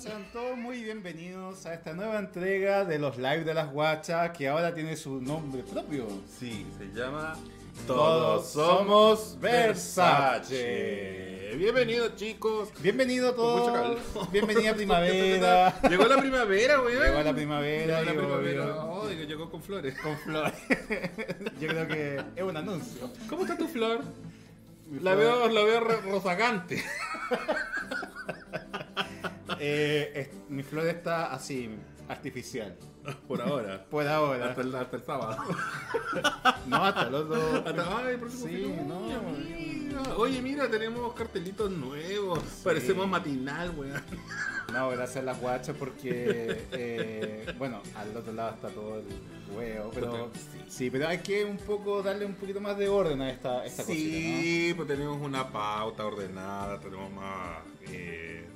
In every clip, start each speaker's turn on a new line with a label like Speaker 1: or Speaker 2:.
Speaker 1: sean todos muy bienvenidos a esta nueva entrega de los live de las guachas que ahora tiene su nombre propio.
Speaker 2: Sí, se llama
Speaker 1: Todos somos Versace.
Speaker 2: Bienvenidos chicos.
Speaker 1: Bienvenido a todos.
Speaker 2: calor.
Speaker 1: Bienvenida primavera.
Speaker 2: Llegó la primavera, weón.
Speaker 1: Llegó la primavera.
Speaker 2: Llegó la primavera. Oh, digo, llegó con flores.
Speaker 1: Con flores. Yo creo que es un anuncio.
Speaker 2: ¿Cómo está tu flor?
Speaker 1: Mi
Speaker 2: La
Speaker 1: flor-
Speaker 2: veo, la veo rozagante.
Speaker 1: Eh, es- mi flor está así, artificial.
Speaker 2: Por ahora.
Speaker 1: Por ahora.
Speaker 2: Hasta el, hasta el sábado.
Speaker 1: No, hasta el otro.
Speaker 2: Hasta, ay, el próximo
Speaker 1: Sí,
Speaker 2: fin
Speaker 1: no.
Speaker 2: mira. Oye, mira, tenemos cartelitos nuevos. Parecemos matinal, weón.
Speaker 1: No, gracias a las guachas porque, eh, bueno, al otro lado está todo el huevo, pero
Speaker 2: Sí.
Speaker 1: sí, pero hay que un poco darle un poquito más de orden a esta, esta cosita,
Speaker 2: Sí, pues tenemos una pauta ordenada, tenemos más eh,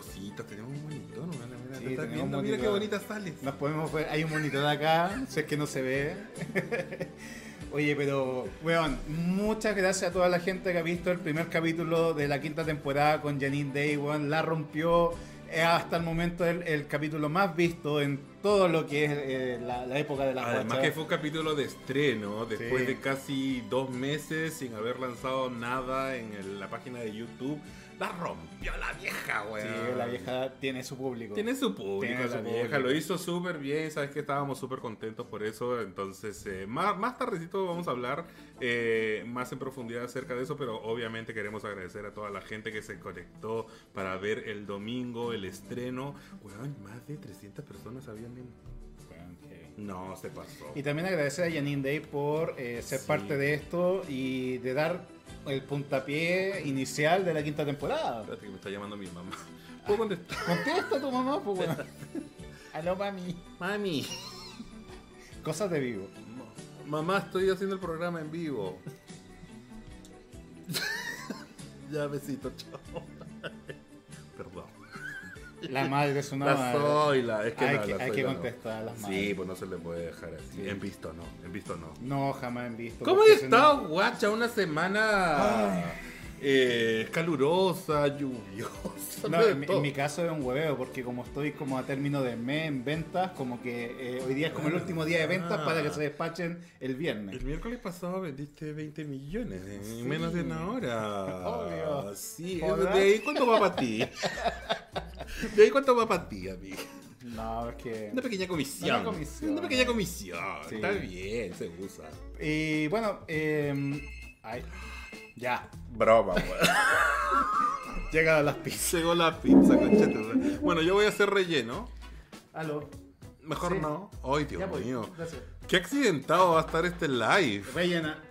Speaker 2: cositas, tenemos un monitor, ¿no? Mira,
Speaker 1: Sí,
Speaker 2: ¿te estás
Speaker 1: tenemos
Speaker 2: viendo?
Speaker 1: un
Speaker 2: Mira qué bonita sales.
Speaker 1: ¿no? Nos podemos ver, hay un monitor acá, si es que no se ve. Oye, pero, weón, muchas gracias a toda la gente que ha visto el primer capítulo de la quinta temporada con Janine Day, weón, la rompió. Es hasta el momento el, el capítulo más visto en todo lo que es eh, la, la época de la
Speaker 2: Además que fue un capítulo de estreno, después
Speaker 1: Sí.
Speaker 2: de casi dos meses sin haber lanzado nada en el- la página de YouTube. La rompió la vieja, weón.
Speaker 1: Sí, la vieja tiene su público.
Speaker 2: Tiene su público,
Speaker 1: Tiene
Speaker 2: la
Speaker 1: su
Speaker 2: vieja,
Speaker 1: público.
Speaker 2: lo hizo súper bien, sabes que estábamos súper contentos por eso, entonces eh, más, más tardecito vamos a hablar eh, más en profundidad acerca de eso, pero obviamente queremos agradecer a toda la gente que se conectó para ver el domingo, el estreno, weón, más de 300 personas habían No, se pasó.
Speaker 1: Y también agradecer a Janine Day por eh, ser
Speaker 2: Sí.
Speaker 1: parte de esto y de dar el puntapié inicial de la quinta temporada.
Speaker 2: Espérate que me está llamando mi mamá. ¿Puedo contestar?
Speaker 1: Contesta a tu mamá, pues bueno. Aló, mami.
Speaker 2: Mami.
Speaker 1: Cosas de vivo.
Speaker 2: Mamá, estoy haciendo el programa en vivo. ya, besito, chao.
Speaker 1: La madre es una
Speaker 2: La
Speaker 1: madre.
Speaker 2: soy, la, es que
Speaker 1: hay
Speaker 2: no,
Speaker 1: que,
Speaker 2: la
Speaker 1: hay que contestar a las
Speaker 2: Sí,
Speaker 1: madres.
Speaker 2: pues no se le puede dejar así.
Speaker 1: Sí.
Speaker 2: En visto no, en visto no.
Speaker 1: No, jamás he visto.
Speaker 2: ¿Cómo
Speaker 1: si
Speaker 2: estado,
Speaker 1: no-
Speaker 2: guacha? Una semana eh, calurosa, lluviosa.
Speaker 1: No, en, mi-
Speaker 2: todo.
Speaker 1: en mi caso es un hueveo, porque como estoy como a término de mes en ventas, como que eh, hoy día es como el último día de ventas
Speaker 2: Ah.
Speaker 1: para que se despachen el viernes.
Speaker 2: El miércoles pasado vendiste 20 millones en
Speaker 1: Sí.
Speaker 2: menos de una hora.
Speaker 1: Obvio.
Speaker 2: Sí,
Speaker 1: ¿Podrás?
Speaker 2: ¿de ahí cuánto va para ti? ¿De ahí cuánto va para ti, amigo?
Speaker 1: No, es que...
Speaker 2: Una pequeña comisión.
Speaker 1: Una comisión.
Speaker 2: Una pequeña comisión.
Speaker 1: Sí.
Speaker 2: Está bien, se usa.
Speaker 1: Y bueno, eh, ay, ya,
Speaker 2: Broma, weón.
Speaker 1: llega a las pizzas.
Speaker 2: Llegó la pizza, conchete. Bueno, yo voy a hacer relleno.
Speaker 1: Aló.
Speaker 2: Mejor
Speaker 1: Sí.
Speaker 2: no. Ay, Dios
Speaker 1: Ya voy.
Speaker 2: mío.
Speaker 1: Gracias.
Speaker 2: Qué accidentado va a estar este live.
Speaker 1: Rellena.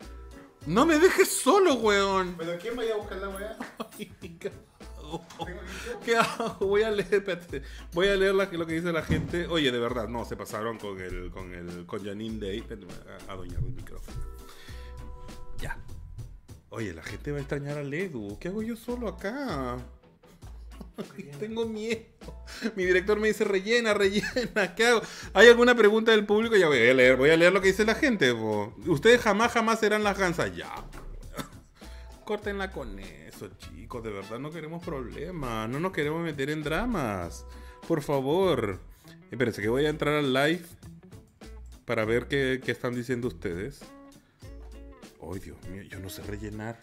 Speaker 2: No me dejes solo, weón.
Speaker 1: ¿Pero quién vaya a buscar la weá?
Speaker 2: ¿Qué hago? Voy a leer, espérate. Voy a leer la- lo que dice la gente. Oye, de verdad, no, se pasaron con el, con el, con Janine Day. Espérate, A, a doñar el micrófono. Ya. Oye, la gente va a extrañar al Edu. ¿Qué hago yo solo acá? Tengo miedo. Mi director me dice rellena, rellena. ¿Qué hago? ¿Hay alguna pregunta del público? Ya voy a leer, voy a leer lo que dice la gente. po. Ustedes jamás, jamás serán las gansas. Ya. Córtenla con eso, chicos. De verdad no queremos problemas. No nos queremos meter en dramas. Por favor. Espérense que voy a entrar al live para ver qué, qué están diciendo ustedes. Ay, Dios mío, yo no sé rellenar.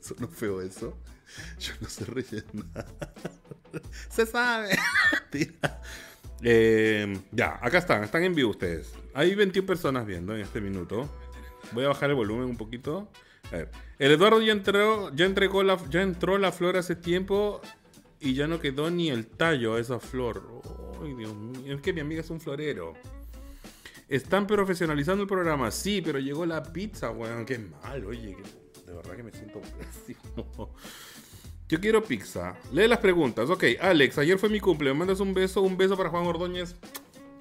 Speaker 2: Sonó feo eso. Yo no sé rellenar. Se sabe. Tira. Eh, ya, acá están, están en vivo ustedes. Hay 21 personas viendo en este minuto. Voy a bajar el volumen un poquito. A ver. El Eduardo ya entregó la, ya entró la flor hace tiempo y ya no quedó ni el tallo a esa flor. Ay, Dios mío. Es que mi amiga es un florero. Están profesionalizando el programa, sí, pero llegó la pizza, weón. Qué mal, oye. de verdad que me siento pésimo. Yo quiero pizza. Lee las preguntas. Ok, Alex, ayer fue mi cumple. ¿Me mandas un beso? Un beso para Juan Ordóñez.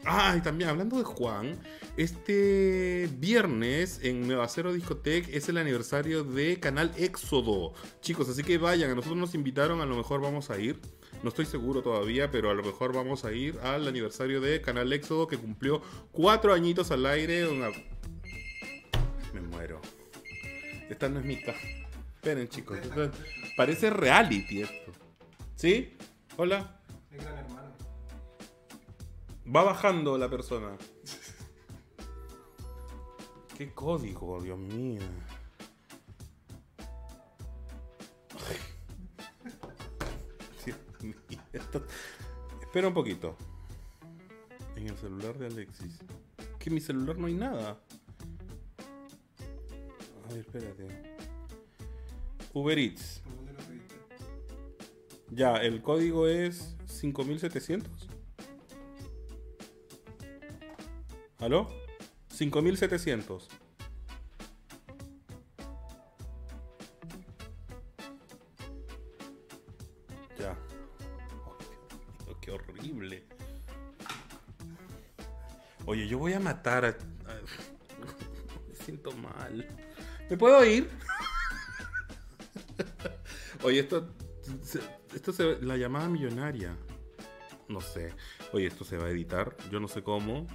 Speaker 2: Ay, también hablando de Juan, este viernes en Nueva Cero Discotec es el aniversario de Canal Éxodo. Chicos, así que vayan, a nosotros nos invitaron, a lo mejor vamos a ir. No estoy seguro todavía, pero a lo mejor vamos a ir al aniversario de Canal Éxodo que cumplió cuatro añitos al aire. Una- Me muero. Esta no es mi caja. Esperen, chicos. esto- Parece reality esto. ¿Sí? Hola. Va bajando la persona. ¿Qué código, Dios mío? Espera un poquito. En el celular de Alexis. Que en mi celular no hay nada. A ver, espérate. Uber Eats. Ya, el código es 5700. ¿Aló? 5700. Matar a... Me siento mal. ¿Me puedo ir? Oye, esto, esto se, la llamada millonaria. No sé. Oye, esto se va a editar. Yo no sé cómo.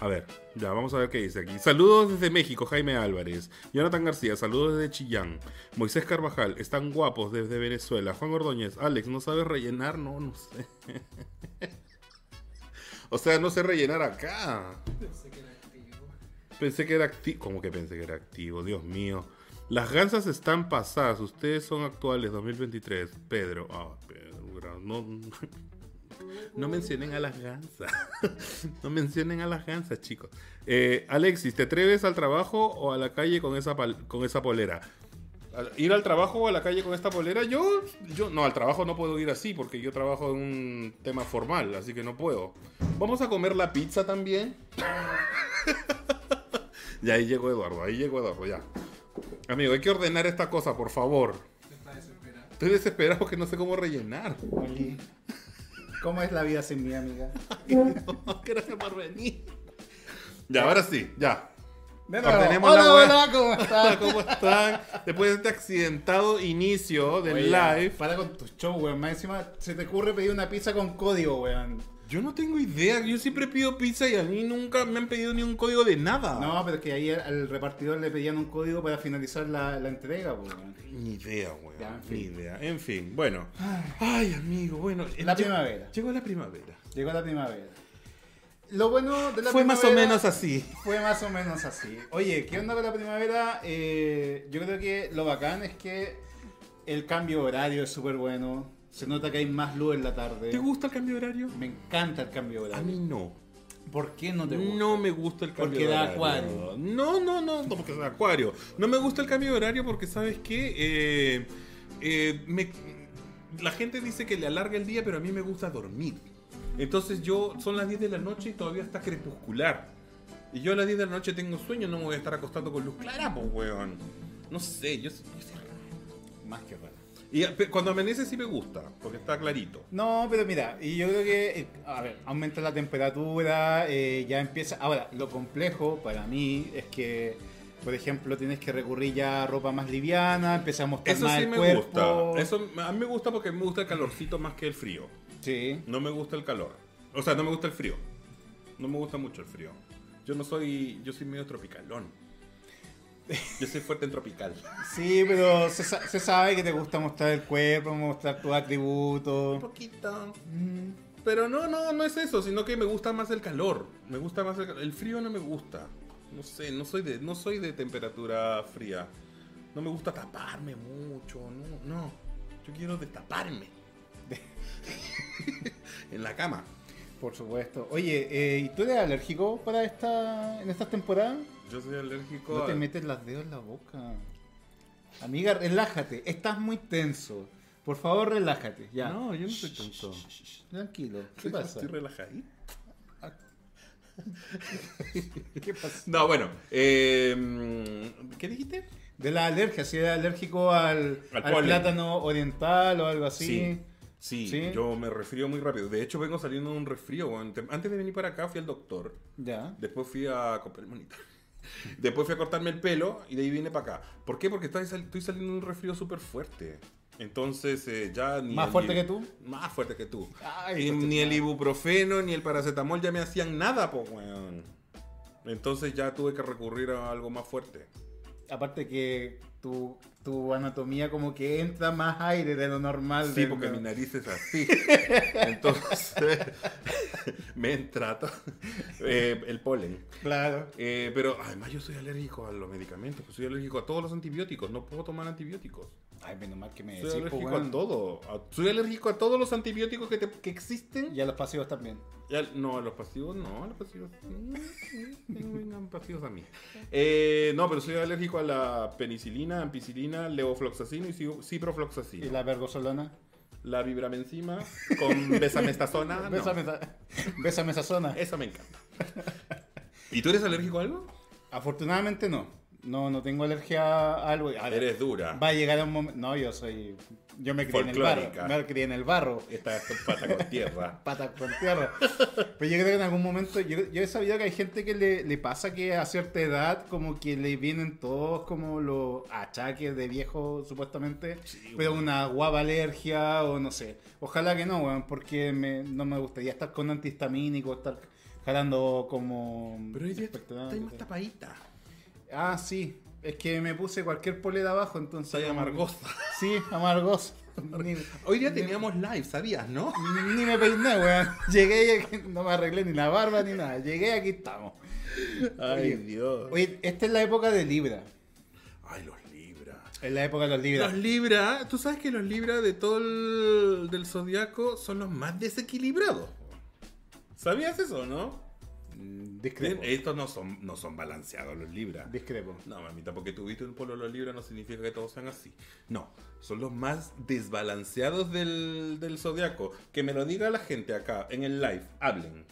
Speaker 2: A ver, ya, vamos a ver qué dice aquí. Saludos desde México, Jaime Álvarez. Jonathan García, saludos desde Chillán. Moisés Carvajal, están guapos desde Venezuela. Juan Ordóñez, Alex, ¿no sabes rellenar? No, no sé. o sea, no sé rellenar acá.
Speaker 3: Pensé que era activo.
Speaker 2: Pensé que era activo. ¿Cómo que pensé que era activo? Dios mío. Las gansas están pasadas. Ustedes son actuales, 2023. Pedro. Ah, Pedro. No, no mencionen a las gansas. no mencionen a las gansas, chicos. Eh, Alexis, ¿te atreves al trabajo o a la calle con esa, con esa polera? ¿Ir al trabajo o a la calle con esta polera? Yo, yo, no, al trabajo no puedo ir así porque yo trabajo en un tema formal, así que no puedo. ¿Vamos a comer la pizza también? Ya ahí llegó Eduardo, ahí llegó Eduardo, ya. Amigo, hay que ordenar esta cosa, por favor.
Speaker 3: Está desesperado.
Speaker 2: Estoy desesperado que no sé cómo rellenar.
Speaker 1: Oli, ¿Cómo es la vida sin mi amiga?
Speaker 2: Gracias por venir. Ya, ahora sí, ya.
Speaker 1: De nuevo,
Speaker 2: Ordenemos
Speaker 1: hola,
Speaker 2: la
Speaker 1: hola, ¿cómo estás?
Speaker 2: ¿Cómo están? Después de este accidentado inicio del
Speaker 1: Oye,
Speaker 2: live.
Speaker 1: Para con tu show, weón. Más encima se te ocurre pedir una pizza con código, weón.
Speaker 2: Yo no tengo idea, yo siempre pido pizza y a mí nunca me han pedido ni un código de nada.
Speaker 1: No, pero es que ahí al- repartidor le pedían un código para finalizar la, la entrega, weón.
Speaker 2: Ni idea, weón.
Speaker 1: Ya, en fin.
Speaker 2: Ni idea. En fin, bueno. Ay, amigo, bueno.
Speaker 1: La primavera.
Speaker 2: Llegó la primavera.
Speaker 1: Llegó la primavera. Lo bueno de la
Speaker 2: Fue más o menos así.
Speaker 1: Fue más o menos así. Oye, ¿qué onda con la primavera? Eh, yo creo que lo bacán es que el cambio horario es súper bueno. Se nota que hay más luz en la tarde.
Speaker 2: ¿Te gusta el cambio de horario?
Speaker 1: Me encanta el cambio
Speaker 2: A
Speaker 1: horario.
Speaker 2: mí no.
Speaker 1: ¿Por qué no te gusta?
Speaker 2: No me gusta el cambio
Speaker 1: Porque
Speaker 2: de
Speaker 1: da
Speaker 2: horario.
Speaker 1: acuario.
Speaker 2: No, no, no, no, porque da acuario. No me gusta el cambio de horario porque, ¿sabes qué? Eh, eh, me- la gente dice que le alarga el día, pero a mí me gusta dormir. Entonces yo, son las 10 de la noche y todavía está crepuscular. Y yo a las 10 de la noche tengo sueño, no me voy a estar acostando con luz clara, pues, weón. No sé, yo, yo soy raro.
Speaker 1: Más que raro.
Speaker 2: Y pe- cuando amanece sí me gusta, porque está clarito.
Speaker 1: No, pero mira, y yo creo que, eh, a ver, aumenta la temperatura, eh, ya empieza... Ahora, lo complejo para mí es que, por ejemplo, tienes que recurrir ya a ropa más liviana, empieza a mostrar
Speaker 2: Eso
Speaker 1: más
Speaker 2: sí
Speaker 1: el
Speaker 2: me
Speaker 1: cuerpo.
Speaker 2: gusta. Eso a mí me gusta porque me gusta el calorcito más que el frío.
Speaker 1: Sí.
Speaker 2: No me gusta el calor. O sea, no me gusta el frío. No me gusta mucho el frío. Yo no soy. Yo soy medio tropicalón. Yo soy fuerte en tropical.
Speaker 1: Sí, pero se, sa- se sabe que te gusta mostrar el cuerpo, mostrar tus atributos.
Speaker 2: Un poquito.
Speaker 1: Mm,
Speaker 2: Pero no, no, no es eso, sino que me gusta más el calor. Me gusta más el calor. El frío no me gusta. No sé, no soy de, no soy de temperatura fría. No me gusta taparme mucho. No, no. Yo quiero destaparme. en la cama.
Speaker 1: Por supuesto. Oye, eh, ¿y tú eres alérgico para esta en estas temporadas?
Speaker 2: Yo soy alérgico
Speaker 1: No te metes las dedos en la boca. Amiga, relájate. Estás muy tenso. Por favor, relájate. Ya.
Speaker 2: No, yo no soy tenso.
Speaker 1: Tranquilo. ¿Qué
Speaker 2: Estoy-
Speaker 1: pasa?
Speaker 2: Estoy relajadito.
Speaker 1: ¿Qué pasa?
Speaker 2: No, bueno. eh, ¿Qué dijiste?
Speaker 1: De la alergia, si eres alérgico al,
Speaker 2: Al
Speaker 1: al
Speaker 2: polen.
Speaker 1: plátano oriental o algo así.
Speaker 2: Sí. Sí,
Speaker 1: ¿Sí?
Speaker 2: yo me resfrío muy rápido. De hecho, vengo saliendo de un resfrío. Antes de venir para acá fui al doctor.
Speaker 1: Ya.
Speaker 2: Después fui a comprar. Después fui a cortarme el pelo y de ahí vine para acá. ¿Por qué? Porque estoy, sal- estoy saliendo de un resfrío súper fuerte. Entonces, eh, ya ni.
Speaker 1: ¿Más
Speaker 2: el
Speaker 1: fuerte que tú?
Speaker 2: Más fuerte que tú.
Speaker 1: Ay,
Speaker 2: ni el ibuprofeno ni el paracetamol ya me hacían nada, po, weón. Entonces ya tuve que recurrir a algo más fuerte.
Speaker 1: Aparte que tu, tu anatomía como que entra más aire de lo normal.
Speaker 2: Sí, porque mi nariz es así. Entonces, me entra eh, el polen.
Speaker 1: Claro.
Speaker 2: Eh, pero además yo soy alérgico a los medicamentos, pues soy alérgico a todos los antibióticos, no puedo tomar antibióticos.
Speaker 1: Ay, menos mal que me
Speaker 2: Soy alérgico a todo. a- soy alérgico a todos los antibióticos que, te- que existen.
Speaker 1: Y a los pasivos también.
Speaker 2: No, a los pasivos no, a los pasivos. no vengan pasivos a mí. Eh, no, pero soy alérgico a la penicilina, ampicilina, levofloxacino y ci- ciprofloxacino.
Speaker 1: ¿Y la vergosolona?
Speaker 2: La vibramencima con besamestazona.
Speaker 1: Bésame, esa-.
Speaker 2: Eso me encanta. ¿Y tú eres alérgico a algo?
Speaker 1: Afortunadamente no. No, no tengo alergia a algo.
Speaker 2: Eres dura.
Speaker 1: Va a llegar un momento. No, yo soy. Yo me crié en el barro. Me crié en el barro.
Speaker 2: Esta es pata con tierra.
Speaker 1: Pata con tierra. Pero yo creo que en algún momento. Yo, yo he sabido que hay gente que le, le pasa que a cierta edad, como que le vienen todos como los achaques de viejo, supuestamente.
Speaker 2: Sí,
Speaker 1: pero una guava alergia o no sé. Ojalá que no, weón, porque me- no me gustaría estar con antihistamínico, estar jalando como.
Speaker 2: Pero hoy día está más tapadita.
Speaker 1: Ah, sí. Es que me puse cualquier polera abajo, entonces.
Speaker 2: Soy amargosa.
Speaker 1: Sí, amargoso. Ni,
Speaker 2: Hoy día teníamos live, ¿sabías, no?
Speaker 1: ni me peiné, weón. Llegué y no me arreglé ni la barba ni nada. Llegué y aquí estamos.
Speaker 2: Ay,
Speaker 1: Oye.
Speaker 2: Dios.
Speaker 1: Oye, esta es la época de Libra.
Speaker 2: Ay, los Libra.
Speaker 1: Es la época de los Libra.
Speaker 2: Los Libra, tú sabes que los Libra de todo el del zodiaco son los más desequilibrados. ¿Sabías eso, no?
Speaker 1: Mm.
Speaker 2: Estos no son, no son balanceados los Libra.
Speaker 1: Discrepo.
Speaker 2: No, mamita, porque tuviste un polo de los Libra no significa que todos sean así. No, son los más desbalanceados del, del zodiaco. Que me lo diga la gente acá, en el live, hablen.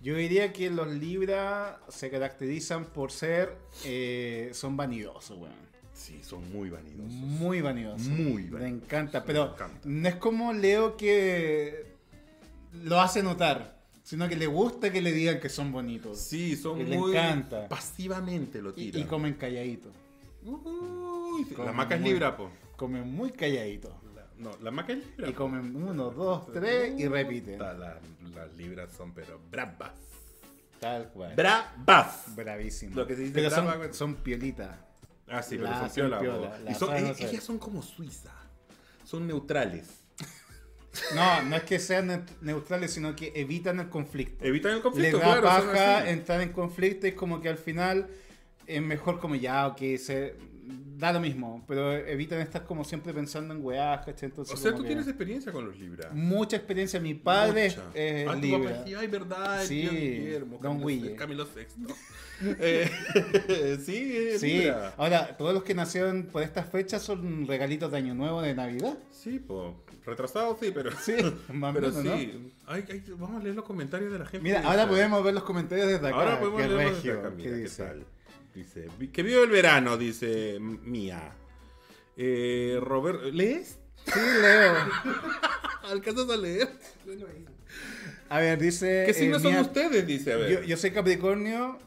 Speaker 1: Yo diría que los Libra se caracterizan por ser. eh, son vanidosos, weón.
Speaker 2: Sí, son muy vanidosos.
Speaker 1: Muy vanidosos.
Speaker 2: Muy
Speaker 1: Me
Speaker 2: vanidosos.
Speaker 1: encanta,
Speaker 2: Me
Speaker 1: pero
Speaker 2: encanta.
Speaker 1: no es como Leo que lo hace notar, sino que le gusta que le digan que son bonitos.
Speaker 2: Sí, son
Speaker 1: Que le
Speaker 2: muy
Speaker 1: encanta.
Speaker 2: pasivamente lo tiran.
Speaker 1: y comen calladito.
Speaker 2: Uy,
Speaker 1: Comen
Speaker 2: la maca es libra, po.
Speaker 1: Comen muy calladito.
Speaker 2: La- no, la maca es libra.
Speaker 1: Y comen uno, dos, tres y repiten.
Speaker 2: La- las libras son pero bravas.
Speaker 1: Tal cual.
Speaker 2: Bravas.
Speaker 1: Bravísimo.
Speaker 2: Lo que se dice
Speaker 1: pero
Speaker 2: brava,
Speaker 1: son, son piolitas.
Speaker 2: Ah, sí, pero son piola,
Speaker 1: piola,
Speaker 2: po.
Speaker 1: la
Speaker 2: Y son-
Speaker 1: hacer.
Speaker 2: ellas son como Suiza. Son neutrales.
Speaker 1: No, no es que sean ne- neutrales, sino que evitan el conflicto.
Speaker 2: Evitan el
Speaker 1: Les
Speaker 2: conflicto,
Speaker 1: da
Speaker 2: claro. así.
Speaker 1: entrar en conflicto y es como que al final es mejor como ya, ok, se da lo mismo, pero evitan estar como siempre pensando en weás, ¿cachai? Entonces,
Speaker 2: O sea, tú
Speaker 1: que
Speaker 2: tienes experiencia con los libras.
Speaker 1: mucha experiencia. Mi padre
Speaker 2: Mucha.
Speaker 1: es
Speaker 2: Ah, tu
Speaker 1: libra.
Speaker 2: papá sí, ay, verdad, el
Speaker 1: Sí,
Speaker 2: Guillermo,
Speaker 1: Don
Speaker 2: Camilo. Camilo VI. Eh, sí, es
Speaker 1: Sí,
Speaker 2: libra.
Speaker 1: ahora todos los que nacieron por estas fechas son regalitos de Año Nuevo, de Navidad.
Speaker 2: Sí, po. Retrasado, sí, pero.
Speaker 1: Sí, más
Speaker 2: Pero
Speaker 1: menos,
Speaker 2: sí.
Speaker 1: ¿no?
Speaker 2: Ay, ay, vamos a leer los comentarios de la gente.
Speaker 1: Mira,
Speaker 2: ¿Qué
Speaker 1: ahora podemos ver los comentarios desde acá.
Speaker 2: Ahora podemos
Speaker 1: regio,
Speaker 2: desde acá,
Speaker 1: ¿qué
Speaker 2: mira, ¿qué
Speaker 1: dice?
Speaker 2: tal? Dice, "Vi- que viva el verano, dice Mía. Eh, Robert, ¿lees?
Speaker 1: Sí, Leo.
Speaker 2: ¿Alcanzas a leer?
Speaker 1: A ver, dice.
Speaker 2: ¿Qué
Speaker 1: eh,
Speaker 2: signos son
Speaker 1: Mía-
Speaker 2: ustedes? Dice, a ver.
Speaker 1: Yo, yo soy Capricornio,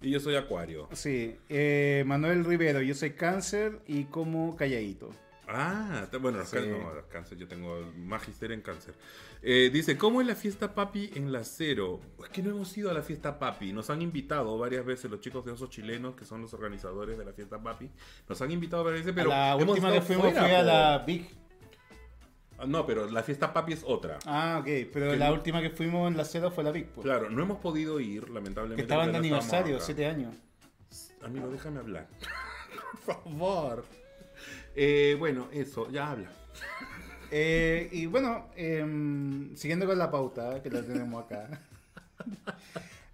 Speaker 2: Y yo soy Acuario.
Speaker 1: sí. eh, Manuel Rivero, yo soy Cáncer y como calladito.
Speaker 2: Ah, bueno, los
Speaker 1: Sí.
Speaker 2: cán- no, los cáncer, yo tengo magister en cáncer. Eh, dice, ¿cómo es la fiesta papi en la cero? Es que no hemos ido a la fiesta papi. Nos han invitado varias veces los chicos de Osos Chilenos, que son los organizadores de la fiesta papi. Nos han invitado varias veces, pero
Speaker 1: a la última que fuimos fue a la Big.
Speaker 2: Ah, No, pero la fiesta papi es otra.
Speaker 1: Ah, ok. Pero la
Speaker 2: no-
Speaker 1: última que fuimos en la cero fue la Big. po.
Speaker 2: Claro, no hemos podido ir, lamentablemente.
Speaker 1: que estaban de aniversario. 7 años.
Speaker 2: Amigo, déjame hablar. Por favor. Eh, bueno, eso, ya habla.
Speaker 1: Eh, y bueno, em, siguiendo con la pauta que la tenemos acá.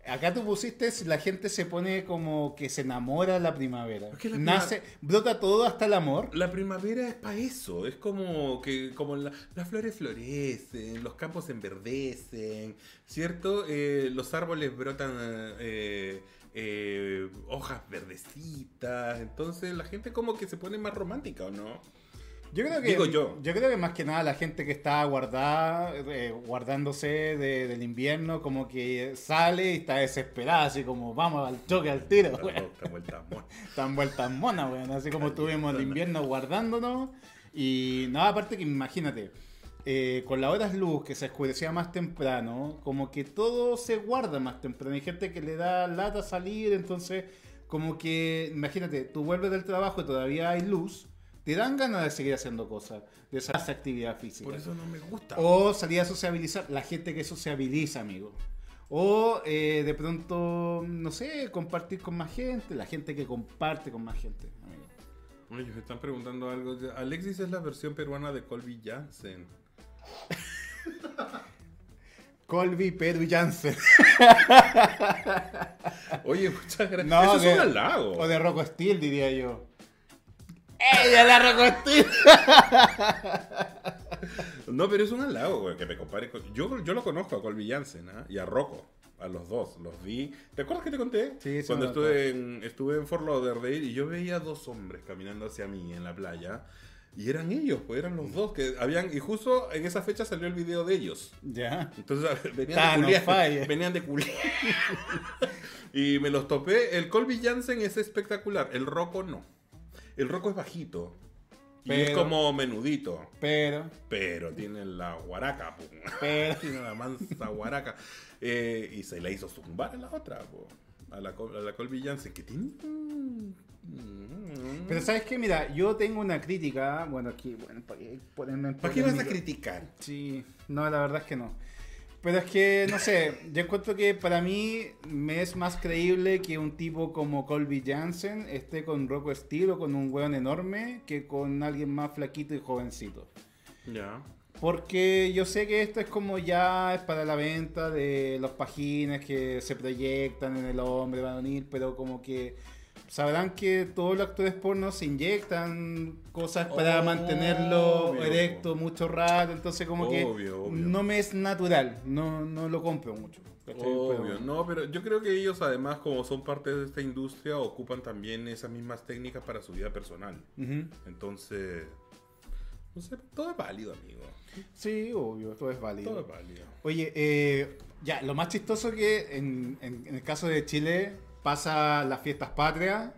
Speaker 1: Acá tú pusiste, si la gente se pone como que se enamora la primavera.
Speaker 2: Es que la
Speaker 1: Nace, brota todo hasta el amor.
Speaker 2: La primavera es para eso, es como que como la- las flores florecen, los campos enverdecen, ¿cierto? Eh, los árboles brotan eh, eh, hojas verdecitas, entonces la gente como que se pone más romántica, ¿o no?
Speaker 1: Yo creo que,
Speaker 2: Digo yo.
Speaker 1: creo que más que nada la gente que está guardada, eh, guardándose de- del invierno, como que sale y está desesperada, así como vamos al choque, al tiro,
Speaker 2: Está
Speaker 1: weón.
Speaker 2: vuelta, vuelta, amor.
Speaker 1: Están vueltas monas, weón. Así como tuvimos el invierno guardándonos. Y nada, aparte que imagínate, eh, con las horas luz que se oscurecía más temprano, como que todo se guarda más temprano. Hay gente que le da lata salir, entonces como que, imagínate, tú vuelves del trabajo y todavía hay luz, te dan ganas de seguir haciendo cosas, de hacer esa actividad física.
Speaker 2: Por eso no me gusta.
Speaker 1: O salir a sociabilizar, la gente que sociabiliza, amigo. O eh, de pronto, no sé, compartir con más gente, la gente que comparte con más gente, amigo.
Speaker 2: Oye, me están preguntando algo. Alexis es la versión peruana de Colby Jansen.
Speaker 1: Colby, Pedro Jansen.
Speaker 2: Oye, muchas gracias.
Speaker 1: No,
Speaker 2: Eso es un halago.
Speaker 1: O de Rocco Steel, diría yo. ¡Ella la Rocco Steel!
Speaker 2: No, pero es un halago, güey, que me compare con... Yo, yo lo conozco a Colby Jansen ¿ah? y a Rocco. A los dos, los vi. ¿Te acuerdas que te conté?
Speaker 1: Sí, sí
Speaker 2: Cuando estuve en, estuve en Fort Lauderdale y yo veía dos hombres caminando hacia mí en la playa. Y eran ellos, pues eran los dos que habían... Y justo en esa fecha salió el video de ellos.
Speaker 1: Ya.
Speaker 2: Entonces venían
Speaker 1: Tan
Speaker 2: de culiar. Venían de culiar. y me los topé. El Colby Jansen es espectacular. El Rocco no. El Rocco es bajito. Y es como menudito.
Speaker 1: Pero,
Speaker 2: Pero tiene la guaraca,
Speaker 1: pero.
Speaker 2: tiene la mansa guaraca. Eh, y se la hizo zumbar a la otra, po. A la, a la Colby Jansen, que tiene.
Speaker 1: Pero sabes qué, mira, yo tengo una crítica. Bueno, aquí, bueno, ponerme
Speaker 2: ¿Para qué vas a criticar?
Speaker 1: Sí, no, la verdad es que no. Pero es que, no sé, yo encuentro que para mí me es más creíble que un tipo como Colby Jansen esté con Rocco Steel o con un weón enorme que con alguien más flaquito y jovencito.
Speaker 2: Ya.
Speaker 1: Porque yo sé que esto es como ya es para la venta de los pajines que se proyectan en el hombre, van a unir, pero como que sabrán que todos los actores porno se inyectan cosas para mantenerlo erecto mucho rato, entonces como que
Speaker 2: Obvio,
Speaker 1: no me es natural, no, no lo compro mucho.
Speaker 2: Obvio, no, pero yo creo que ellos además como son parte de esta industria ocupan también esas mismas técnicas para su vida personal. Entonces, no sé, todo es válido, amigo.
Speaker 1: Sí, obvio, todo es válido.
Speaker 2: Todo es válido.
Speaker 1: Oye, eh, ya, lo más chistoso que en, en- en el caso de Chile pasa las fiestas patrias,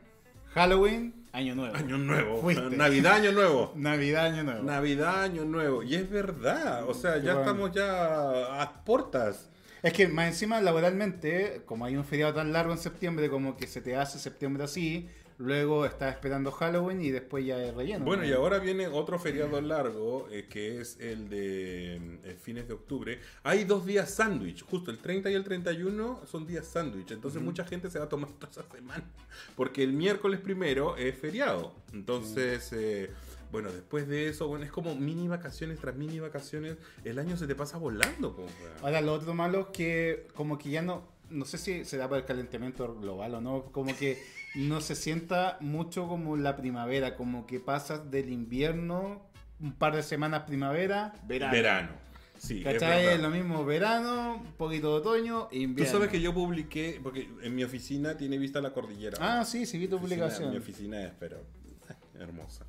Speaker 1: Halloween, Año Nuevo.
Speaker 2: Año nuevo.
Speaker 1: Fuiste.
Speaker 2: Navidad, año nuevo.
Speaker 1: Navidad, Año Nuevo.
Speaker 2: Navidad, año nuevo. Y es verdad. O sea, ya
Speaker 1: Bueno.
Speaker 2: estamos ya a puertas.
Speaker 1: es que más encima laboralmente, como hay un feriado tan largo en septiembre, como que se te hace septiembre así, luego estás esperando Halloween y después ya es relleno.
Speaker 2: Bueno,
Speaker 1: ¿no?
Speaker 2: y ahora viene otro feriado largo, eh, que es el de eh, fines de octubre. Hay dos días sándwich, justo el 30 y el 31 son días sándwich. Entonces mucha gente se va a tomar toda esa semana. Porque el miércoles primero es feriado. Entonces, eh, bueno, después de eso, bueno, es como mini vacaciones tras mini vacaciones. El año se te pasa volando, po.
Speaker 1: Ahora, lo otro malo es que como que ya no, no sé si será por el calentamiento global o no, como que no se sienta mucho como la primavera, como que pasas del invierno, un par de semanas primavera, verano.
Speaker 2: Verano. Sí,
Speaker 1: ¿Cachai? Es lo mismo verano, un poquito de otoño,
Speaker 2: Tú
Speaker 1: invierno.
Speaker 2: sabes que yo publiqué, porque en mi oficina tiene vista la cordillera.
Speaker 1: Ah, sí, sí vi tu
Speaker 2: oficina-
Speaker 1: publicación.
Speaker 2: Mi oficina es, pero eh, hermosa.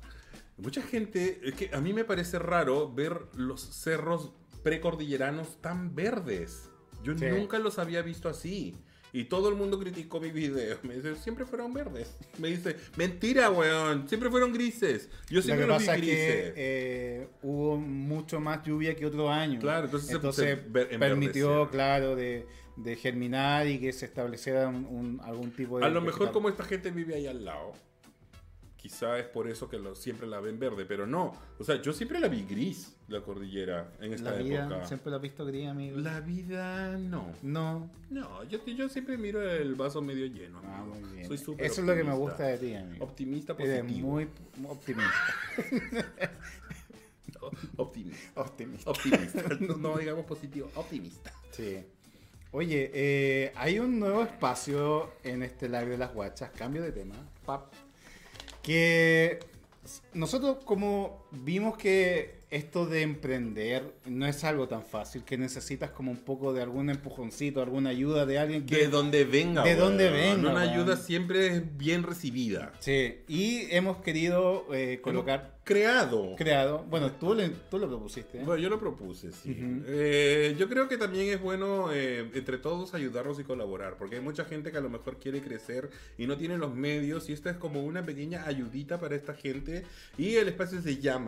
Speaker 2: Mucha gente, es que a mí me parece raro ver los cerros precordilleranos tan verdes. Yo
Speaker 1: Sí.
Speaker 2: nunca los había visto así. Y todo el mundo criticó mi video. Me dice, siempre fueron verdes. Me dice, mentira, weón. Siempre fueron grises. Yo siempre los vi grises.
Speaker 1: que eh, hubo mucho más lluvia que otro año.
Speaker 2: Claro, entonces se-
Speaker 1: Entonces
Speaker 2: se ver-
Speaker 1: permitió, claro, de, de germinar y que se estableciera un, un- algún tipo de...
Speaker 2: A lo mejor como esta gente vive ahí al lado, quizá es por eso que lo- siempre la ven verde, pero no. O sea, yo siempre la vi gris, la cordillera, en esta
Speaker 1: La vida,
Speaker 2: época.
Speaker 1: siempre lo has visto gris, amigo.
Speaker 2: La vida no.
Speaker 1: No.
Speaker 2: No, yo, yo siempre miro el vaso medio lleno.
Speaker 1: Ah, muy bien.
Speaker 2: Soy súper
Speaker 1: Eso es lo que me gusta de ti, amigo.
Speaker 2: Optimista
Speaker 1: Eres
Speaker 2: positivo.
Speaker 1: muy optimista.
Speaker 2: Optimista.
Speaker 1: optimista.
Speaker 2: Optimista. no, no digamos positivo, optimista.
Speaker 1: Sí. Oye, eh, hay un nuevo espacio en este live de las guachas, cambio de tema, pap, que nosotros como vimos que esto de emprender no es algo tan fácil, que necesitas como un poco de algún empujoncito, alguna ayuda de alguien que...
Speaker 2: De donde venga.
Speaker 1: De
Speaker 2: weón.
Speaker 1: donde venga,
Speaker 2: Una ayuda siempre es bien recibida.
Speaker 1: Sí, y hemos querido eh, colocar,
Speaker 2: Creado.
Speaker 1: creado, bueno, tú, le- tú lo propusiste. ¿eh?
Speaker 2: Bueno, yo lo propuse, sí.
Speaker 1: Ujú.
Speaker 2: Eh, yo creo que también es bueno eh, entre todos ayudarnos y colaborar, porque hay mucha gente que a lo mejor quiere crecer y no tiene los medios, y esta es como una pequeña ayudita para esta gente. Y el espacio se llama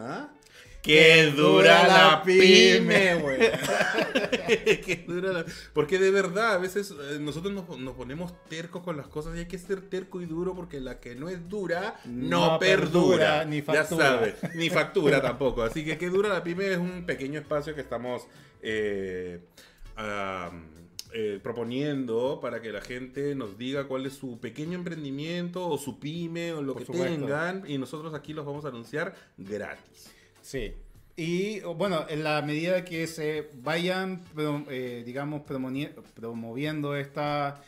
Speaker 2: ¡Qué dura la pyme!
Speaker 1: güey!
Speaker 2: Qué dura la- Porque de verdad, a veces eh, nosotros nos, nos ponemos tercos con las cosas y hay que ser terco y duro porque la que no es dura no,
Speaker 1: No
Speaker 2: perdura.
Speaker 1: perdura, ni
Speaker 2: Ya
Speaker 1: factura.
Speaker 2: sabes, ni factura tampoco. Así que qué dura la pyme es un pequeño espacio que estamos eh, eh, proponiendo para que la gente nos diga cuál es su pequeño emprendimiento o su pyme o lo
Speaker 1: Por
Speaker 2: que
Speaker 1: supuesto.
Speaker 2: tengan y nosotros aquí los vamos a anunciar gratis.
Speaker 1: Sí. Y bueno, en la medida que se vayan, eh, digamos, promoviendo esta,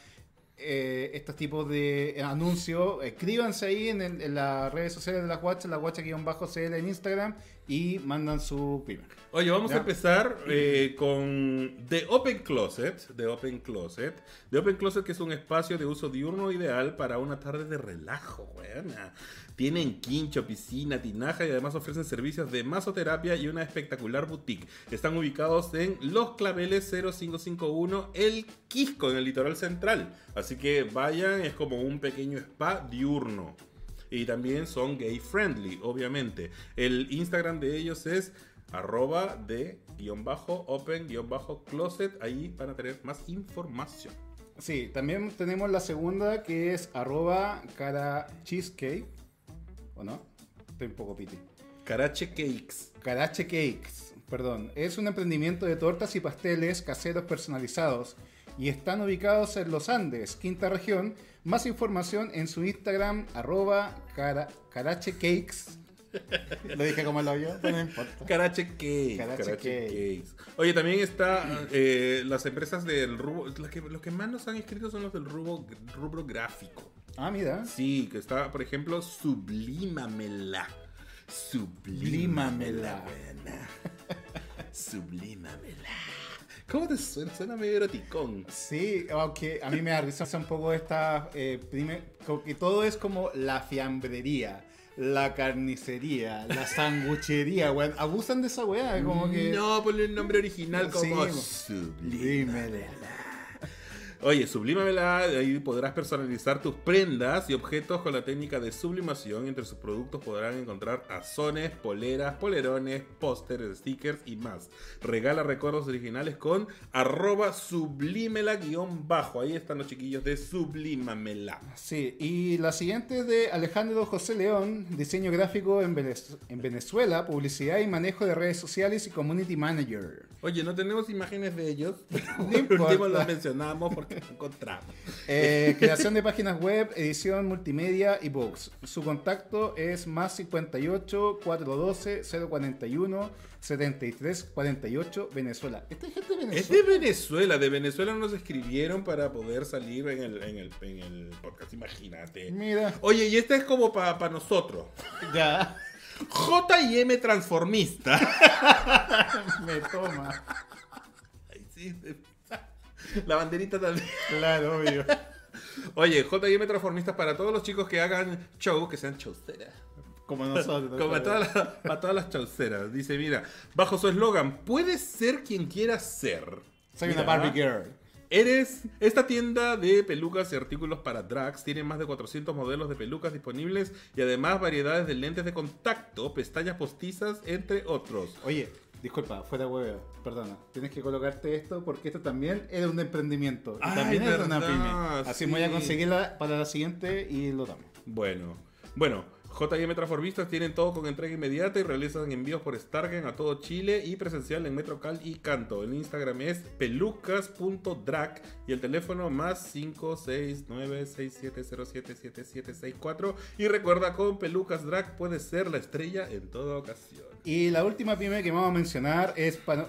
Speaker 1: eh, estos tipos de anuncios, escríbanse ahí en, el- en las redes sociales de la Guacha, la Guacha-CL en Instagram y mandan su pyme.
Speaker 2: Oye, vamos
Speaker 1: Ya.
Speaker 2: a empezar eh, con The Open Closet. The Open Closet. The Open Closet que es un espacio de uso diurno ideal para una tarde de relajo. Tienen quincho, piscina, tinaja y además ofrecen servicios de masoterapia y una espectacular boutique. Están ubicados en Los Claveles 0551 El Quisco, en el litoral central. Así que vayan, es como un pequeño spa diurno. Y también son gay friendly, obviamente. El Instagram de ellos es arroba de guion bajo open guion bajo closet. Ahí van a tener más información.
Speaker 1: Sí, también tenemos la segunda que es arroba cara cheesecake. ¿O no? Estoy un poco piti.
Speaker 2: Carache Cakes.
Speaker 1: Carache Cakes, perdón, es un emprendimiento de tortas y pasteles caseros personalizados y están ubicados en los Andes, quinta región. Más información en su Instagram, arroba cara- Carache Cakes. Lo dije como lo yo, pero no importa.
Speaker 2: Carache Cakes.
Speaker 1: Carache
Speaker 2: Carache
Speaker 1: Cake.
Speaker 2: Cakes. Oye, también está eh, las empresas del rubro. Los que, los que más nos han escrito son los del rubro, rubro gráfico.
Speaker 1: Ah, mira.
Speaker 2: Sí, que está, por ejemplo, Sublímamela. Sublímamela.
Speaker 1: Sublímamela.
Speaker 2: Sublímamela. ¿Cómo te suena? Suena medio eroticón.
Speaker 1: Sí, aunque a mí me da risa un poco esta. Eh, prime- como que todo es como la fiambrería, la carnicería, la sanguchería, weón. Abusan de esa weá, como que.
Speaker 2: No, ponle el nombre original como
Speaker 1: Sí.
Speaker 2: Sublímamela. Oye, sublímamela, ahí podrás personalizar tus prendas y objetos con la técnica de sublimación. Entre sus productos podrán encontrar azones, poleras, polerones, pósteres, stickers y más. Regala recuerdos originales con arroba sublimela guion bajo. Ahí están los chiquillos de Sublimamela.
Speaker 1: Sí, y la siguiente es de Alejandro José León, diseño gráfico en, Venez- en Venezuela, publicidad y manejo de redes sociales y community manager.
Speaker 2: Oye, no tenemos imágenes de ellos.
Speaker 1: No
Speaker 2: Por último
Speaker 1: importa.
Speaker 2: los mencionamos porque no encontramos.
Speaker 1: Eh, creación de páginas web, edición multimedia y books. Su contacto es más 58 412 041 73 48 Venezuela. Esta es gente de
Speaker 2: Es
Speaker 1: Venezuela.
Speaker 2: de Venezuela, de Venezuela nos escribieron para poder salir en el, en el, en el podcast, imagínate.
Speaker 1: Mira,
Speaker 2: Oye, y esta es como para nosotros.
Speaker 1: ya
Speaker 2: J&M Transformista.
Speaker 1: me toma.
Speaker 2: Ay, sí. La banderita también.
Speaker 1: Claro, obvio.
Speaker 2: Oye, J&M Transformistas para todos los chicos que hagan show, que sean chauceras.
Speaker 1: Como nosotros.
Speaker 2: Como a todas, las, a todas las chauceras. Dice, mira, bajo su eslogan, puedes ser quien quieras ser.
Speaker 1: Soy una
Speaker 2: Mira,
Speaker 1: Barbie girl.
Speaker 2: Eres esta tienda de pelucas y artículos para drags. Tiene más de 400 modelos de pelucas disponibles y además variedades de lentes de contacto, pestañas postizas, entre otros.
Speaker 1: Oye, disculpa, fuera huevo, perdona. Tienes que colocarte esto porque esto también es un emprendimiento.
Speaker 2: Ay,
Speaker 1: también de una pyme. Así
Speaker 2: sí.
Speaker 1: me voy a conseguirla para la siguiente y lo damos.
Speaker 2: Bueno, bueno. J&M Transformistas tienen todo con entrega inmediata y realizan envíos por Stargen a todo Chile y presencial en Metrocal y Canto. El Instagram es pelucas.drag y el teléfono más 56967077764 y recuerda con Pelucas Drag puedes ser la estrella en toda ocasión.
Speaker 1: Y la última pyme que vamos a mencionar es Pano-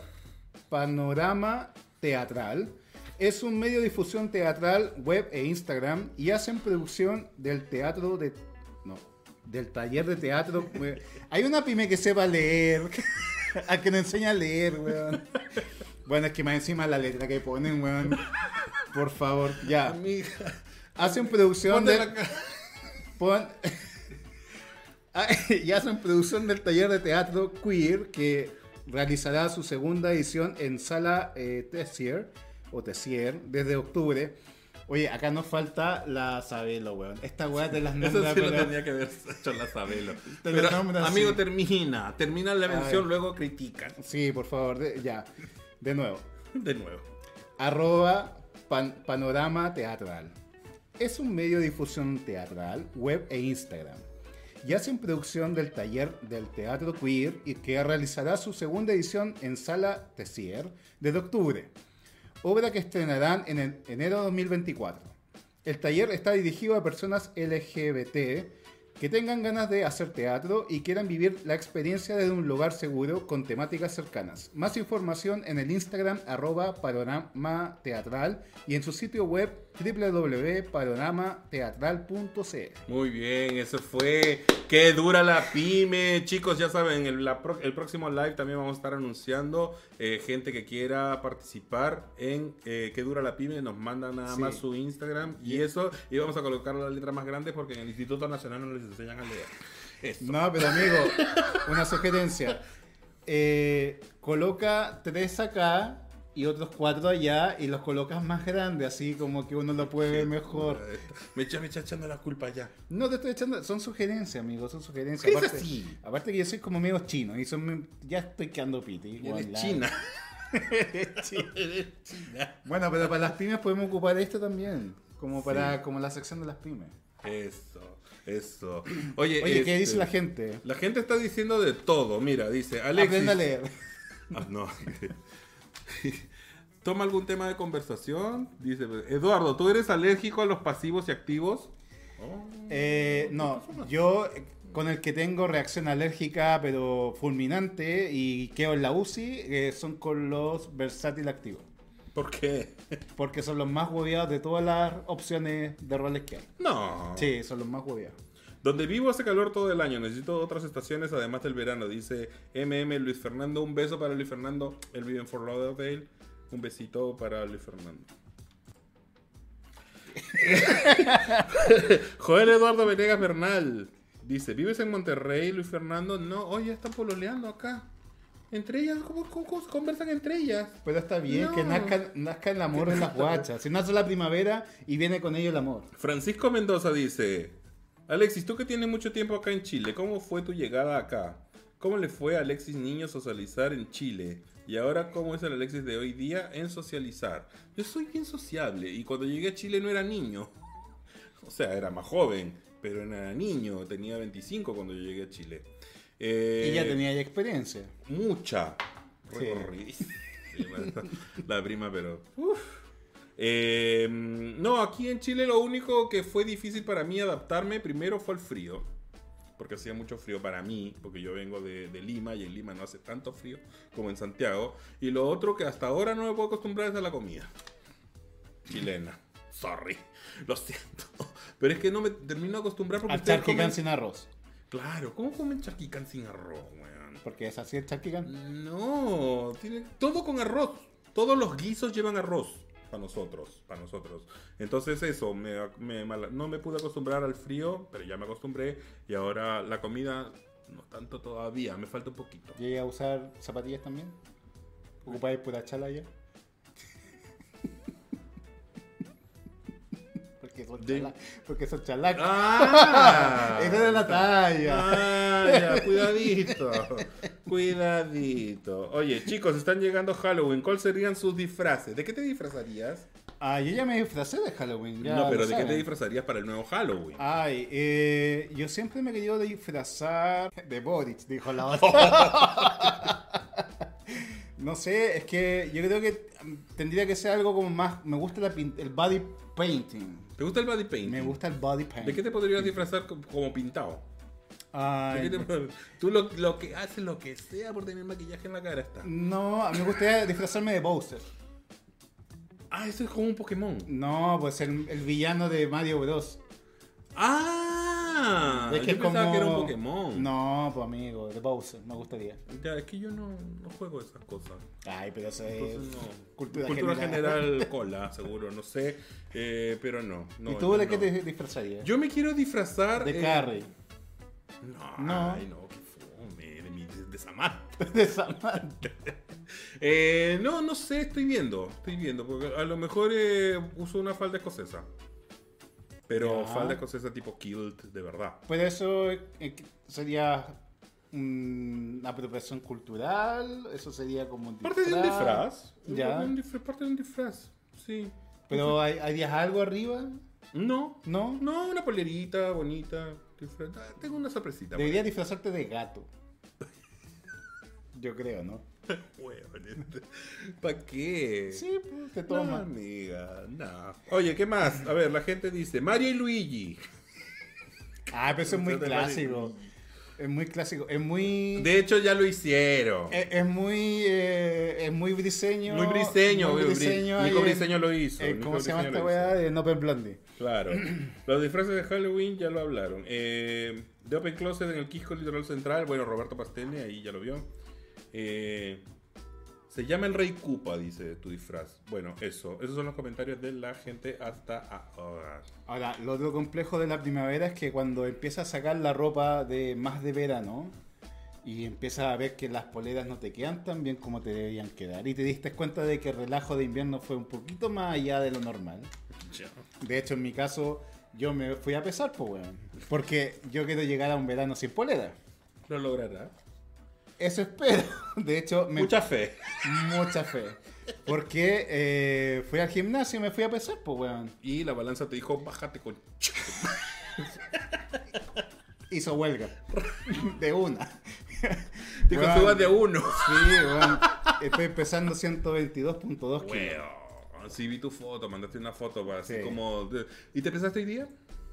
Speaker 1: Panorama Teatral. Es un medio de difusión teatral, web e Instagram y hacen producción del teatro de... No, del taller de teatro. Hay una pyme que sepa leer, a que nos enseña a leer, weón. Bueno, es que más encima la letra que ponen, weón. Por favor, ya.
Speaker 2: Amiga,
Speaker 1: Hacen producción de... Pon- Ah, y hacen producción del taller de teatro Queer que realizará su segunda edición en Sala eh, Tessier, o Tessier desde octubre. Oye, acá nos falta la Sabelo, weón. Esta weá te las
Speaker 2: Eso
Speaker 1: nombra,
Speaker 2: sí lo tenía que haber hecho la Sabelo.
Speaker 1: Te
Speaker 2: Pero, amigo,
Speaker 1: así.
Speaker 2: termina. Termina la mención, luego critican.
Speaker 1: Sí, por favor, de- ya. De nuevo.
Speaker 2: De nuevo.
Speaker 1: Arroba pan- Panorama Teatral. Es un medio de difusión teatral, web e Instagram. Yace en producción del taller del Teatro Queer y que realizará su segunda edición en Sala Tessier desde octubre. Obra que estrenarán en en- enero de 2024. El taller está dirigido a personas LGBT que tengan ganas de hacer teatro y quieran vivir la experiencia desde un lugar seguro con temáticas cercanas. Más información en el Instagram arroba panorama teatral y en su sitio web www.panoramateatral.cl.
Speaker 2: Muy bien, eso fue. Qué dura la pyme. Chicos, ya saben, el, la el próximo live también vamos a estar anunciando eh, gente que quiera participar en eh, Qué dura la pyme. Nos manda nada
Speaker 1: Sí.
Speaker 2: más su Instagram y eso. Y vamos a colocar la letra más grande porque en el Instituto Nacional no les enseñan a leer. Eso.
Speaker 1: No, pero amigo, una sugerencia. Eh, coloca tres acá y otros cuatro allá y los colocas más grandes, así como que uno lo puede ver mejor.
Speaker 2: Me echa, me echa echando la culpa ya.
Speaker 1: No te estoy echando, son sugerencias, amigo, son sugerencias.
Speaker 2: ¿Qué es
Speaker 1: aparte,
Speaker 2: así?
Speaker 1: aparte que yo soy como medio chino y son, ya estoy quedando piti.
Speaker 2: Eres China. Eres China.
Speaker 1: Bueno, pero para las pymes podemos ocupar esto también, como para como la sección de las pymes.
Speaker 2: Eso, eso. Oye,
Speaker 1: Oye, ¿qué
Speaker 2: este,
Speaker 1: dice la gente?
Speaker 2: La gente está diciendo de todo. Mira, dice Alexis.
Speaker 1: Aprenda a leer.
Speaker 2: Ah, no. Toma algún tema de conversación. Dice, Eduardo, ¿tú eres alérgico a los pasivos y activos? Oh.
Speaker 1: Eh, no, yo eh, con el que tengo reacción alérgica pero fulminante y quedo en la UCI eh, son con los versátil activos.
Speaker 2: ¿Por qué?
Speaker 1: Porque son los más hueveados de todas las opciones de roles que hay.
Speaker 2: No.
Speaker 1: Sí, son los más hueveados.
Speaker 2: Donde vivo hace calor todo el año. Necesito otras estaciones además del verano. Dice MM Luis Fernando. Un beso para Luis Fernando. Él vive en Fort Lauderdale. Un besito para Luis Fernando. Joel Eduardo Venegas Bernal. Dice, ¿vives en Monterrey, Luis Fernando? No, oye, están pololeando acá. Entre ellas, ¿cómo, cómo- cómo se conversan entre ellas?
Speaker 1: Pero está bien
Speaker 2: No.
Speaker 1: que nazca, nazca el amor en las guachas. Si nace la primavera y viene con ello el amor.
Speaker 2: Francisco Mendoza dice, Alexis, tú que tienes mucho tiempo acá en Chile, ¿cómo fue tu llegada acá? ¿Cómo le fue a Alexis Niño socializar en Chile? Y ahora, ¿cómo es el Alexis de hoy día en socializar? Yo soy bien sociable y cuando llegué a Chile no era niño. O sea, era más joven, pero no era niño. Tenía 25 cuando yo llegué a Chile. Eh,
Speaker 1: Y ya tenía ya experiencia.
Speaker 2: Mucha.
Speaker 1: Sí.
Speaker 2: La prima, pero. uf. Eh, no, aquí en Chile lo único que fue difícil para mí adaptarme primero fue el frío. Porque hacía mucho frío para mí, porque yo vengo de, de Lima y en Lima no hace tanto frío como en Santiago. Y lo otro que hasta ahora no me puedo acostumbrar es a la comida chilena. Sorry, lo siento. Pero es que no me termino de acostumbrar porque
Speaker 1: Al charquicán
Speaker 2: comen-
Speaker 1: sin arroz.
Speaker 2: Claro, ¿cómo comen charquicán sin arroz, weón?
Speaker 1: Porque es así el charquicán.
Speaker 2: No, tiene todo con arroz. Todos los guisos llevan arroz para nosotros, para nosotros. Entonces eso, me, me no me pude acostumbrar al frío, pero ya me acostumbré y ahora la comida no tanto todavía, me falta un poquito.
Speaker 1: ¿Llegué a usar zapatillas también? ¿Ocupáis pura chala ya? Porque son,
Speaker 2: De-
Speaker 1: chala- porque son chalacas.
Speaker 2: ¡Ah!
Speaker 1: Esa era la talla.
Speaker 2: Ah, ya, cuidadito. Cuidadito. Oye, chicos, están llegando Halloween. ¿Cuáles serían sus disfraces? ¿De qué te disfrazarías?
Speaker 1: Ah, yo ya me disfracé de Halloween. ya
Speaker 2: no, pero ¿de qué te disfrazarías para el nuevo Halloween?
Speaker 1: Ay, eh, yo siempre me he querido disfrazar de Boric, dijo la otra. no sé, es que yo creo que tendría que ser algo como más. Me gusta la el body painting.
Speaker 2: ¿Te gusta el body painting?
Speaker 1: Me gusta el body painting.
Speaker 2: ¿De qué te podrías disfrazar co- como pintado? ¿De
Speaker 1: Ay,
Speaker 2: Tú lo, lo que haces, lo que sea por tener maquillaje en la cara está.
Speaker 1: no, a mí me gustaría disfrazarme de Bowser.
Speaker 2: Ah, eso es como un Pokémon.
Speaker 1: No, pues el, el villano de Mario Bros.
Speaker 2: Ah,
Speaker 1: es que
Speaker 2: yo
Speaker 1: es
Speaker 2: pensaba
Speaker 1: como...
Speaker 2: que era un Pokémon.
Speaker 1: No, pues amigo, de Bowser, me gustaría.
Speaker 2: Ya, es que yo no, no juego esas cosas.
Speaker 1: Ay, pero eso es
Speaker 2: Entonces, no.
Speaker 1: cultura,
Speaker 2: general. cola, seguro, no sé. eh, pero no. no
Speaker 1: ¿Y tú de qué te disfrazarías?
Speaker 2: Yo me quiero disfrazar.
Speaker 1: de
Speaker 2: eh,
Speaker 1: Carrie.
Speaker 2: No,
Speaker 1: No.
Speaker 2: ay, no, qué fome. De mi de, de Samantha.
Speaker 1: de Samantha.
Speaker 2: Eh, no, no sé, estoy viendo. Estoy viendo. Porque a lo mejor eh, uso una falda escocesa. Pero
Speaker 1: Ya.
Speaker 2: falda escocesa tipo kilt, de verdad.
Speaker 1: Pues eso eh, sería mm, una apropiación cultural, eso sería como un
Speaker 2: Parte de un disfraz.
Speaker 1: Ya.
Speaker 2: Un disfraz, Parte de un disfraz. Sí.
Speaker 1: Pero hay, harías algo arriba,
Speaker 2: No.
Speaker 1: ¿no?
Speaker 2: No, una polerita bonita. disfraz- ah, Tengo una sorpresita.
Speaker 1: Deberías disfrazarte de gato. Yo creo, ¿no?
Speaker 2: ¿Para qué?
Speaker 1: Sí, pues te
Speaker 2: No,
Speaker 1: toma.
Speaker 2: amiga, no. Oye, ¿qué más? A ver, la gente dice Mario y Luigi.
Speaker 1: Ah, pero eso es muy clásico. Es muy clásico. Es muy.
Speaker 2: De hecho, ya lo hicieron.
Speaker 1: Es, es muy. eh, es muy briseño.
Speaker 2: Muy briseño,
Speaker 1: muy
Speaker 2: bri-
Speaker 1: briseño
Speaker 2: Nico Briseño lo hizo.
Speaker 1: eh,
Speaker 2: Nico
Speaker 1: ¿Cómo se llama esta weá? De Open Blondie.
Speaker 2: Claro. Los disfraces de Halloween ya lo hablaron. Eh, de Open Closet en el Quisco Litoral Central. Bueno, Roberto Pastene, ahí ya lo vio. Eh, se llama el Rey Cupa, dice tu disfraz. Bueno, eso. Esos son los comentarios de la gente hasta ahora.
Speaker 1: Ahora, lo otro complejo de la primavera es que cuando empiezas a sacar la ropa de más de verano y empiezas a ver que las poleras no te quedan tan bien como te deberían quedar y te diste cuenta de que el relajo de invierno fue un poquito más allá de lo normal. De hecho, en mi caso, yo me fui a pesar, pues, weón. Porque yo quiero llegar a un verano sin polera.
Speaker 2: Lo logrará.
Speaker 1: Eso espero. De hecho, me
Speaker 2: Mucha fe.
Speaker 1: mucha fe. Porque eh, fui al gimnasio y me fui a pesar, pues, weón.
Speaker 2: Y la balanza te dijo, bájate con...
Speaker 1: Hizo huelga. De una.
Speaker 2: Dijo, subas de uno.
Speaker 1: Sí, weón. Estoy pesando 122.2 kilos.
Speaker 2: Weón, sí vi tu foto, mandaste una foto para así
Speaker 1: Sí.
Speaker 2: como... ¿Y te pesaste hoy día?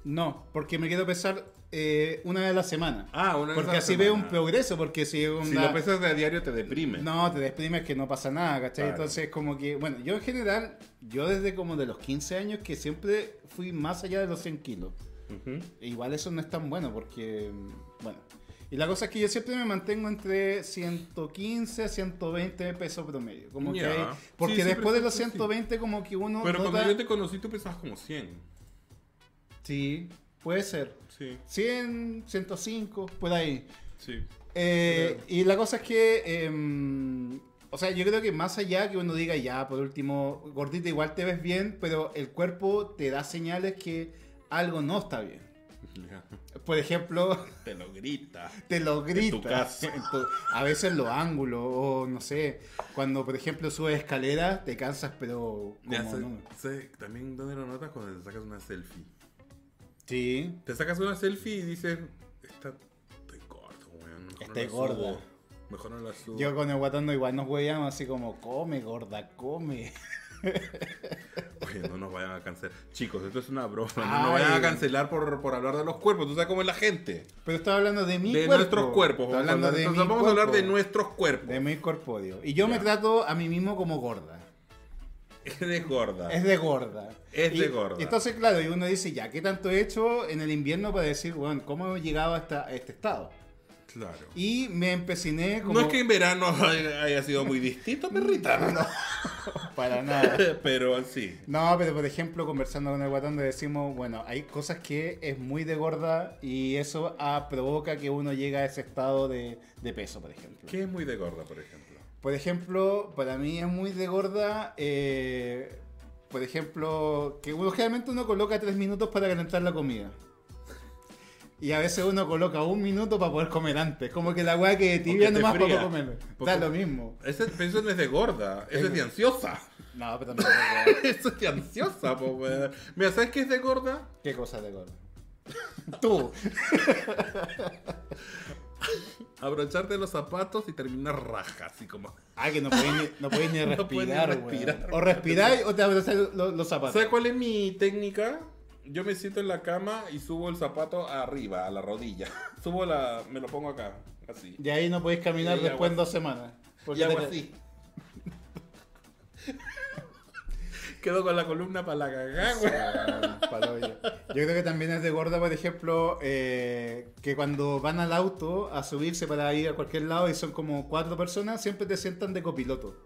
Speaker 1: No, porque me quiero pesar eh, una vez a la semana.
Speaker 2: Ah, una vez
Speaker 1: Porque
Speaker 2: a la
Speaker 1: así veo un
Speaker 2: semana.
Speaker 1: progreso, porque si, onda-
Speaker 2: Si lo pesas de a diario te deprime.
Speaker 1: No, te deprimes que no pasa nada, ¿cachai?
Speaker 2: Claro.
Speaker 1: Entonces, como que, bueno, yo en general, yo desde como de los 15 años que siempre fui más allá de los 100 kilos. E igual eso no es tan bueno porque, mm, bueno. Y la cosa es que yo siempre me mantengo entre 115 a 120 pesos promedio. Como que
Speaker 2: Ya.
Speaker 1: hay- porque
Speaker 2: Sí,
Speaker 1: después de los
Speaker 2: perfecto, sí.
Speaker 1: 120 como que uno
Speaker 2: Pero
Speaker 1: nota-
Speaker 2: cuando yo te conocí tú pesabas como 100.
Speaker 1: Sí, puede ser.
Speaker 2: Sí,
Speaker 1: 100, 105, por ahí.
Speaker 2: sí.
Speaker 1: Eh,
Speaker 2: Claro.
Speaker 1: Y la cosa es que, em, o sea, yo creo que más allá que uno diga ya, por último, gordita, igual te ves bien, pero el cuerpo te da señales que algo no está bien. Por ejemplo,
Speaker 2: Te lo grita.
Speaker 1: te lo grita.
Speaker 2: En tu casa.
Speaker 1: En tu- a veces los ángulos, o no sé, cuando por ejemplo subes escaleras, te cansas, pero
Speaker 2: Ya
Speaker 1: como
Speaker 2: sé,
Speaker 1: no.
Speaker 2: sé también dónde lo notas cuando te sacas una selfie.
Speaker 1: Sí,
Speaker 2: Te sacas una selfie y dices, "Está- estoy gordo, weón. Mejor
Speaker 1: Estoy
Speaker 2: no
Speaker 1: gorda.
Speaker 2: subo. Mejor no la subo.
Speaker 1: yo con el guatón igual nos veíamos así como, come, gorda, come.
Speaker 2: Oye, no nos vayan a cancelar. Chicos, esto es una broma. No nos vayan a cancelar por, por hablar de los cuerpos. Tú sabes cómo es la gente.
Speaker 1: Pero estaba hablando de mi
Speaker 2: de
Speaker 1: cuerpo.
Speaker 2: nuestros cuerpos.
Speaker 1: Estaba
Speaker 2: Vamos, a
Speaker 1: hablando
Speaker 2: hablar,
Speaker 1: de
Speaker 2: entonces
Speaker 1: mi
Speaker 2: vamos a hablar de
Speaker 1: cuerpo.
Speaker 2: nuestros cuerpos.
Speaker 1: De mi corpóreo. Y yo me trato a mí mismo como gorda.
Speaker 2: Eres gorda.
Speaker 1: Es de gorda.
Speaker 2: Es
Speaker 1: Y-
Speaker 2: de gorda.
Speaker 1: y Entonces, claro, y uno dice, ya, ¿qué tanto he hecho en el invierno para decir, bueno, cómo he llegado hasta este estado?
Speaker 2: Claro.
Speaker 1: Y me empeciné como...
Speaker 2: No es que en verano haya sido muy distinto, perrita.
Speaker 1: Para nada.
Speaker 2: Pero sí.
Speaker 1: No, pero por ejemplo, conversando con el guatón, le decimos, bueno, hay cosas que es muy de gorda y eso ah, provoca que uno llegue a ese estado de, de peso, por ejemplo.
Speaker 2: ¿Qué es muy de gorda, por ejemplo?
Speaker 1: Por ejemplo, para mí es muy de gorda, eh, por ejemplo, que uno generalmente uno coloca tres minutos para calentar la comida. Y a veces uno coloca un minuto para poder comer antes. Como que la weá que tibia nomás para
Speaker 2: fría.
Speaker 1: comer.
Speaker 2: Porque-
Speaker 1: Da lo mismo.
Speaker 2: Ese, pero eso no es de gorda, eso es de ansiosa.
Speaker 1: No, pero también es de gorda.
Speaker 2: Eso es de ansiosa, po, weón. Mira, ¿sabes qué es de gorda?
Speaker 1: ¿Qué cosa de gorda? Tú.
Speaker 2: Abrocharte los zapatos y terminar raja, así como.
Speaker 1: Ah, que no podéis ni, no podéis ni
Speaker 2: No podéis
Speaker 1: respirar,
Speaker 2: respirar.
Speaker 1: weón. O respiráis o te abrazas los, los zapatos.
Speaker 2: ¿Sabes cuál es mi técnica? Yo me siento en la cama y subo el zapato arriba, a la rodilla. Subo la. Me lo pongo acá, así.
Speaker 1: Y ahí no podéis caminar después en dos semanas.
Speaker 2: Y hago así. Quedo con la columna para la cagada, güey.
Speaker 1: Hoyo. Yo creo que también es de gorda, por ejemplo, eh, que cuando van al auto a subirse para ir a cualquier lado y son como cuatro personas, siempre te sientan de copiloto.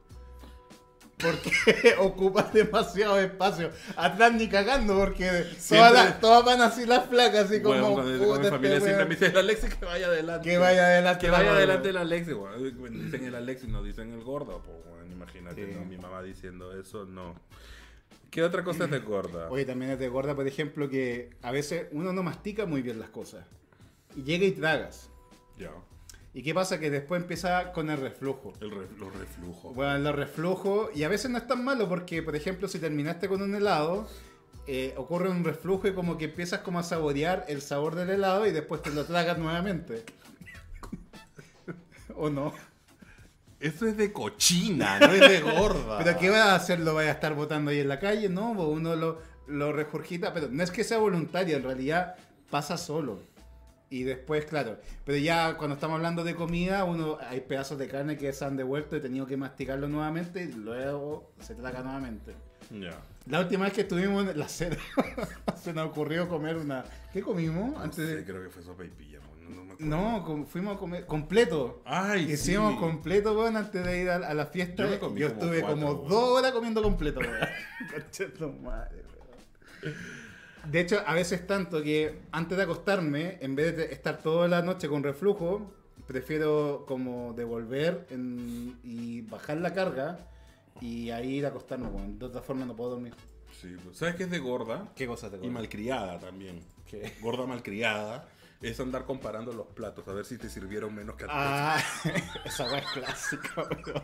Speaker 1: porque ocupa demasiado espacio. Atrás ni cagando, porque todas,
Speaker 2: Siempre-
Speaker 1: las- todas van así las placas, así como.
Speaker 2: Bueno, con
Speaker 1: puta,
Speaker 2: mi
Speaker 1: este
Speaker 2: familia siempre
Speaker 1: weón.
Speaker 2: me dice que vaya adelante.
Speaker 1: Que vaya adelante.
Speaker 2: Que
Speaker 1: la
Speaker 2: vaya adelante weón. Bueno, Dicen el Alexis, no dicen el gordo, pues, weón, imagínate,
Speaker 1: Sí.
Speaker 2: ¿no? Mi mamá diciendo eso, no. ¿Qué otra cosa es de gorda?
Speaker 1: Oye, también es de gorda, por ejemplo, que a veces uno no mastica muy bien las cosas. Y llega y tragas.
Speaker 2: Ya,
Speaker 1: ¿Y qué pasa? Que después empieza con el reflujo.
Speaker 2: el re- los reflujos.
Speaker 1: Bueno, los reflujos, y a veces no es tan malo porque, por ejemplo, si terminaste con un helado, eh, ocurre un reflujo y como que empiezas como a saborear el sabor del helado y después te lo tragas nuevamente. ¿O no?
Speaker 2: Eso es de cochina, no es de gorda.
Speaker 1: ¿Pero qué vas a hacer? ¿Lo vas a estar botando ahí en la calle? No, uno lo, lo regurgita, pero no es que sea voluntario, en realidad pasa solo. Y después, claro, pero ya cuando estamos hablando de comida, uno hay pedazos de carne que se han devuelto y he tenido que masticarlo nuevamente y luego se traga nuevamente.
Speaker 2: Ya.
Speaker 1: La última vez que estuvimos en la cena, se nos ocurrió comer una... ¿Qué comimos?
Speaker 2: No
Speaker 1: Antes
Speaker 2: sé,
Speaker 1: de...
Speaker 2: creo que fue sopa y no, no me acuerdo.
Speaker 1: No, com- fuimos a comer completo.
Speaker 2: Ay,
Speaker 1: Hicimos
Speaker 2: sí.
Speaker 1: completo, weón, antes de ir a, a la fiesta.
Speaker 2: Yo me comí
Speaker 1: Yo
Speaker 2: como
Speaker 1: estuve
Speaker 2: cuatro,
Speaker 1: como
Speaker 2: weón.
Speaker 1: dos horas comiendo completo, weón. Concha tu madre, weón. De hecho, a veces tanto que antes de acostarme, en vez de estar toda la noche con reflujo, prefiero como devolver en- y bajar la carga y ahí ir a acostarme, weón. De otra forma no puedo dormir.
Speaker 2: Sí, pues, ¿Sabes qué es de gorda?
Speaker 1: ¿Qué cosa te
Speaker 2: Y malcriada también.
Speaker 1: ¿Qué?
Speaker 2: Gorda malcriada es andar comparando los platos, a ver si te sirvieron menos que a ti.
Speaker 1: Ah, esa es clásica, weón.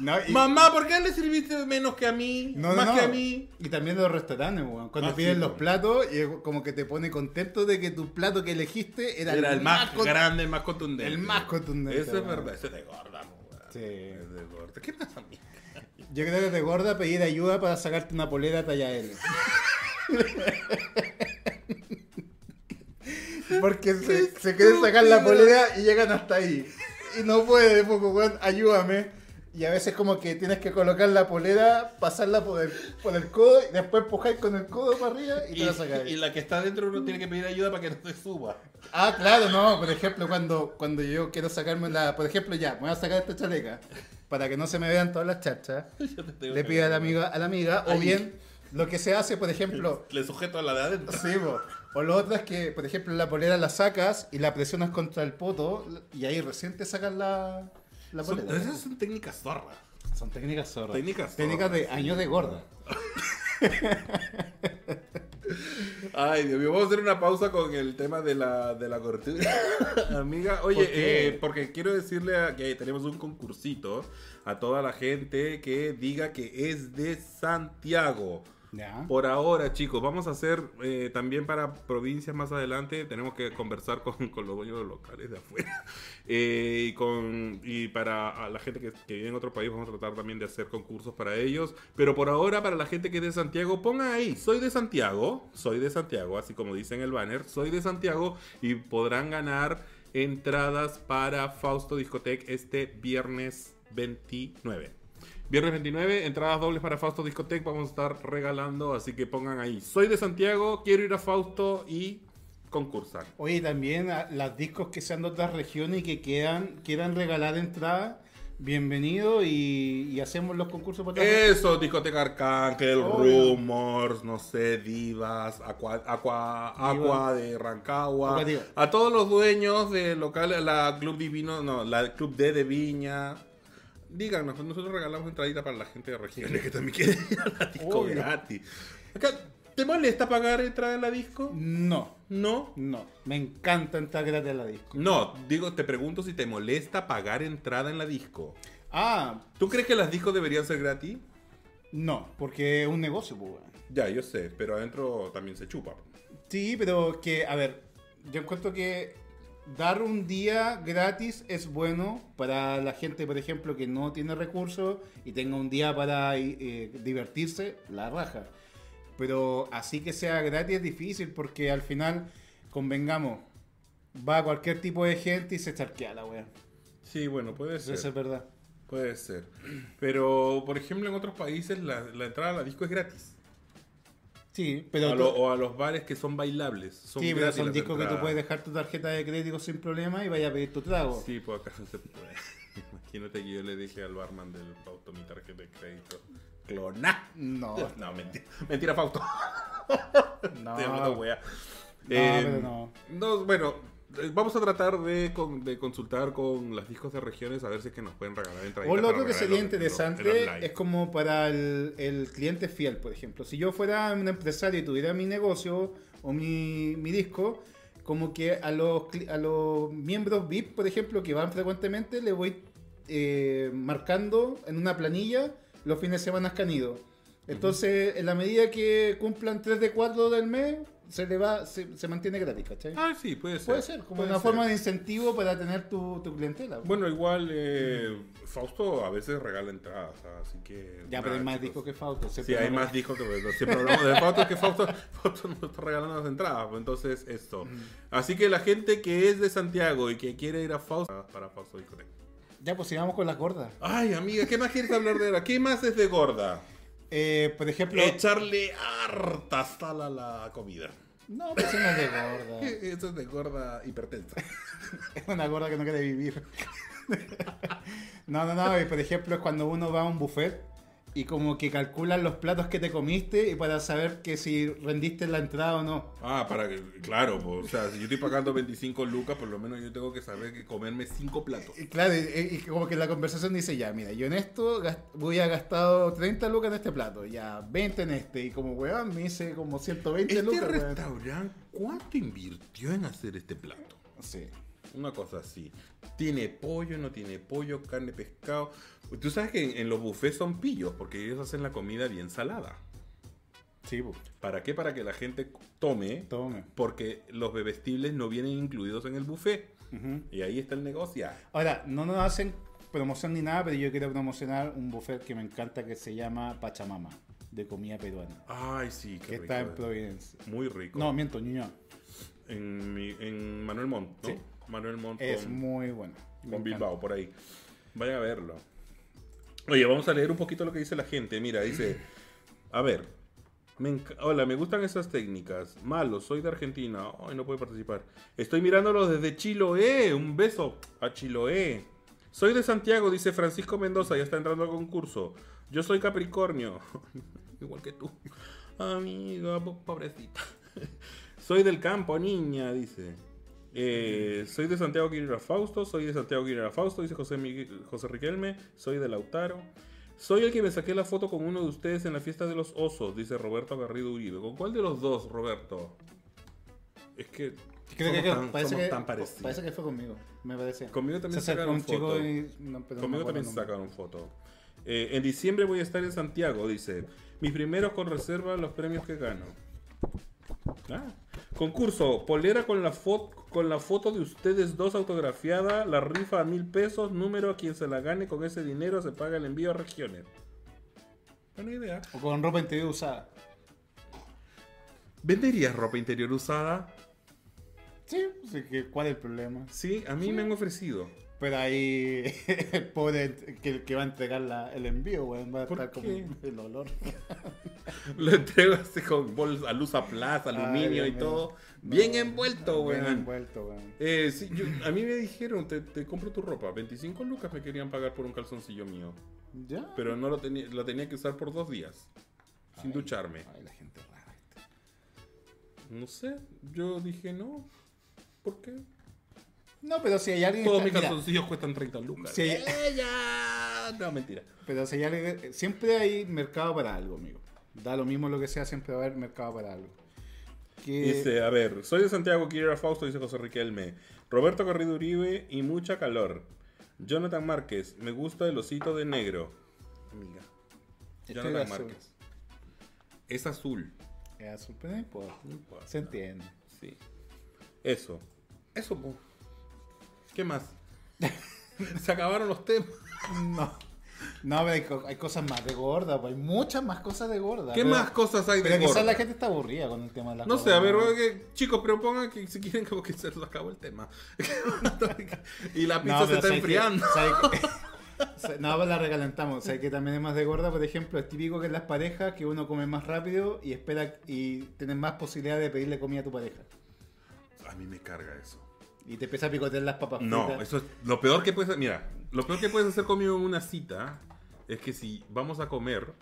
Speaker 1: No, y-
Speaker 2: Mamá, ¿por qué le sirviste menos que a mí?
Speaker 1: No, no,
Speaker 2: más
Speaker 1: no.
Speaker 2: que a mí.
Speaker 1: Y también de los restaurantes, weón. Cuando
Speaker 2: Ah,
Speaker 1: piden
Speaker 2: sí,
Speaker 1: los
Speaker 2: weón.
Speaker 1: platos, y es como que te pone contento de que tu plato que elegiste era,
Speaker 2: Era el más grande, el más contundente.
Speaker 1: el más contundente,
Speaker 2: Eso es
Speaker 1: weón.
Speaker 2: verdad, eso es de gorda, weón.
Speaker 1: Sí.
Speaker 2: Es de gorda. ¿Qué pasa a mí?
Speaker 1: Yo creo que te gorda pedir ayuda para sacarte una polera talla L. Porque se, se quieren sacar la polera y llegan hasta ahí. Y no puede, poco weón, ayúdame. Y a veces como que tienes que colocar la polera, pasarla por el, por el codo y después empujar con el codo para arriba y, te la sacas.
Speaker 2: y la que está dentro uno tiene que pedir ayuda para que no se suba.
Speaker 1: Ah, claro, no, por ejemplo, cuando, cuando yo quiero sacarme la. Por ejemplo, ya, me voy a sacar esta chaleca para que no se me vean todas las chachas.
Speaker 2: Yo te tengo
Speaker 1: Le pido a la amiga, a la amiga o bien lo que se hace, por ejemplo,
Speaker 2: Le sujeto a la de adentro.
Speaker 1: sí, po, o lo otro es que, por ejemplo, la polera la sacas y la presionas contra el poto y ahí recién te sacas la, la
Speaker 2: Son-
Speaker 1: polera.
Speaker 2: esas son técnicas zorras.
Speaker 1: Son técnicas zorras.
Speaker 2: Técnicas
Speaker 1: Técnicas de años de gorda.
Speaker 2: Ay, Dios mío, vamos a hacer una pausa con el tema de la, de la cortura. Amiga, oye, eh, porque quiero decirle a- que tenemos un concursito a toda la gente que diga que es de Santiago. Por ahora, chicos, vamos a hacer eh, también para provincias más adelante. Tenemos que conversar con, los dueños locales de afuera. Eh, y, para la gente que, que vive en otro país, vamos a tratar también de hacer concursos para ellos. Pero por ahora, para la gente que es de Santiago, pongan ahí: Soy de Santiago, soy de Santiago, así como dice en el banner, soy de Santiago y podrán ganar entradas para Fausto Discotec este viernes 29. Viernes 29, entradas dobles para Fausto Discotec. Vamos a estar regalando, así que pongan ahí. Soy de Santiago, quiero ir a Fausto y concursar.
Speaker 1: Oye, también a las discos que sean de otras regiones y que quieran, quieran regalar entradas, bienvenido y, y hacemos los concursos por
Speaker 2: Eso, Discoteca Arcángel,
Speaker 1: Obvio.
Speaker 2: Rumors, no sé, Divas, Aqua, Aqua, Aqua de Rancagua. A todos los dueños de local, la Club Divino, no, la Club D de Viña. Díganos, pues nosotros regalamos entradita para la gente de regiones que también quiere ir a la disco
Speaker 1: Obvio.
Speaker 2: gratis. Acá, ¿Te molesta pagar entrada en la disco?
Speaker 1: No,
Speaker 2: No.
Speaker 1: no. Me encanta entrar gratis a la disco.
Speaker 2: No, digo, te pregunto si te molesta pagar entrada en la disco.
Speaker 1: Ah,
Speaker 2: ¿Tú crees que las discos deberían ser gratis?
Speaker 1: no, porque es un negocio, pues.
Speaker 2: Ya, yo sé, pero adentro también se chupa.
Speaker 1: Sí, pero que, a ver, yo encuentro que dar un día gratis es bueno para la gente, por ejemplo, que no tiene recursos y tenga un día para eh, divertirse, la raja. Pero así que sea gratis es difícil porque al final, convengamos, va cualquier tipo de gente y se charquea la wea.
Speaker 2: Sí, bueno, puede
Speaker 1: Eso
Speaker 2: ser.
Speaker 1: es verdad.
Speaker 2: Puede ser. Pero, por ejemplo, en otros países la, la entrada a la disco es gratis.
Speaker 1: Sí, pero,
Speaker 2: A lo- o a los bares que son bailables. Son
Speaker 1: sí, pero son discos que tú puedes dejar tu tarjeta de crédito sin problema y vaya a pedir tu trago.
Speaker 2: Sí, pues acá no se puede. Imagínate que yo le dije al barman del Fausto mi tarjeta de crédito. Clona.
Speaker 1: No,
Speaker 2: No, mentira, mentira Fausto.
Speaker 1: no.
Speaker 2: Wea.
Speaker 1: No,
Speaker 2: Eh,
Speaker 1: pero no.
Speaker 2: no, bueno, vamos a tratar de, con- de consultar con las discos de regiones a ver si es que nos pueden regalar entradas.
Speaker 1: O lo otro que sería interesante es como para el, el cliente fiel, por ejemplo. Si yo fuera un empresario y tuviera mi negocio o mi, mi disco, como que a los, a los miembros VIP, por ejemplo, que van frecuentemente, le voy eh, marcando en una planilla los fines de semana que han ido. Entonces, en la medida que cumplan 3 de 4 del mes, se le va, se, se mantiene gratis, ¿cachai?
Speaker 2: Ah, sí, puede ser.
Speaker 1: Puede ser, como
Speaker 2: puede
Speaker 1: una
Speaker 2: ser.
Speaker 1: forma de incentivo para tener tu, tu clientela.
Speaker 2: Bueno, igual eh, Fausto a veces regala entradas, así que...
Speaker 1: ya, pero
Speaker 2: nada,
Speaker 1: hay más discos que Fausto.
Speaker 2: Sí,
Speaker 1: siempre
Speaker 2: hay más discos que bueno, siempre hablamos de Fausto que Fausto, Fausto nos está regalando las entradas. pues, Entonces, esto. Así que la gente que es de Santiago y que quiere ir a Fausto, para Fausto Discoteca.
Speaker 1: Ya, pues sigamos con las gordas.
Speaker 2: Ay, amiga, ¿qué más quieres hablar de ahora? ¿Qué más es de gorda?
Speaker 1: Eh, por ejemplo.
Speaker 2: Echarle harta sal a la comida.
Speaker 1: No, pues eso no es de gorda.
Speaker 2: Eso es de gorda hipertensa.
Speaker 1: Es una gorda que no quiere vivir. no, no, no. y Por ejemplo, es cuando uno va a un buffet y como que calculan los platos que te comiste y para saber que si rendiste la entrada o no.
Speaker 2: Ah, para que, claro, pues, o sea, si yo estoy pagando 25 lucas, por lo menos yo tengo que saber que comerme 5 platos.
Speaker 1: Y claro, y, y como que la conversación dice, ya, mira, yo en esto voy a gastado 30 lucas en este plato, ya 20 en este, y como weón me hice como 120
Speaker 2: Este
Speaker 1: lucas. weón.
Speaker 2: restaurante, ¿cuánto invirtió en hacer este plato?
Speaker 1: Sí.
Speaker 2: Una cosa así. ¿Tiene pollo, no tiene pollo, carne, pescado? Tú sabes que en, en los buffets son pillos, porque ellos hacen la comida bien salada.
Speaker 1: Sí,
Speaker 2: ¿Para qué? Para que la gente tome,
Speaker 1: tome.
Speaker 2: porque los bebestibles no vienen incluidos en el buffet. Y ahí está el negocio.
Speaker 1: Ahora, no nos hacen promoción ni nada, pero yo quiero promocionar un buffet que me encanta que se llama Pachamama, de comida peruana,
Speaker 2: Ay, sí, qué
Speaker 1: que
Speaker 2: rico
Speaker 1: está en. Providencia.
Speaker 2: Muy rico.
Speaker 1: No, miento, Ñuñoa.
Speaker 2: en, mi- en Manuel Montt, ¿no?
Speaker 1: Sí.
Speaker 2: Manuel Montt
Speaker 1: Es
Speaker 2: con,
Speaker 1: muy bueno.
Speaker 2: Con. Bilbao, por ahí. Vayan a verlo. Oye, vamos a leer un poquito lo que dice la gente. Mira, dice, a ver, me hola, me gustan esas técnicas. Malo, soy de Argentina. Ay, no puede participar. Estoy mirándolo desde Chiloé. Un beso a Chiloé. Soy de Santiago, dice Francisco Mendoza, ya está entrando al concurso. Yo soy Capricornio. Igual que tú. Amiga, po- pobrecita. soy del campo, niña, dice. Eh, soy de Santiago Quirera Fausto, soy de Santiago Quirera Fausto, dice José, Miguel- José Riquelme, soy de Lautaro. Soy el que me saqué la foto con uno de ustedes en la fiesta de los osos, dice Roberto Garrido Uribe. ¿Con cuál de los dos, Roberto? Es que
Speaker 1: Creo
Speaker 2: somos,
Speaker 1: que,
Speaker 2: tan,
Speaker 1: parece,
Speaker 2: somos
Speaker 1: que,
Speaker 2: tan parecidos.
Speaker 1: parece que fue conmigo, me parece.
Speaker 2: Conmigo también
Speaker 1: se
Speaker 2: sacaron foto.
Speaker 1: y... no,
Speaker 2: Conmigo también
Speaker 1: el
Speaker 2: sacaron foto. Eh, en diciembre voy a estar en Santiago, dice. Mis primeros con reserva los premios que gano. Ah. Concurso, polera con la, foto con la foto de ustedes dos autografiada, la rifa a mil pesos, número a quien se la gane, con ese dinero se paga el envío a regiones. Buena idea.
Speaker 1: O con ropa interior usada.
Speaker 2: ¿Venderías ropa interior usada?
Speaker 1: Sí, sí que, ¿cuál es el problema?
Speaker 2: Sí, a mí me han ofrecido.
Speaker 1: Pero ahí el pobre que, va a entregar la- el envío, weón, va a
Speaker 2: ¿Por
Speaker 1: estar como el olor.
Speaker 2: Lo entrego así con bolsa, luz a plaza, aluminio
Speaker 1: Ay,
Speaker 2: y todo. Bien
Speaker 1: No,
Speaker 2: envuelto,
Speaker 1: Bien
Speaker 2: weón.
Speaker 1: envuelto, weón.
Speaker 2: Eh, sí, yo- a mí me dijeron, te, te compro tu ropa. 25 lucas me querían pagar por un calzoncillo mío.
Speaker 1: ¿Ya?
Speaker 2: Pero no lo tenía, lo tenía que usar por dos días. Sin ducharme.
Speaker 1: Ay, la gente rara.
Speaker 2: No sé, yo dije no. ¿Por qué?
Speaker 1: No, pero si hay alguien...
Speaker 2: Todos mis calzoncillos cuestan 30 lucas.
Speaker 1: Sí.
Speaker 2: ¡Ella! No, mentira.
Speaker 1: pero si hay alguien- Siempre hay mercado para algo, amigo. Da lo mismo lo que sea, siempre va a haber mercado para algo. Que...
Speaker 2: Dice, a ver, soy de Santiago, quiero Fausto, dice José Riquelme. Roberto Garrido Uribe y mucha calor. Jonathan Márquez, me gusta el osito de negro. Amiga.
Speaker 1: Este
Speaker 2: Jonathan
Speaker 1: es azul.
Speaker 2: Márquez. Es azul.
Speaker 1: Es azul, pero no importa.
Speaker 2: No importa.
Speaker 1: Se entiende.
Speaker 2: Sí. Eso. Eso, po. ¿Qué más? Se acabaron los temas.
Speaker 1: No. No, pero hay, co- hay cosas más de gorda, pues hay muchas más cosas de gorda.
Speaker 2: ¿Qué más cosas hay de
Speaker 1: Pero quizás
Speaker 2: gorda?
Speaker 1: la gente está aburrida con el tema de la
Speaker 2: No sé, a ver, que, chicos, pero pongan que si quieren como que se les acabó el tema. y la pizza
Speaker 1: No,
Speaker 2: se está enfriando.
Speaker 1: No, pues la recalentamos. O sea, que también es más de gorda, por ejemplo, es típico que en las parejas que uno come más rápido y espera y tienes más posibilidad de pedirle comida a tu pareja.
Speaker 2: A mí me carga eso.
Speaker 1: Y te empieza a picotear las papas
Speaker 2: No,
Speaker 1: fritas.
Speaker 2: eso es lo peor que puedes Mira, lo peor que puedes hacer conmigo en una cita es que si vamos a comer,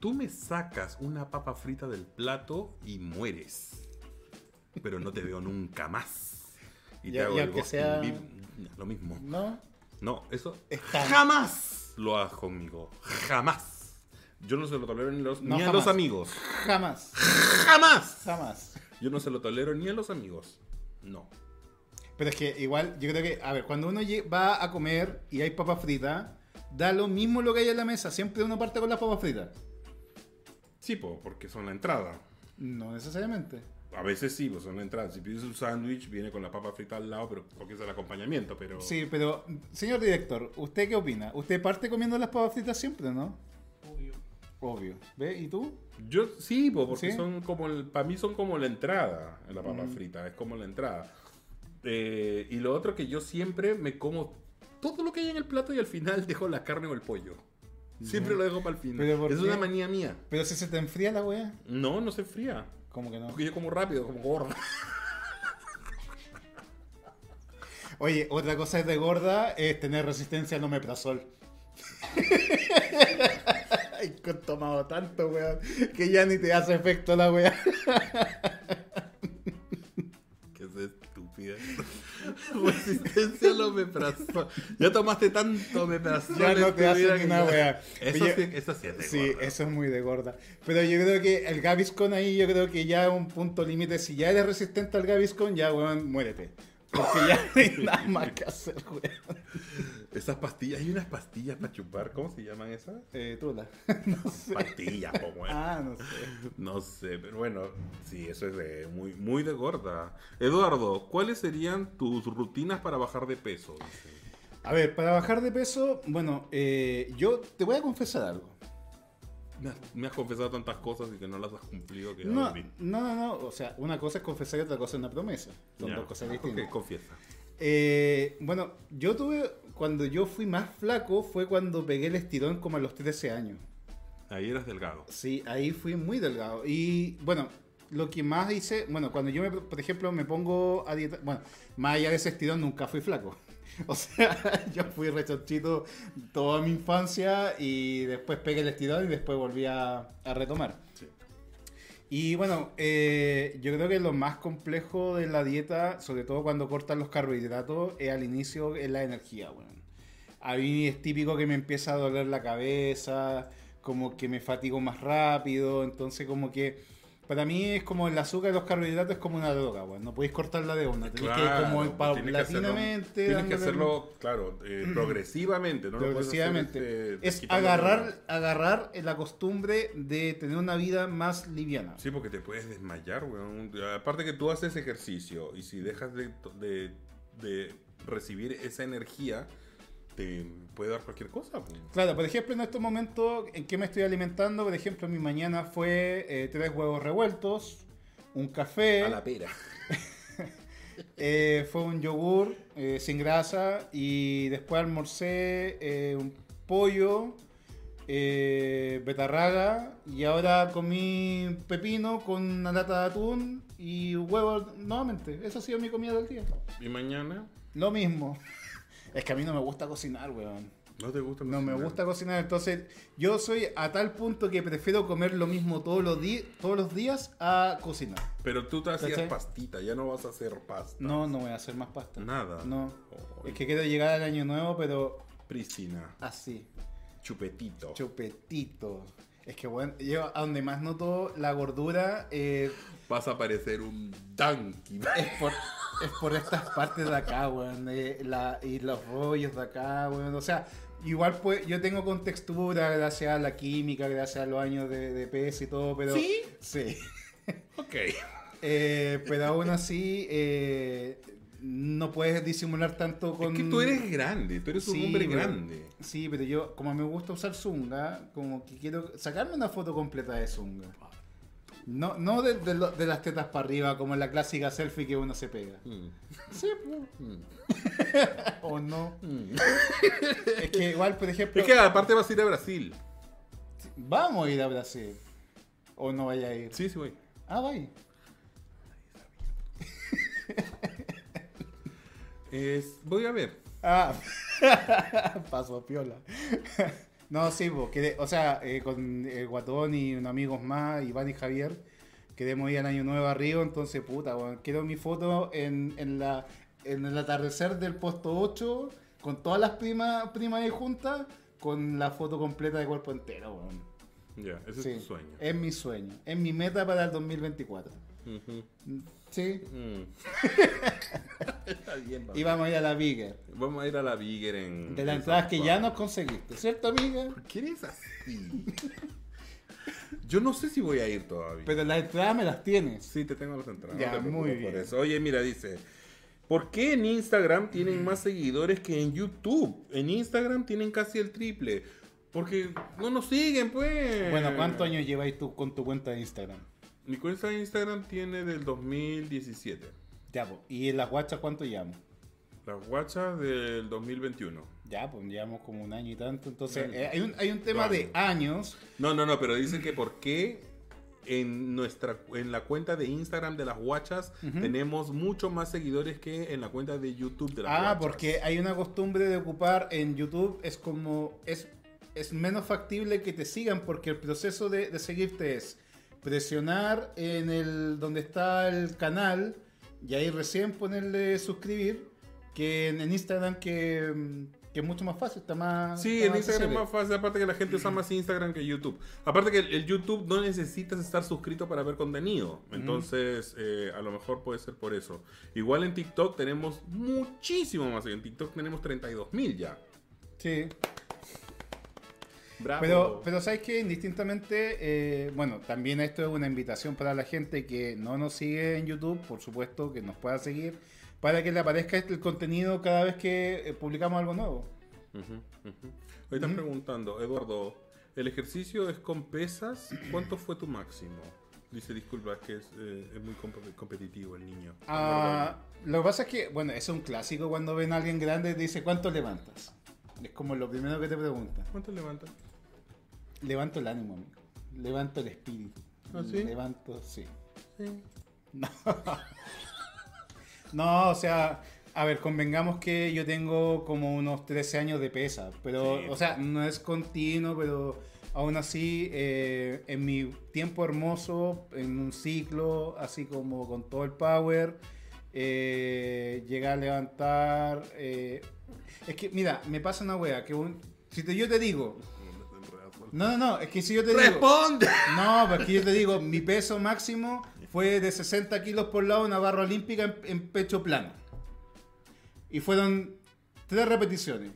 Speaker 2: tú me sacas una papa frita del plato y mueres. Pero no te veo nunca más. Y
Speaker 1: Y- y aunque
Speaker 2: el ghosting
Speaker 1: sea-
Speaker 2: Lo mismo.
Speaker 1: ¿No?
Speaker 2: No, eso jamás lo hagas conmigo. Jamás. Yo no se lo tolero ni, los-
Speaker 1: No,
Speaker 2: ni a los amigos.
Speaker 1: Jamás.
Speaker 2: ¡Jamás!
Speaker 1: Jamás.
Speaker 2: Yo no se lo tolero ni a los amigos. No.
Speaker 1: Pero es que igual, yo creo que, a ver, cuando uno va a comer y hay papas fritas, da lo mismo lo que hay en la mesa. Siempre uno parte con las papas fritas.
Speaker 2: Sí, po, porque son la entrada.
Speaker 1: No necesariamente.
Speaker 2: A veces sí, pues son la entrada. Si pides un sándwich, viene con la papa frita al lado, pero porque es el acompañamiento, pero...
Speaker 1: Sí, pero, señor director, ¿usted qué opina? ¿Usted parte comiendo las papas fritas siempre, no?
Speaker 3: Obvio.
Speaker 1: Obvio. ¿Ve? ¿Y tú?
Speaker 2: Yo sí, po, porque
Speaker 1: ¿Sí?
Speaker 2: son como... el- Para mí son como la entrada en la papa
Speaker 1: Mm.
Speaker 2: frita. Es como la entrada. Eh, y lo otro que yo siempre me como todo lo que hay en el plato y al final dejo la carne o el pollo. Siempre lo dejo para el final.
Speaker 1: ¿Pero por
Speaker 2: Es
Speaker 1: qué?
Speaker 2: una manía mía.
Speaker 1: Pero si se te enfría la wea,
Speaker 2: No, no se fría.
Speaker 1: como que no.
Speaker 2: Porque yo como rápido, como gordo.
Speaker 1: Oye, otra cosa es de gorda es tener resistencia al omeprazol. Ay, que he tomado tanto, weón, que ya ni te hace efecto la weá.
Speaker 2: Es estúpida. Resistencia al omeprazol. Ya tomaste tanto omeprazol.
Speaker 1: Ya no te
Speaker 2: tu
Speaker 1: hace
Speaker 2: vida
Speaker 1: ni
Speaker 2: que
Speaker 1: una wea.
Speaker 2: Eso,
Speaker 1: Oye,
Speaker 2: sí, eso sí es de
Speaker 1: Sí,
Speaker 2: gorda.
Speaker 1: eso es muy de gorda. Pero yo creo que el Gaviscon ahí, yo creo que ya es un punto límite. Si ya eres resistente al Gaviscon, ya, weón, muérete. Porque ya no hay nada más que hacer, weón.
Speaker 2: Esas pastillas, hay unas pastillas para chupar. ¿Cómo se llaman esas?
Speaker 1: Eh, Tula. No sé.
Speaker 2: Pastillas, po, weón.
Speaker 1: Ah, no sé.
Speaker 2: No sé, pero bueno, sí, eso es de muy, muy de gorda. Eduardo, ¿cuáles serían tus rutinas para bajar de peso?
Speaker 1: A ver, para bajar de peso, bueno, eh, yo te voy a confesar algo.
Speaker 2: Me has, me has confesado tantas cosas y que no las has cumplido que
Speaker 1: No, no, no, no, o sea, una cosa es confesar y otra cosa es una promesa. Son dos cosas distintas.
Speaker 2: confiesa.
Speaker 1: Eh, bueno, yo tuve, cuando yo fui más flaco fue cuando pegué el estirón como a los 13 años.
Speaker 2: Ahí eras delgado.
Speaker 1: Sí, ahí fui muy delgado. Y bueno, lo que más hice, bueno, cuando yo, me, por ejemplo, me pongo a dieta, bueno, más allá de ese estirón, nunca fui flaco. O sea, yo fui rechonchito toda mi infancia y después pegué el estirón y después volví a, a retomar.
Speaker 2: Sí.
Speaker 1: Y bueno, eh, yo creo que lo más complejo de la dieta, sobre todo cuando cortan los carbohidratos, es al inicio es la energía, weón. A mí es típico que me empieza a doler la cabeza, como que me fatigo más rápido, entonces como que para mí es como el azúcar y los carbohidratos es como una droga, weón. No podéis cortarla de una, tenéis que ir como
Speaker 2: Claro, tienes que hacerlo-
Speaker 1: paulatinamente.
Speaker 2: Tienes que hacerlo, claro, eh, progresivamente. No lo puedes hacer,
Speaker 1: progresivamente.
Speaker 2: este,
Speaker 1: es agarrar, agarrar la costumbre de tener una vida más liviana.
Speaker 2: Sí, porque te puedes desmayar, weón. Aparte que tú haces ejercicio y si dejas de, de- de recibir esa energía, te puede dar cualquier cosa. pues.
Speaker 1: Claro, por ejemplo, en estos momentos, ¿en qué me estoy alimentando? Por ejemplo, mi mañana fue eh, tres huevos revueltos, un café,
Speaker 2: A la pera.
Speaker 1: eh, fue un yogur eh, sin grasa y después almorcé eh, un pollo, eh, betarraga y ahora comí pepino con una lata de atún y huevo nuevamente. Esa ha sido mi comida del día.
Speaker 2: Y mañana,
Speaker 1: Lo mismo. Es que a mí no me gusta cocinar, weón.
Speaker 2: ¿no te gusta
Speaker 1: No me
Speaker 2: cocinar?
Speaker 1: gusta cocinar, entonces yo soy a tal punto que prefiero comer lo mismo todos los, todos los días a cocinar.
Speaker 2: Pero tú te hacías
Speaker 1: ¿Cachai?
Speaker 2: pastita, ya no vas a hacer pasta.
Speaker 1: No, no voy a hacer más pasta.
Speaker 2: Nada.
Speaker 1: No. Es que quiero llegar al año nuevo, pero
Speaker 2: Priscina,
Speaker 1: así,
Speaker 2: chupetito.
Speaker 1: chupetito. Es que bueno, yo a donde más noto la gordura eh,
Speaker 2: Vas a parecer un donkey.
Speaker 1: es, por, es por estas partes de acá, weón. eh, la- y los rollos de acá, weón. O sea, igual pues yo tengo contextura gracias a la química, gracias a los años de, de PS y todo, pero...
Speaker 2: ¿Sí?
Speaker 1: Sí.
Speaker 2: ok.
Speaker 1: Eh, pero aún así, eh, no puedes disimular tanto con.
Speaker 2: Es que tú eres grande, tú eres un hombre
Speaker 1: pero-
Speaker 2: grande.
Speaker 1: Sí, pero yo, como me gusta usar Zunga, como que quiero sacarme una foto completa de Zunga. No, no de, de lo- de las tetas para arriba, como en la clásica selfie que uno se pega.
Speaker 2: Mm,
Speaker 1: Sí, pues.
Speaker 2: mm,
Speaker 1: O no.
Speaker 2: mm.
Speaker 1: Es que igual, por ejemplo.
Speaker 2: Es que aparte vas a ir a Brasil.
Speaker 1: Vamos a ir a Brasil. O no vaya a ir.
Speaker 2: Sí, sí, voy.
Speaker 1: Ah, vaya.
Speaker 2: Es, voy a ver.
Speaker 1: Ah, paso piola. no, sí, po, quedé- o sea, eh, con el Guatón y unos amigos más, Iván y Javier, queremos ir al Año Nuevo a Río, entonces, puta, weón, quiero mi foto en, en, la, en el atardecer del puesto 8, con todas las primas, primas ahí juntas, con la foto completa de cuerpo entero, weón.
Speaker 2: Ya, ese
Speaker 1: Sí,
Speaker 2: es tu sueño.
Speaker 1: Es mi sueño, es mi meta para el 2024.
Speaker 2: Ujú.
Speaker 1: Sí,
Speaker 2: Mm. Está bien,
Speaker 1: y vamos a ir a la Bigger.
Speaker 2: Vamos a ir a la Bigger en.
Speaker 1: De las
Speaker 2: en
Speaker 1: entradas que ya nos conseguiste, ¿cierto, amiga?
Speaker 2: ¿Por qué eres así? Yo no sé si voy a ir todavía.
Speaker 1: Pero las entradas me las tienes.
Speaker 2: Sí, te tengo las entradas.
Speaker 1: Ya,
Speaker 2: no te
Speaker 1: muy
Speaker 2: preocupes por
Speaker 1: bien.
Speaker 2: eso. Oye, mira, dice. ¿Por qué en Instagram tienen más seguidores que en YouTube? En Instagram tienen casi el triple. Porque no nos siguen, pues.
Speaker 1: Bueno, ¿cuántos años lleváis tú con tu cuenta de Instagram?
Speaker 2: Mi cuenta de Instagram tiene del 2017.
Speaker 1: Ya, pues. ¿Y en las guachas cuánto llevamos?
Speaker 2: Las guachas del 2021.
Speaker 1: Ya, pues llevamos como un año y tanto. Entonces, eh, hay, un, hay un tema de años.
Speaker 2: No, no, no, pero dicen que por qué en nuestra en la cuenta de Instagram de las guachas tenemos mucho más seguidores que en la cuenta de YouTube de las
Speaker 1: Ah,
Speaker 2: guachas.
Speaker 1: porque hay una costumbre de ocupar en YouTube. Es como. Es, es menos factible que te sigan porque el proceso de, de seguirte es presionar en el donde está el canal y ahí recién ponerle suscribir que en, en Instagram que, mm, que es mucho más fácil, está más...
Speaker 2: Sí,
Speaker 1: está
Speaker 2: en
Speaker 1: más
Speaker 2: Instagram es más fácil, aparte que la gente usa más Instagram que YouTube. Aparte que el, el YouTube no necesitas estar suscrito para ver contenido. Entonces, eh, a lo mejor puede ser por eso. Igual en TikTok tenemos muchísimo más. En TikTok tenemos 32 mil ya.
Speaker 1: Sí,
Speaker 2: Bravo.
Speaker 1: Pero, pero sabes que indistintamente, eh, bueno, también esto es una invitación para la gente que no nos sigue en YouTube, por supuesto, que nos pueda seguir, para que le aparezca este- el contenido cada vez que eh, publicamos algo nuevo.
Speaker 2: Ujú, ujú. Hoy están preguntando, Eduardo, ¿el ejercicio es con pesas? ¿Cuánto fue tu máximo? Dice, disculpa, que es, eh, es muy comp- competitivo el niño.
Speaker 1: Ah, lo que pasa es que, bueno, es un clásico cuando ven a alguien grande y dice, ¿cuánto levantas? Es como lo primero que te preguntan.
Speaker 2: ¿Cuánto levantas?
Speaker 1: Levanto el ánimo, amigo. Levanto el espíritu.
Speaker 2: ¿Ah, sí?
Speaker 1: Levanto, sí.
Speaker 2: Sí.
Speaker 1: No, o sea, a ver, convengamos que yo tengo como unos 13 años de pesa, pero,
Speaker 2: Sí.
Speaker 1: o sea, no es continuo, pero aún así, eh, en mi tiempo hermoso, en un ciclo, así como con todo el power, eh, llegar a levantar... eh, es que, mira, me pasa una wea, que un, si te- yo te digo... No, no, no, es que si yo te digo...
Speaker 2: ¡Responde!
Speaker 1: No, porque yo te digo, mi peso máximo fue de 60 kilos por lado, una barra olímpica en, en pecho plano. Y fueron tres repeticiones.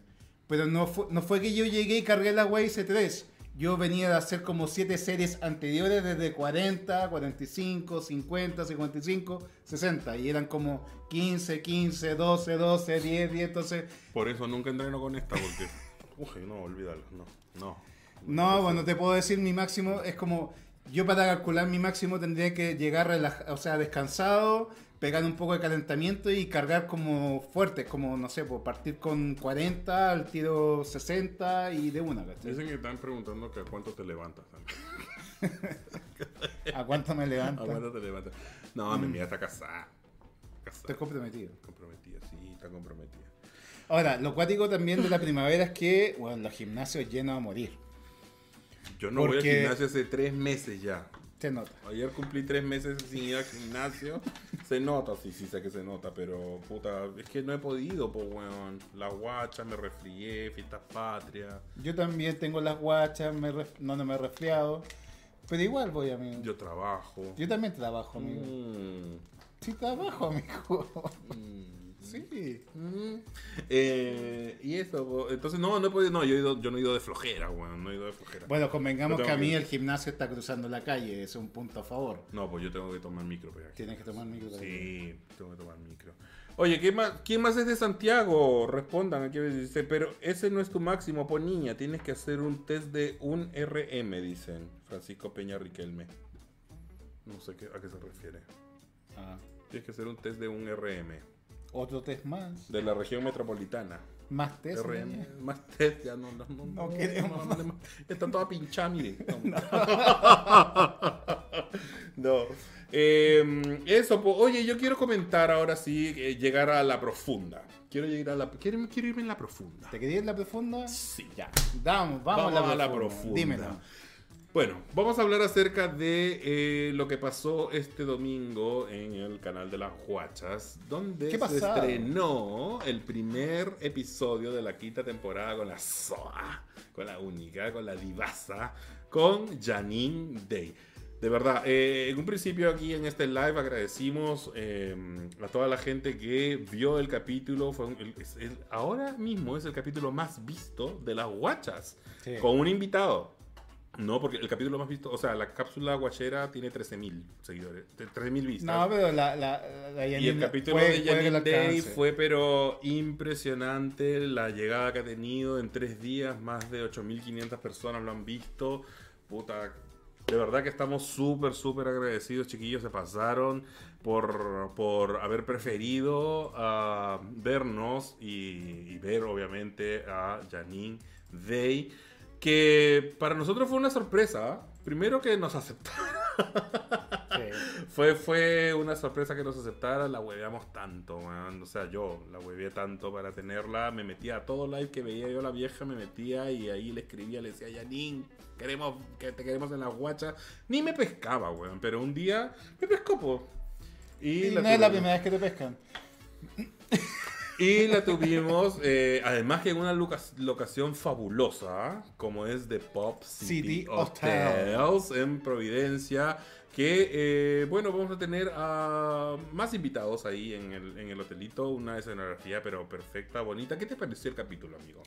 Speaker 1: Pero no fue, no fue que yo llegué y cargué la y hice tres. Yo venía de hacer como siete series anteriores desde 40, 45, 50, 55, 60. Y eran como 15, 15, 12, 12, 10, 10. Entonces,
Speaker 2: Por eso nunca entreno con esta, porque... Uy, no, olvídalo, no, no.
Speaker 1: No, bueno, te puedo decir mi máximo es como yo para calcular mi máximo tendría que llegar o sea, descansado, pegar un poco de calentamiento y cargar como fuerte, como no sé, pues partir con 40, al tiro 60 y de una, ¿cachai?
Speaker 2: Dicen que están preguntando que a cuánto te levantas.
Speaker 1: ¿A cuánto me
Speaker 2: ¿A
Speaker 1: levanto?
Speaker 2: cuánto te levantas? No, mi amiga está casada. Casada.
Speaker 1: Estoy comprometido.
Speaker 2: Comprometida, sí, está comprometida.
Speaker 1: Ahora, lo cuático también de la primavera es que, bueno, los gimnasios llenos a morir.
Speaker 2: Yo no voy al gimnasio hace tres meses ya.
Speaker 1: Se nota.
Speaker 2: Ayer cumplí tres meses sin ir al gimnasio. Se nota, sí, sí sé que se nota, pero puta, es que no he podido, pues weón. La guacha, me resfrié, fiestas patrias.
Speaker 1: Yo también tengo las guachas, me ref- no, no me he resfriado, pero igual voy, amigo. Yo,
Speaker 2: Yo trabajo.
Speaker 1: también trabajo, amigo.
Speaker 2: Mm,
Speaker 1: Sí, trabajo, amigo.
Speaker 2: mm.
Speaker 1: Sí.
Speaker 2: Mm. Eh, y eso, entonces no, no he podido, no, yo, he ido, yo no he ido de flojera, weón, no he ido de flojera.
Speaker 1: Bueno, convengamos que a mí el gimnasio está cruzando la calle, es un punto a favor.
Speaker 2: No, pues yo tengo que tomar micro, pero aquí.
Speaker 1: Tienes que tomar micro.
Speaker 2: Sí, tengo que tomar micro. Oye, ¿qué más, ¿quién más es de Santiago? Respondan aquí. Dice, pero ese no es tu máximo, po niña. Tienes que hacer un test de un RM, dicen. Francisco Peña Riquelme. No sé qué, a qué se refiere.
Speaker 1: Ah,
Speaker 2: Tienes que hacer un test de un RM.
Speaker 1: Otro test más.
Speaker 2: De la región metropolitana.
Speaker 1: Más test.
Speaker 2: RM. Más test, ya no, no, no.
Speaker 1: No queremos
Speaker 2: no, no, Está toda pinchada, mire. No. Eh, eso, po. oye, yo quiero comentar ahora sí, eh, llegar a la profunda. quiero ir a la quiero, quiero irme en la profunda.
Speaker 1: ¿Te querías en la profunda?
Speaker 2: Sí.
Speaker 1: Ya. Vamos, vamos,
Speaker 2: Vamos
Speaker 1: a
Speaker 2: a
Speaker 1: la
Speaker 2: la
Speaker 1: profunda.
Speaker 2: profunda.
Speaker 1: Dímelo.
Speaker 2: Bueno, vamos a hablar acerca de eh, lo que pasó este domingo en el canal de las Huachas, donde
Speaker 1: ¿Qué
Speaker 2: se
Speaker 1: pasaba?
Speaker 2: estrenó el primer episodio de la quinta temporada con la Soa, con la única, con la divasa, con Janine Day. De verdad, eh, en un principio aquí en este live agradecimos eh, a toda la gente que vio el capítulo. Fue un- el- el- ahora mismo es el capítulo más visto de las Huachas,
Speaker 1: Sí.
Speaker 2: con un invitado. No, porque el capítulo más visto, o sea, la cápsula guachera tiene 13.000 seguidores, 13.000 vistas.
Speaker 1: No, pero la, la, la
Speaker 2: y el capítulo
Speaker 1: puede-
Speaker 2: de Janine Day fue pero impresionante la llegada que ha tenido en tres días, más de 8.500 personas lo han visto. Puta, de verdad que estamos súper, súper agradecidos, chiquillos, se pasaron por, por haber preferido ah, vernos y, y ver obviamente a Janine Day, que para nosotros fue una sorpresa. Primero que nos aceptaron.
Speaker 1: Sí.
Speaker 2: Fue, fue una sorpresa que nos aceptara, la hueveamos tanto, weón. O sea, yo la hueveé tanto para tenerla. Me metía a todo live que veía yo la vieja, me metía y ahí le escribía, le decía, Yanin, queremos, que te queremos en la guacha. Ni me pescaba, weón. Pero un día me pescó, po. Y,
Speaker 1: Y
Speaker 2: la
Speaker 1: no es la primera vez que te pescan.
Speaker 2: Y la tuvimos, eh, además que en una loca- locación fabulosa, como es The Pop City,
Speaker 1: City
Speaker 2: Hotels en Providencia, que, eh, bueno, vamos a tener a más invitados ahí en el, en el hotelito, una escenografía pero perfecta, bonita. ¿Qué te pareció el capítulo, amigo?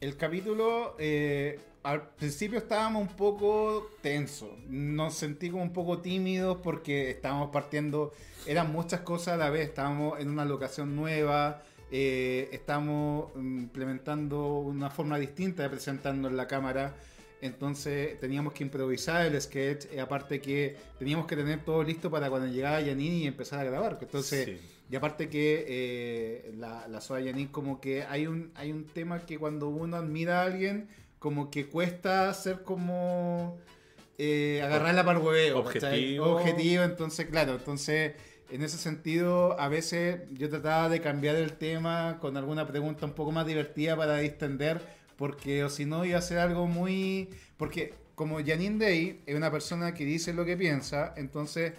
Speaker 1: El capítulo, eh, al principio estábamos un poco tenso. Nos sentí como un poco tímidos porque estábamos partiendo, eran muchas cosas a la vez. Estábamos en una locación nueva, eh, estamos mm, implementando una forma distinta de presentarnos en la cámara. Entonces teníamos que improvisar el sketch, eh, aparte que teníamos que tener todo listo para cuando llegara Yanini y empezar a grabar. Entonces,
Speaker 2: Sí.
Speaker 1: y aparte que eh, la, la Soda Yanin como que hay un, hay un tema que cuando uno admira a alguien, como que cuesta ser como eh, agarrarla para el hueveo. ¿cachai?
Speaker 2: Objetivo.
Speaker 1: Objetivo, entonces, claro, entonces en ese sentido a veces yo trataba de cambiar el tema con alguna pregunta un poco más divertida para distender, porque o si no iba a ser algo muy... Porque como Janine Day es una persona que dice lo que piensa, entonces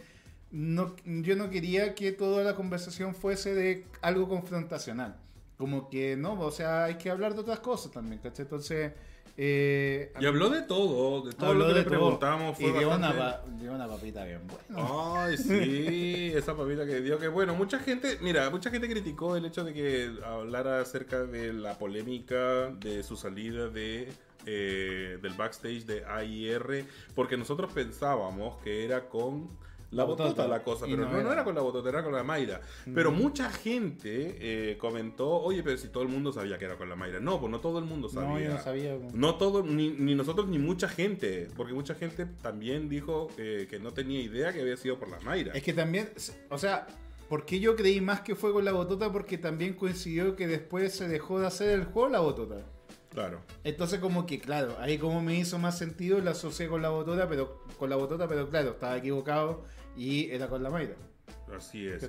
Speaker 1: no, yo no quería que toda la conversación fuese de algo confrontacional. Como que no, o sea, hay que hablar de otras cosas también, ¿cachai? Entonces, eh,
Speaker 2: Y habló de todo, de todo lo que le
Speaker 1: todo.
Speaker 2: preguntamos. Fue
Speaker 1: y dio una,
Speaker 2: bastante-
Speaker 1: pa- dio una papita bien buena.
Speaker 2: Ay, sí, esa papita que dio que bueno, mucha gente, mira, mucha gente criticó el hecho de que hablara acerca de la polémica de su salida de eh, del backstage de AIR, porque nosotros pensábamos que era con la botota
Speaker 1: botota.
Speaker 2: la cosa, pero
Speaker 1: no
Speaker 2: no,
Speaker 1: era.
Speaker 2: era con la botota, era con la Mayra. Pero mucha gente eh, comentó, oye, pero si todo el mundo sabía que era con la Mayra. No, pues no todo el mundo sabía.
Speaker 1: No, yo no sabía.
Speaker 2: No todo, ni, ni nosotros ni mucha gente, porque mucha gente también dijo eh, que no tenía idea que había sido por la Mayra.
Speaker 1: Es que también, o sea, ¿por qué yo creí más que fue con la botota? Porque también coincidió que después se dejó de hacer el juego la botota.
Speaker 2: Claro.
Speaker 1: Entonces como que, claro, ahí como me hizo más sentido, la asocié con la botota, pero con la botota, pero claro, estaba equivocado y era con la Mayra.
Speaker 2: Así es.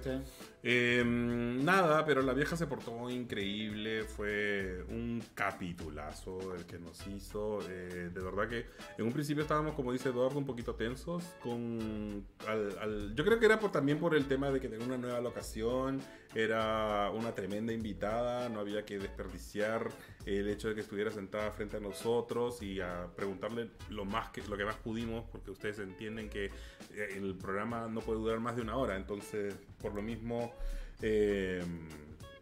Speaker 2: Eh, nada, pero la vieja se portó increíble. Fue un capitulazo el que nos hizo. eh, de verdad que en un principio estábamos, como dice Eduardo, un poquito tensos. Con, al- al- yo creo que era por, también por el tema de que tenía una nueva locación. Era una tremenda invitada. No había que desperdiciar el hecho de que estuviera sentada frente a nosotros y a preguntarle lo más que lo que más pudimos, porque ustedes entienden que eh, el programa no puede durar más de una hora. Entonces, por lo mismo, eh,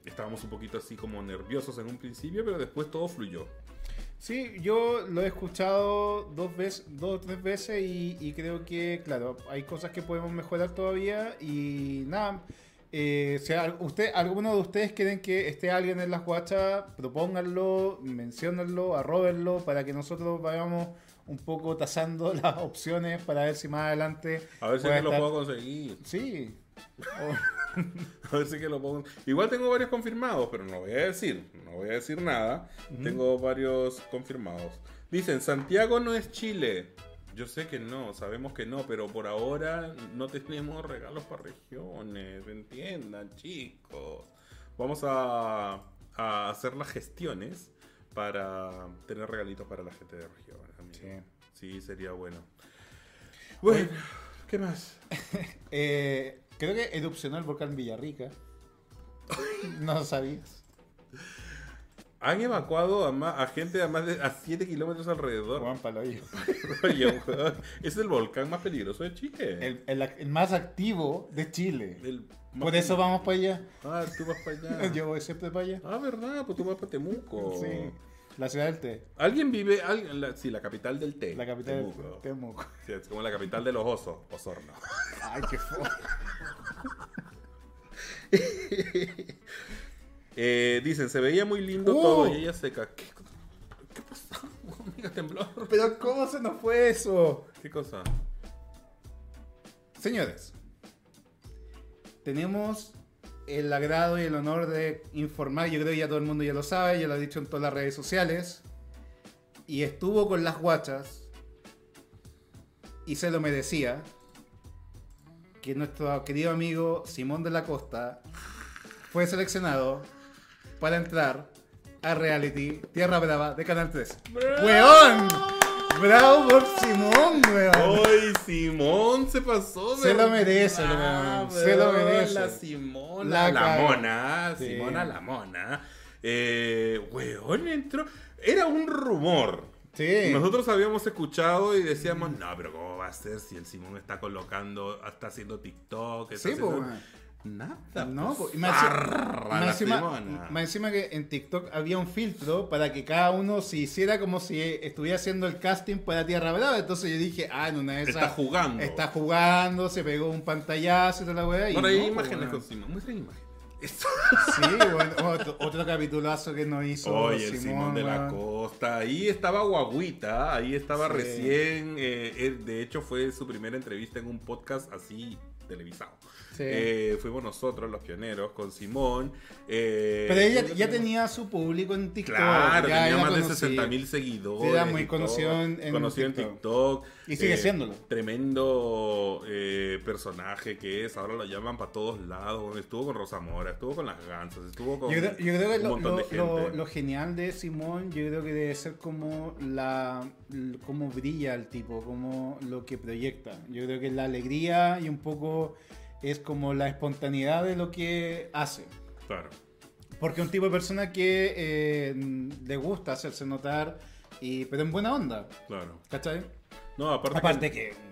Speaker 2: estábamos un poquito así como nerviosos en un principio, pero después todo fluyó.
Speaker 1: Sí, yo lo he escuchado dos veces, dos o tres veces y, y creo que, claro, hay cosas que podemos mejorar todavía y nada. Eh, si usted, alguno de ustedes quieren que esté alguien en las guachas, propónganlo, menciónenlo, arróbenlo para que nosotros vayamos un poco tasando las opciones para ver si más adelante.
Speaker 2: A ver si lo puedo conseguir.
Speaker 1: Sí. Oh,
Speaker 2: A ver si que lo puedo. Igual tengo varios confirmados, pero no voy a decir. No voy a decir nada. Tengo varios confirmados. Dicen, Santiago no es Chile. Yo sé que no, sabemos que no, pero por ahora no tenemos regalos para regiones. Entiendan, chicos. vamos a, a hacer las gestiones para tener regalitos para la gente de amigo.
Speaker 1: Sí.
Speaker 2: Sí, sería bueno. Bueno, ¿qué más?
Speaker 1: Eh, creo que erupcionó el volcán Villarrica. No lo sabías.
Speaker 2: Han evacuado a, ma- a gente a más de a 7 kilómetros alrededor.
Speaker 1: Juan Paloyo.
Speaker 2: Es el volcán más peligroso de Chile.
Speaker 1: El, el- el más activo de Chile.
Speaker 2: El más
Speaker 1: Por eso vamos para allá.
Speaker 2: Ah, tú vas para allá.
Speaker 1: Yo voy siempre para allá.
Speaker 2: Ah, ¿verdad? Pues tú vas para Temuco.
Speaker 1: Sí. La ciudad del té.
Speaker 2: ¿Alguien vive? la- sí, la capital del té.
Speaker 1: La capital
Speaker 2: Temuco.
Speaker 1: del Temuco.
Speaker 2: Sí, es como la capital de los osos, Osorno.
Speaker 1: Ay, qué fue.
Speaker 2: Eh, dicen, se veía muy lindo todo y ella seca. ¿Qué, qué pasó? Amiga, temblor.
Speaker 1: Pero ¿cómo se nos fue eso?
Speaker 2: ¿Qué cosa?
Speaker 1: Señores, tenemos el agrado y el honor de informar, yo creo que ya todo el mundo ya lo sabe, ya lo ha dicho en todas las redes sociales, y estuvo con las guachas, y se lo merecía, que nuestro querido amigo Simón de la Costa fue seleccionado para entrar a reality Tierra Brava de Canal 3. ¡Weón! ¡Bravo por Simón, weón!
Speaker 2: ¡Ay, Simón se pasó!
Speaker 1: Se lo merece, weón, se lo
Speaker 2: weón,
Speaker 1: merece.
Speaker 2: La Simona,
Speaker 1: La
Speaker 2: la, mona,
Speaker 1: Sí.
Speaker 2: Simona la mona. Eh, weón, entró... Era un rumor.
Speaker 1: Sí.
Speaker 2: Nosotros habíamos escuchado y decíamos, no, pero ¿cómo va a ser si el Simón está colocando, está haciendo TikTok? Está
Speaker 1: Sí,
Speaker 2: haciendo... Nada.
Speaker 1: No,
Speaker 2: pues,
Speaker 1: y más, encima-
Speaker 2: zarra
Speaker 1: más
Speaker 2: la
Speaker 1: encima,
Speaker 2: Simona.
Speaker 1: más encima que en TikTok había un filtro para que cada uno se hiciera como si estuviera haciendo el casting para Tierra Brava. Entonces yo dije, ah, en una de esas.
Speaker 2: Está jugando.
Speaker 1: Está jugando, se pegó un pantallazo y toda la weá.
Speaker 2: Ahora hay
Speaker 1: no,
Speaker 2: imágenes con Simón. Muestren imágenes.
Speaker 1: Sí, bueno, otro, otro capitulazo que nos hizo.
Speaker 2: Oye, el Simón, de la. Costa. Ahí estaba Guaguita. Ahí estaba
Speaker 1: Sí.
Speaker 2: recién. eh, de hecho, fue su primera entrevista en un podcast así televisado.
Speaker 1: Sí.
Speaker 2: Eh, fuimos nosotros los pioneros con Simón. eh,
Speaker 1: Pero ella ya tenía su público en TikTok.
Speaker 2: Claro,
Speaker 1: ya
Speaker 2: tenía más de
Speaker 1: conocido.
Speaker 2: 60 mil seguidores.
Speaker 1: Era muy conocido en- en
Speaker 2: Conocido en
Speaker 1: TikTok. Y sigue
Speaker 2: Eh,
Speaker 1: siéndolo.
Speaker 2: Tremendo eh, personaje que es. Ahora lo llaman para todos lados. Estuvo con Rosa Mora, estuvo con las Gansas, estuvo con
Speaker 1: Yo creo, yo creo que
Speaker 2: un
Speaker 1: lo,
Speaker 2: montón de
Speaker 1: lo-
Speaker 2: gente.
Speaker 1: lo genial de Simón, yo creo que debe ser como la cómo brilla el tipo, como lo que proyecta. Yo creo que la alegría y un poco es como la espontaneidad de lo que hace.
Speaker 2: Claro.
Speaker 1: Porque es un tipo de persona que eh, le gusta hacerse notar, y, pero en buena onda.
Speaker 2: Claro.
Speaker 1: ¿Cachai?
Speaker 2: No, aparte,
Speaker 1: Aparte
Speaker 2: que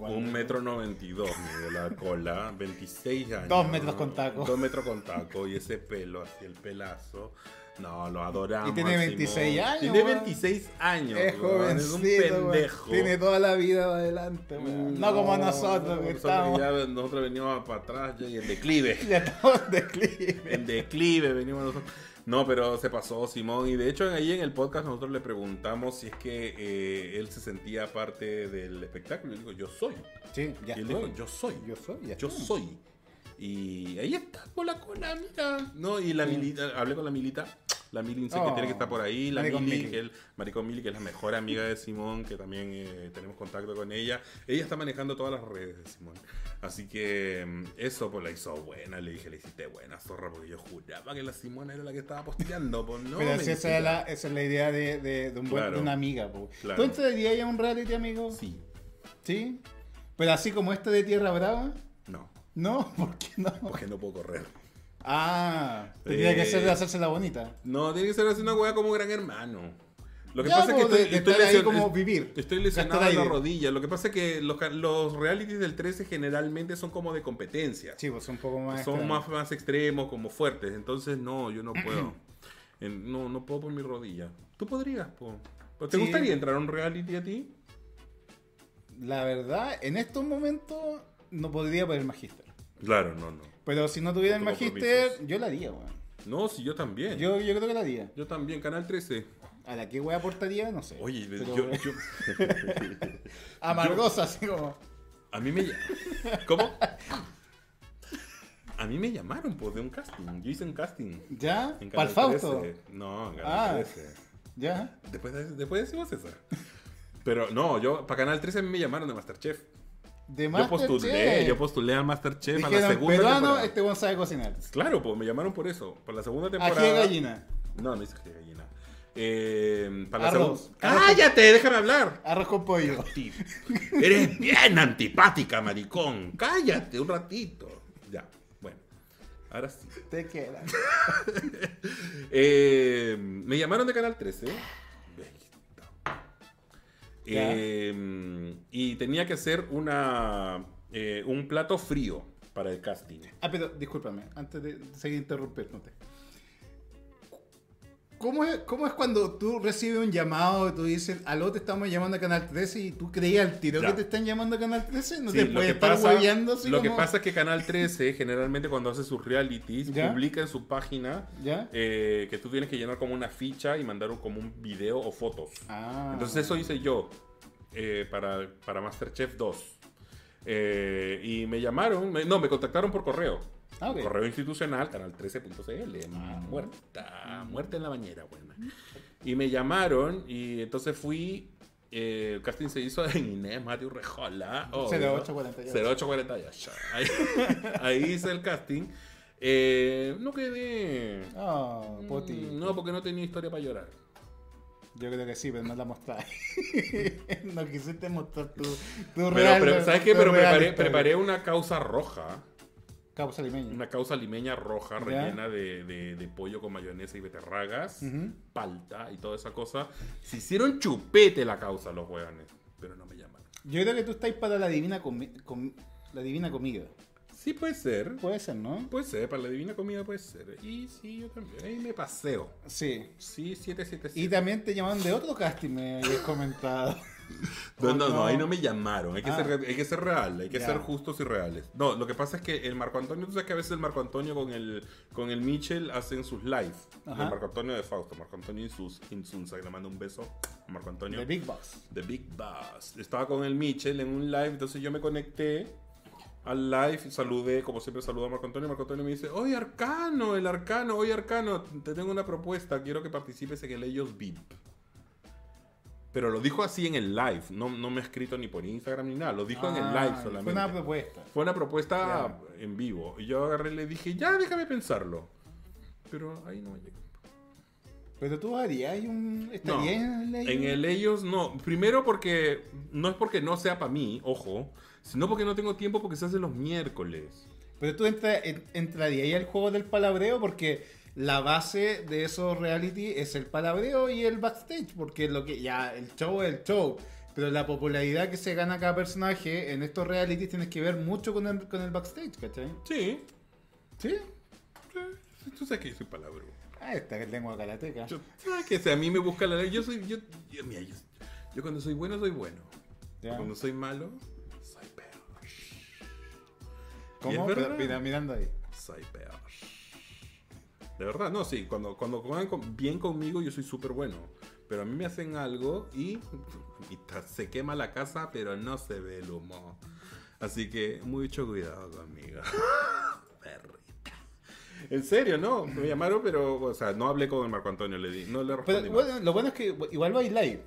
Speaker 2: un metro noventa y dos mide la cola, 26 años.
Speaker 1: Dos metros con taco.
Speaker 2: Dos metros con taco y ese pelo, así el pelazo. No, lo adoramos.
Speaker 1: Y tiene
Speaker 2: al
Speaker 1: 26
Speaker 2: Simón.
Speaker 1: años,
Speaker 2: Tiene
Speaker 1: weón.
Speaker 2: 26 años.
Speaker 1: Es
Speaker 2: weón, Es un pendejo.
Speaker 1: Tiene toda la vida adelante, weón. No, como nosotros, que
Speaker 2: nosotros ya- nosotros veníamos para atrás ya y en declive.
Speaker 1: Ya estamos en declive.
Speaker 2: en declive venimos nosotros. No, pero se pasó Simón y de hecho ahí en el podcast nosotros le preguntamos si es que eh, él se sentía parte del espectáculo y dijo, yo soy.
Speaker 1: Sí, ya
Speaker 2: y él
Speaker 1: estoy.
Speaker 2: dijo, yo soy.
Speaker 1: Yo soy, ya
Speaker 2: Yo
Speaker 1: estoy.
Speaker 2: soy. Y ahí está, por la cola, mira. No, y la milita, hablé con la milita. La Mili sé que tiene que estar por ahí. La
Speaker 1: Maricón
Speaker 2: Mili,
Speaker 1: Mili.
Speaker 2: que el Maricón Mili, que es la mejor amiga de Simón, que también eh, tenemos contacto con ella. Ella está manejando todas las redes de Simón. Así que mm, eso pues la hizo buena. Le dije, le hiciste buena, zorra, porque yo juraba que la Simón era la que estaba posteando. Pues no,
Speaker 1: Pero si esa, es la, esa es la idea de, de, de un buen-
Speaker 2: Claro.
Speaker 1: de una amiga. po.
Speaker 2: Claro.
Speaker 1: ¿Tú entrarías a un reality, amigo?
Speaker 2: Sí,
Speaker 1: ¿Sí? Pero así como este de Tierra Brava,
Speaker 2: no,
Speaker 1: no, ¿por qué no?
Speaker 2: porque no puedo correr.
Speaker 1: Ah, tendría que
Speaker 2: Eh,
Speaker 1: ser de hacerse la bonita.
Speaker 2: No, tiene que ser así una weá como gran hermano. Lo que
Speaker 1: Ya,
Speaker 2: pasa es que estoy,
Speaker 1: de
Speaker 2: estoy lesion-
Speaker 1: como vivir,
Speaker 2: Estoy lesionado en la rodilla. Lo que pasa es que los, realities del 13 generalmente son como de competencia.
Speaker 1: Sí, pues un poco más.
Speaker 2: son más, más extremos, como fuertes. Entonces, no, yo no puedo. No, no puedo por mi rodilla. Tú podrías, po. ¿Te
Speaker 1: Sí.
Speaker 2: gustaría entrar a un reality a ti?
Speaker 1: La verdad, en estos momentos no podría por el magíster.
Speaker 2: Claro, no, no.
Speaker 1: Pero si no tuviera el
Speaker 2: compromisos.
Speaker 1: yo la haría, weón.
Speaker 2: No, sí, yo también. Yo,
Speaker 1: Yo, yo creo que la haría.
Speaker 2: también, Canal 13.
Speaker 1: A la que wea aportaría, no sé.
Speaker 2: Oye,
Speaker 1: Pero-
Speaker 2: yo, yo-
Speaker 1: Amargosa, así como.
Speaker 2: A mí me ¿Cómo? A mí me llamaron pues de un casting. Yo hice un casting.
Speaker 1: ¿Ya?
Speaker 2: En
Speaker 1: ¿Para el
Speaker 2: Canal
Speaker 1: Fausto?
Speaker 2: 13. No, en Canal
Speaker 1: Ah.
Speaker 2: 13.
Speaker 1: De
Speaker 2: Yo postulé, yo postulé al Masterchef a la
Speaker 1: Dijeron,
Speaker 2: segunda
Speaker 1: peruano,
Speaker 2: temporada.
Speaker 1: este buen sabe cocinar.
Speaker 2: Claro, pues me llamaron por eso. Por la segunda temporada.
Speaker 1: Ají de gallina.
Speaker 2: No, no hice ají de gallina. Eh, para
Speaker 1: Arroz.
Speaker 2: la segunda. ¡Cállate! Déjame hablar.
Speaker 1: Arroz con pollo.
Speaker 2: Eres bien antipática, maricón. Cállate un ratito. Ya, bueno. Ahora sí.
Speaker 1: Te queda.
Speaker 2: Eh, me llamaron de Canal 13. Eh, y tenía que hacer una, eh, un plato frío para el casting.
Speaker 1: Ah, pero discúlpame, antes de seguir interrumpiéndote. ¿Cómo es, ¿Cómo es cuando tú recibes un llamado y tú dices, aló, te estamos llamando a Canal 13 y tú creías al tiro
Speaker 2: Ya.
Speaker 1: que te están llamando a Canal 13? No
Speaker 2: Sí,
Speaker 1: te puedes estar
Speaker 2: pasa-
Speaker 1: así
Speaker 2: Lo que pasa es que Canal 13 generalmente cuando hace sus realities
Speaker 1: ¿Ya?
Speaker 2: publica en su página
Speaker 1: ¿Ya?
Speaker 2: eh, que tú tienes que llenar como una ficha y mandar como un video o fotos.
Speaker 1: Ah.
Speaker 2: Entonces eso hice yo eh, para, para Masterchef 2. Eh, y me llamaron, me- no, me contactaron por correo.
Speaker 1: Ah, ok.
Speaker 2: Correo institucional, canal13.cl. Muerta, muerta en la bañera, buena. Y me llamaron y entonces fui. eh, el casting se hizo en Inés Mario Rejola. obvio.
Speaker 1: 0848.
Speaker 2: 0848. Ahí, ahí hice el casting. Eh, no quedé.
Speaker 1: Ah, Poti.
Speaker 2: Mm, No, porque no tenía historia para llorar.
Speaker 1: Yo creo que sí, pero no la mostré. no quisiste mostrar tu, tu
Speaker 2: Pero,
Speaker 1: real.
Speaker 2: pero, ¿sabes qué? Pero preparé, preparé una causa roja.
Speaker 1: Causa limeña.
Speaker 2: Una causa limeña roja
Speaker 1: Ya.
Speaker 2: rellena de, de- de pollo con mayonesa y beterragas, palta y toda esa cosa. Se hicieron chupete la causa los hueones, pero no me llamaron.
Speaker 1: Yo creo que tú estás para la divina, comi- com- la divina comida.
Speaker 2: Sí puede ser,
Speaker 1: Puede ser, ¿no?
Speaker 2: puede ser, para la divina comida puede ser. Y sí, yo también, ahí me paseo.
Speaker 1: Sí.
Speaker 2: Sí, 777.
Speaker 1: Y también te llaman de otro casting, me habías comentado.
Speaker 2: No, no, no, ahí no me llamaron. Hay que,
Speaker 1: Ah.
Speaker 2: ser, hay que ser real, hay que
Speaker 1: Ya.
Speaker 2: ser justos y reales. No, lo que pasa es que el Marco Antonio, tú sabes que a veces el Marco Antonio con el, con el Mitchell hacen sus live.
Speaker 1: Ajá.
Speaker 2: El Marco Antonio de Fausto, Marco Antonio Insus, Insunza, que le mando un beso a Marco Antonio.
Speaker 1: The Big Boss.
Speaker 2: The Big Boss. Estaba con el Mitchell en un live, entonces yo me conecté al live, saludé, como siempre saludo a Marco Antonio. Marco Antonio me dice, oye Arcano, el Arcano, oye Arcano, te tengo una propuesta, quiero que participes en el Ellos VIP. Pero lo dijo así en el live, no, no me ha escrito ni por Instagram ni nada, lo dijo en el
Speaker 1: Ah,
Speaker 2: live solamente.
Speaker 1: Fue una propuesta.
Speaker 2: Fue una propuesta en vivo. Y yo agarré y le dije, ya déjame pensarlo. Pero ahí no llegó.
Speaker 1: Pero tú harías un.
Speaker 2: No,
Speaker 1: ¿Estarías en el
Speaker 2: en el ellos no. Primero porque no es porque no sea para mí, ojo, sino porque no tengo tiempo porque se hace los miércoles.
Speaker 1: Pero tú entra, en- entrarías ahí al juego del palabreo porque la base de esos reality es el palabreo y el backstage. Porque lo que ya el show es el show. Pero la popularidad que se gana cada personaje en estos realities tiene que ver mucho con el, con el backstage, ¿cachai?
Speaker 2: Sí.
Speaker 1: ¿Sí?
Speaker 2: sí, Tú sabes que yo soy palabra.
Speaker 1: Ah, esta que lengua calateca.
Speaker 2: Yo, ¿sabes que si a mí me busca la ley? Yo soy. Yo, yo- mira, yo, yo cuando soy bueno, soy bueno. Cuando soy malo, soy peor.
Speaker 1: ¿Cómo?
Speaker 2: Es
Speaker 1: mira, mirando ahí.
Speaker 2: Soy peor. De verdad, no, sí. Cuando, cuando juegan con- bien conmigo, yo soy súper bueno. Pero a mí me hacen algo y, y se quema la casa, pero no se ve el humo. Así que mucho cuidado conmigo. Perrita. En serio, no. Me llamaron, pero, o sea, no hablé con el Marco Antonio, le di, no le respondí.
Speaker 1: Pero
Speaker 2: más.
Speaker 1: bueno, lo bueno es que igual bailáis.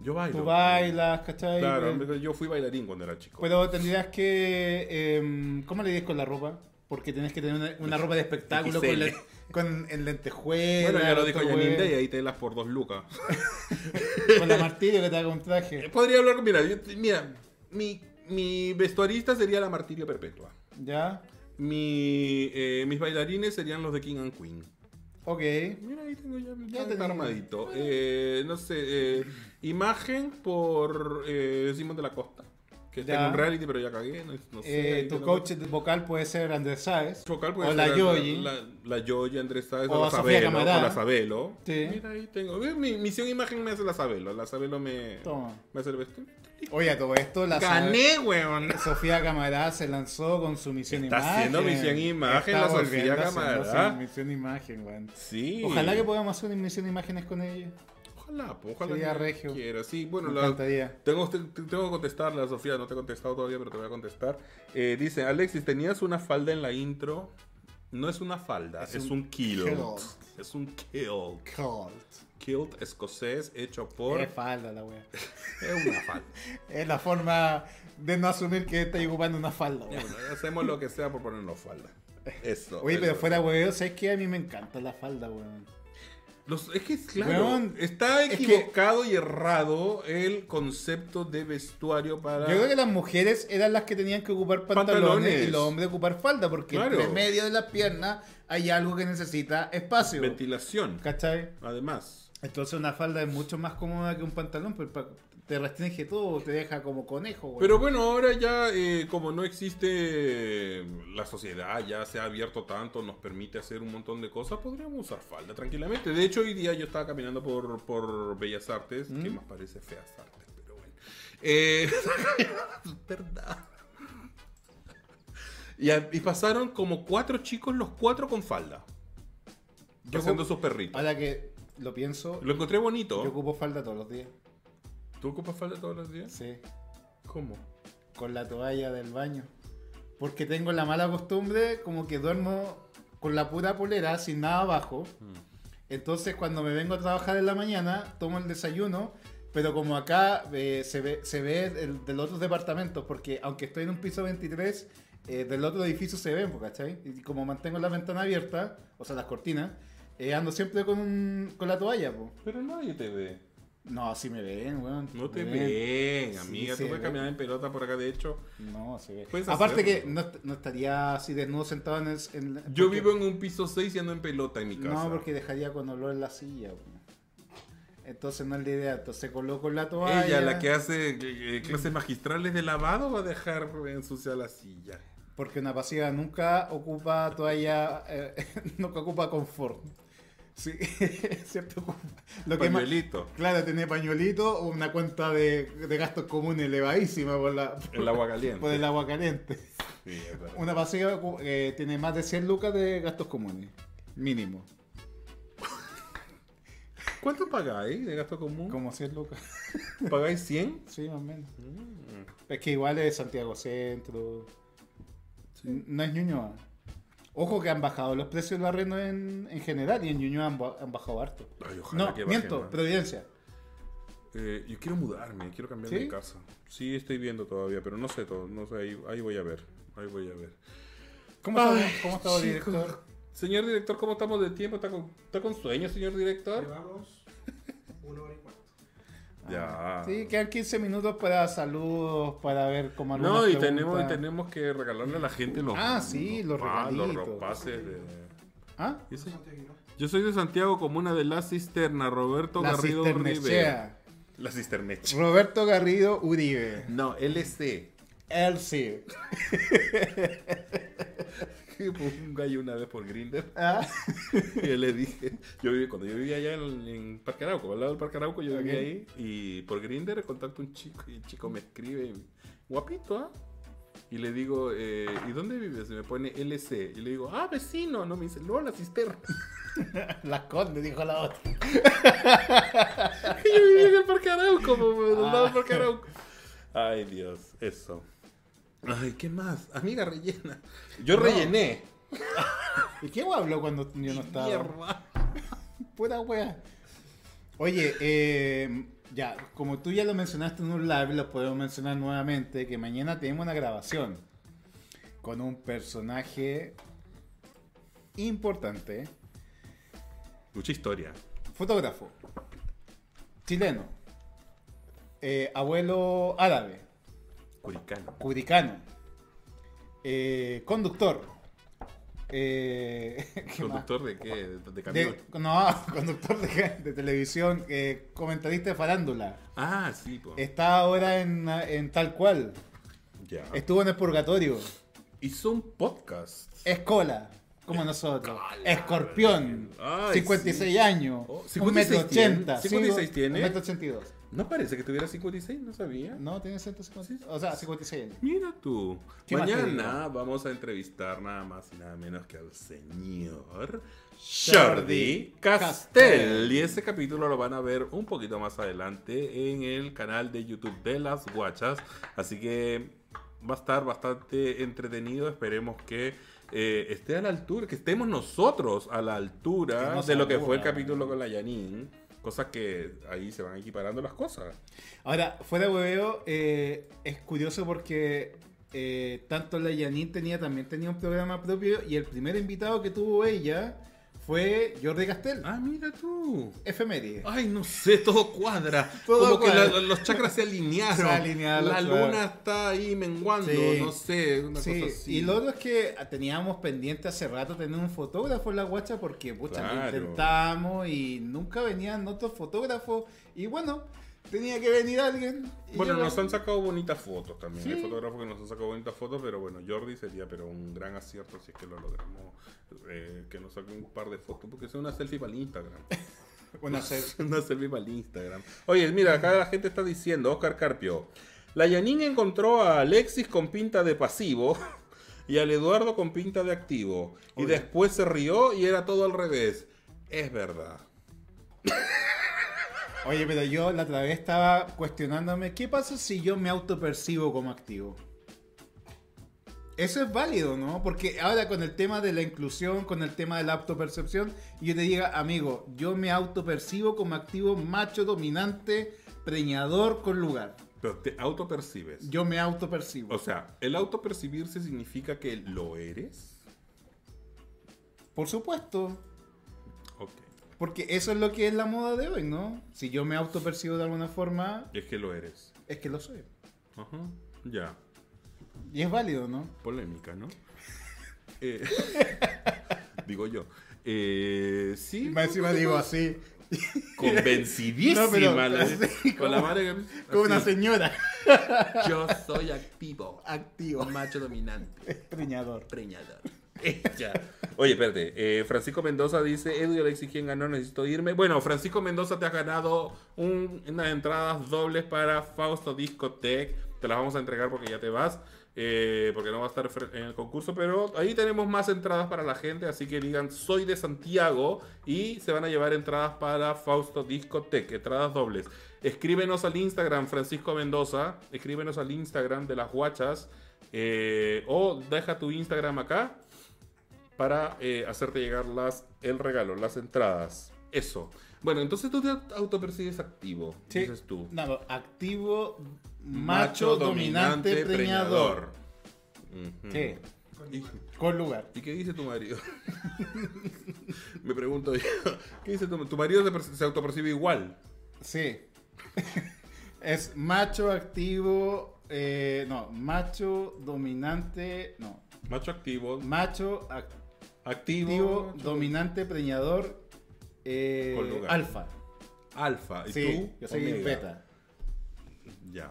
Speaker 2: yo bailo.
Speaker 1: Tú bailas, ¿cachai?
Speaker 2: Claro,
Speaker 1: Pero-
Speaker 2: yo fui bailarín cuando era chico.
Speaker 1: Pero tendrías que. em, ¿Cómo le dices con la ropa? Porque tenés que tener una, una ropa de espectáculo con,
Speaker 2: XL.
Speaker 1: Con el lentejuela.
Speaker 2: bueno, ya lo dijo
Speaker 1: bueno,
Speaker 2: Day, ahí te las por dos lucas.
Speaker 1: Con la martillo que te haga un traje.
Speaker 2: Podría hablar con. Mira, yo- mira mi, mi vestuarista sería la Martirio Perpetua.
Speaker 1: ¿Ya?
Speaker 2: Mi, eh, mis bailarines serían los de King and Queen.
Speaker 1: Ok.
Speaker 2: Mira, ahí tengo ya,
Speaker 1: Ya
Speaker 2: está
Speaker 1: tenía.
Speaker 2: armadito. Eh, no sé, eh, imagen por eh, Simón de la Costa. Que está en un reality, pero ya cagué. No, no sé,
Speaker 1: Eh, tu coach vocal puede ser Andrés Sáez.
Speaker 2: Vocal puede
Speaker 1: o la Yoyi.
Speaker 2: La, la Yoyi, Andrés Sáez,
Speaker 1: O
Speaker 2: o, la Sabelo. O la Sabelo.
Speaker 1: Sí.
Speaker 2: Mira, ahí tengo. Mi misión imagen me hace la Sabelo. La Sabelo me,
Speaker 1: Toma.
Speaker 2: me hace el vestido.
Speaker 1: Oye, a todo esto la
Speaker 2: Gané, weón.
Speaker 1: Sofía Camará se lanzó con su misión
Speaker 2: Está
Speaker 1: imagen.
Speaker 2: haciendo misión imagen
Speaker 1: Está
Speaker 2: la Sofía Camará.
Speaker 1: Misión imagen, weón.
Speaker 2: Sí.
Speaker 1: Ojalá que podamos hacer una misión imágenes con ella.
Speaker 2: Ojalá, pues, ojalá
Speaker 1: Sería
Speaker 2: que
Speaker 1: regio.
Speaker 2: quiera. Sí, bueno, la- tengo, te- te- tengo que contestarle a Sofía, no te he contestado todavía, pero te voy a contestar. Eh, dice, Alexis, ¿tenías una falda en la intro? No es una falda, es,
Speaker 1: Es
Speaker 2: un,
Speaker 1: un
Speaker 2: kilt.
Speaker 1: kilt.
Speaker 2: Es un kilt.
Speaker 1: Cold.
Speaker 2: Kilt escocés hecho por.
Speaker 1: Es falda la wea.
Speaker 2: Es una falda.
Speaker 1: Es la forma de no asumir que estáis ocupando una falda, wea.
Speaker 2: bueno, hacemos lo que sea por ponernos falda. Eso.
Speaker 1: Oye, pero fuera weón, ¿sabes qué? A mí me encanta la falda, weón.
Speaker 2: Los- es que, claro, está
Speaker 1: es que-
Speaker 2: equivocado y errado el concepto de vestuario para.
Speaker 1: Yo creo que las mujeres eran las que tenían que ocupar pantalones,
Speaker 2: Pantalones.
Speaker 1: y los hombres ocupar falda, porque
Speaker 2: Claro.
Speaker 1: entre medio de las piernas hay algo que necesita espacio.
Speaker 2: Ventilación,
Speaker 1: ¿Cachai?
Speaker 2: además.
Speaker 1: Entonces una falda es mucho más cómoda que un pantalón, pero pa- te restringe todo, te deja como conejo. weón.
Speaker 2: Pero bueno, ahora ya, eh, como no existe la sociedad, ya se ha abierto tanto, nos permite hacer un montón de cosas, podríamos usar falda tranquilamente. De hecho, hoy día yo estaba caminando por, por Bellas Artes, que más parece feas artes, pero bueno. Eh, verdad. Y, pasaron como cuatro chicos, los cuatro con falda.
Speaker 1: Yo
Speaker 2: haciendo sus perritos.
Speaker 1: Ahora que lo pienso,
Speaker 2: Lo encontré bonito.
Speaker 1: yo ocupo falda todos los días.
Speaker 2: ¿Tú ocupas falda todos los días?
Speaker 1: Sí,
Speaker 2: ¿Cómo?
Speaker 1: con la toalla del baño. Porque tengo la mala costumbre como que duermo con la pura polera, sin nada abajo. Entonces cuando me vengo a trabajar en la mañana, tomo el desayuno, pero como acá eh, se ve, se ve el, de los otros departamentos, porque aunque estoy en un piso 23, eh, del otro edificio se ven, ¿cachai? Y como mantengo la ventana abierta, o sea, las cortinas, eh, ando siempre con, un- con la toalla, po.
Speaker 2: Pero nadie te ve.
Speaker 1: No, así me ven, weón.
Speaker 2: No te ven, amiga. Tú puedes caminar en pelota por acá, de hecho.
Speaker 1: No, se ve. Aparte
Speaker 2: hacerlo.
Speaker 1: que no, est- no estaría así desnudo sentado en el... en-
Speaker 2: Yo
Speaker 1: porque-
Speaker 2: vivo en un piso 6 y ando en pelota en mi casa.
Speaker 1: No, porque dejaría con olor en la silla. po. Entonces no es la idea. Entonces coloco la toalla.
Speaker 2: Ella, la que hace eh, eh, clases magistrales de lavado, va a dejar ensuciar la silla.
Speaker 1: Porque una pasiva nunca ocupa toalla, eh, nunca ocupa confort. Sí, ocupa. Lo que más,
Speaker 2: Pañuelito.
Speaker 1: claro, tiene pañuelito o una cuenta de, de gastos comunes elevadísima por, la, por,
Speaker 2: El agua caliente.
Speaker 1: por el agua caliente.
Speaker 2: Sí.
Speaker 1: Una pasiva eh, tiene más de 100 lucas de gastos comunes. Mínimo.
Speaker 2: ¿Cuánto pagáis de gasto común?
Speaker 1: Como 100 lucas.
Speaker 2: ¿Pagáis 100?
Speaker 1: Sí, más o menos.
Speaker 2: Mm.
Speaker 1: Es que igual es Santiago Centro. No es Ñuñoa. Ojo que han bajado los precios del arrendo en, en general y en Ñuñoa han, ba- han bajado harto.
Speaker 2: Ay, ojalá
Speaker 1: No,
Speaker 2: que bajen
Speaker 1: miento,
Speaker 2: más.
Speaker 1: Providencia.
Speaker 2: Eh, yo quiero mudarme, quiero cambiar
Speaker 1: ¿Sí?
Speaker 2: de casa. Sí, estoy viendo todavía, pero no sé todo. No sé, ahí, ahí voy a ver. Ahí voy a ver.
Speaker 1: ¿Cómo
Speaker 2: Ay,
Speaker 1: está, cómo está el
Speaker 2: chico.
Speaker 1: director?
Speaker 2: Señor director, ¿cómo estamos de tiempo? ¿Está con, está con sueño, señor director?
Speaker 3: Llevamos
Speaker 2: Ya.
Speaker 1: Sí, quedan 15 minutos para saludos, para ver cómo
Speaker 2: No, y tenemos, y tenemos que regalarle a la gente los,
Speaker 1: Ah, sí, los
Speaker 2: los
Speaker 1: regalitos.
Speaker 2: ropaces de...
Speaker 1: ¿Ah?
Speaker 2: Yo soy de Santiago, comuna de La Cisterna, Roberto
Speaker 1: La
Speaker 2: Garrido Uribe. La Cisternecha.
Speaker 1: Roberto Garrido Uribe.
Speaker 2: No, LC.
Speaker 1: Él sí.
Speaker 2: un gallo una vez por Grinder.
Speaker 1: Ah,
Speaker 2: Y yo le dije, yo viví, cuando yo vivía allá en, en Parque Arauco, al lado del Parque Arauco, yo vivía ahí y por Grinder contacto a un chico y el chico me escribe, guapito, ¿ah? Y le digo, eh, ¿y dónde vives? Y me pone LC. Y le digo, ah, vecino. No, me dice, no, la cisterna.
Speaker 1: Las Condes, dijo la otra.
Speaker 2: Yo vivía en el Parque Arauco, lado del
Speaker 1: Ah.
Speaker 2: Parque Arauco. Ay, Dios, eso. Ay, ¿qué más? Amiga rellena. Yo
Speaker 1: No.
Speaker 2: rellené.
Speaker 1: ¿Y qué habló cuando yo no estaba?
Speaker 2: Mierda.
Speaker 1: Pura wea. Oye, eh, ya, como tú ya lo mencionaste en un live, lo podemos mencionar nuevamente, que mañana tenemos una grabación con un personaje importante,
Speaker 2: Mucha historia.
Speaker 1: fotógrafo, chileno, eh, abuelo árabe,
Speaker 2: Curicano.
Speaker 1: curicano, eh, conductor, eh, ¿qué más?
Speaker 2: ¿Conductor de qué? ¿De, camión?
Speaker 1: De- no, conductor de, de televisión, eh, comentarista de farándula.
Speaker 2: Ah, sí, po.
Speaker 1: Está ahora en, en tal cual.
Speaker 2: Ya.
Speaker 1: Estuvo en el purgatorio.
Speaker 2: Hizo un podcast.
Speaker 1: Es cola, como nosotros.
Speaker 2: Cola.
Speaker 1: Escorpión.
Speaker 2: Ay,
Speaker 1: 56
Speaker 2: sí.
Speaker 1: años.
Speaker 2: Oh,
Speaker 1: un
Speaker 2: 56
Speaker 1: metro
Speaker 2: tiene.
Speaker 1: ochenta.
Speaker 2: 56 tiene.
Speaker 1: Un metro ochenta y dos.
Speaker 2: No parece que tuviera 56, no sabía.
Speaker 1: No, tiene 150. O sea, 56 años.
Speaker 2: Mira tú.
Speaker 1: ¿Qué más te
Speaker 2: Mañana vamos a entrevistar nada más y nada menos que al señor Jordi Castel. Y ese capítulo lo van a ver un poquito más adelante en el canal de YouTube de las Guachas. Así que va a estar bastante entretenido. Esperemos que eh, esté a la altura, que estemos nosotros a la altura de lo que fue el capítulo con la Janine. Cosas que ahí se van equiparando las cosas.
Speaker 1: Ahora, fuera de hueveo, eh, es curioso porque eh, tanto la Janine tenía, también tenía un programa propio y el primer invitado que tuvo ella fue Jordi Castel,
Speaker 2: Ah, mira tú.
Speaker 1: efeméride.
Speaker 2: Ay, no sé, todo cuadra.
Speaker 1: Todo
Speaker 2: Como
Speaker 1: cuadra.
Speaker 2: que la- los chakras se alinearon.
Speaker 1: Se alinearon,
Speaker 2: la luna está ahí menguando,
Speaker 1: Sí.
Speaker 2: no sé, una
Speaker 1: Sí,
Speaker 2: cosa así.
Speaker 1: y lo otro es que teníamos pendiente hace rato tener un fotógrafo en la guacha porque pucha, lo
Speaker 2: Claro.
Speaker 1: intentamos y nunca venían otros fotógrafos y bueno, tenía que venir alguien. y
Speaker 2: Bueno,
Speaker 1: yo-
Speaker 2: nos han sacado bonitas fotos también.
Speaker 1: Sí.
Speaker 2: Hay fotógrafos que nos han sacado bonitas fotos, pero bueno, Jordi sería pero un gran acierto si es que lo logramos. eh, que nos saquen un par de fotos, porque es una selfie para el Instagram.
Speaker 1: Bueno, hacer-
Speaker 2: una selfie para el Instagram. Oye, mira, acá la gente está diciendo, Oscar Carpio. La Janine encontró a Alexis con pinta de pasivo y al Eduardo con pinta de activo. Y
Speaker 1: Oye.
Speaker 2: después se rió y era todo al revés. Es verdad.
Speaker 1: Oye, pero yo la otra vez estaba cuestionándome, ¿qué pasa si yo me autopercibo como activo? Eso es válido, ¿no? Porque ahora con el tema de la inclusión, con el tema de la autopercepción, yo te diga, amigo, yo me autopercibo como activo macho dominante, preñador con lugar.
Speaker 2: Pero te autopercibes.
Speaker 1: Yo me autopercibo.
Speaker 2: O sea, el autopercibirse significa que lo eres.
Speaker 1: Por supuesto. Porque eso es lo que es la moda de hoy, ¿no? Si yo me autopercibo de alguna forma,
Speaker 2: Es que lo eres.
Speaker 1: es que lo soy.
Speaker 2: Ajá. Ya.
Speaker 1: Y es válido, ¿no?
Speaker 2: Polémica, ¿no? Eh, digo yo. Eh, sí.
Speaker 1: Más encima digo así,
Speaker 2: Convencidísima.
Speaker 1: No, pero
Speaker 2: la-
Speaker 1: así
Speaker 2: con la madre que-
Speaker 1: como una señora.
Speaker 2: Yo soy activo.
Speaker 1: Activo.
Speaker 2: Macho dominante.
Speaker 1: Preñador.
Speaker 2: Preñador. Oye, espérate. eh, Francisco Mendoza dice: Edu y Alexis, ¿quién ganó? Necesito irme. Bueno, Francisco Mendoza te has ganado un- unas entradas dobles para Fausto Discotech. Te las vamos a entregar porque ya te vas. eh, porque no va a estar en el concurso. Pero ahí tenemos más entradas para la gente. Así que digan: Soy de Santiago. Y se van a llevar entradas para Fausto Discotech. Entradas dobles. Escríbenos al Instagram, Francisco Mendoza. Escríbenos al Instagram de las guachas. eh, o deja tu Instagram acá para eh, hacerte llegar las, el regalo, las entradas. Eso. Bueno, entonces tú te autopercibes activo,
Speaker 1: Sí.
Speaker 2: dices tú.
Speaker 1: No, activo, macho, dominante, preñador.
Speaker 2: Ujú.
Speaker 1: Sí,
Speaker 2: ¿Y,
Speaker 1: con lugar.
Speaker 2: y qué dice tu marido? Me pregunto yo. ¿Qué dice tu, tu marido? Se, se autopercibe igual.
Speaker 1: Sí. es macho, activo, eh, no, macho, dominante, no,
Speaker 2: Macho activo,
Speaker 1: macho, ac-
Speaker 2: activo,
Speaker 1: activo, dominante, preñador, eh, alfa.
Speaker 2: alfa. ¿Y
Speaker 1: Sí,
Speaker 2: tú?
Speaker 1: yo soy beta.
Speaker 2: Ya.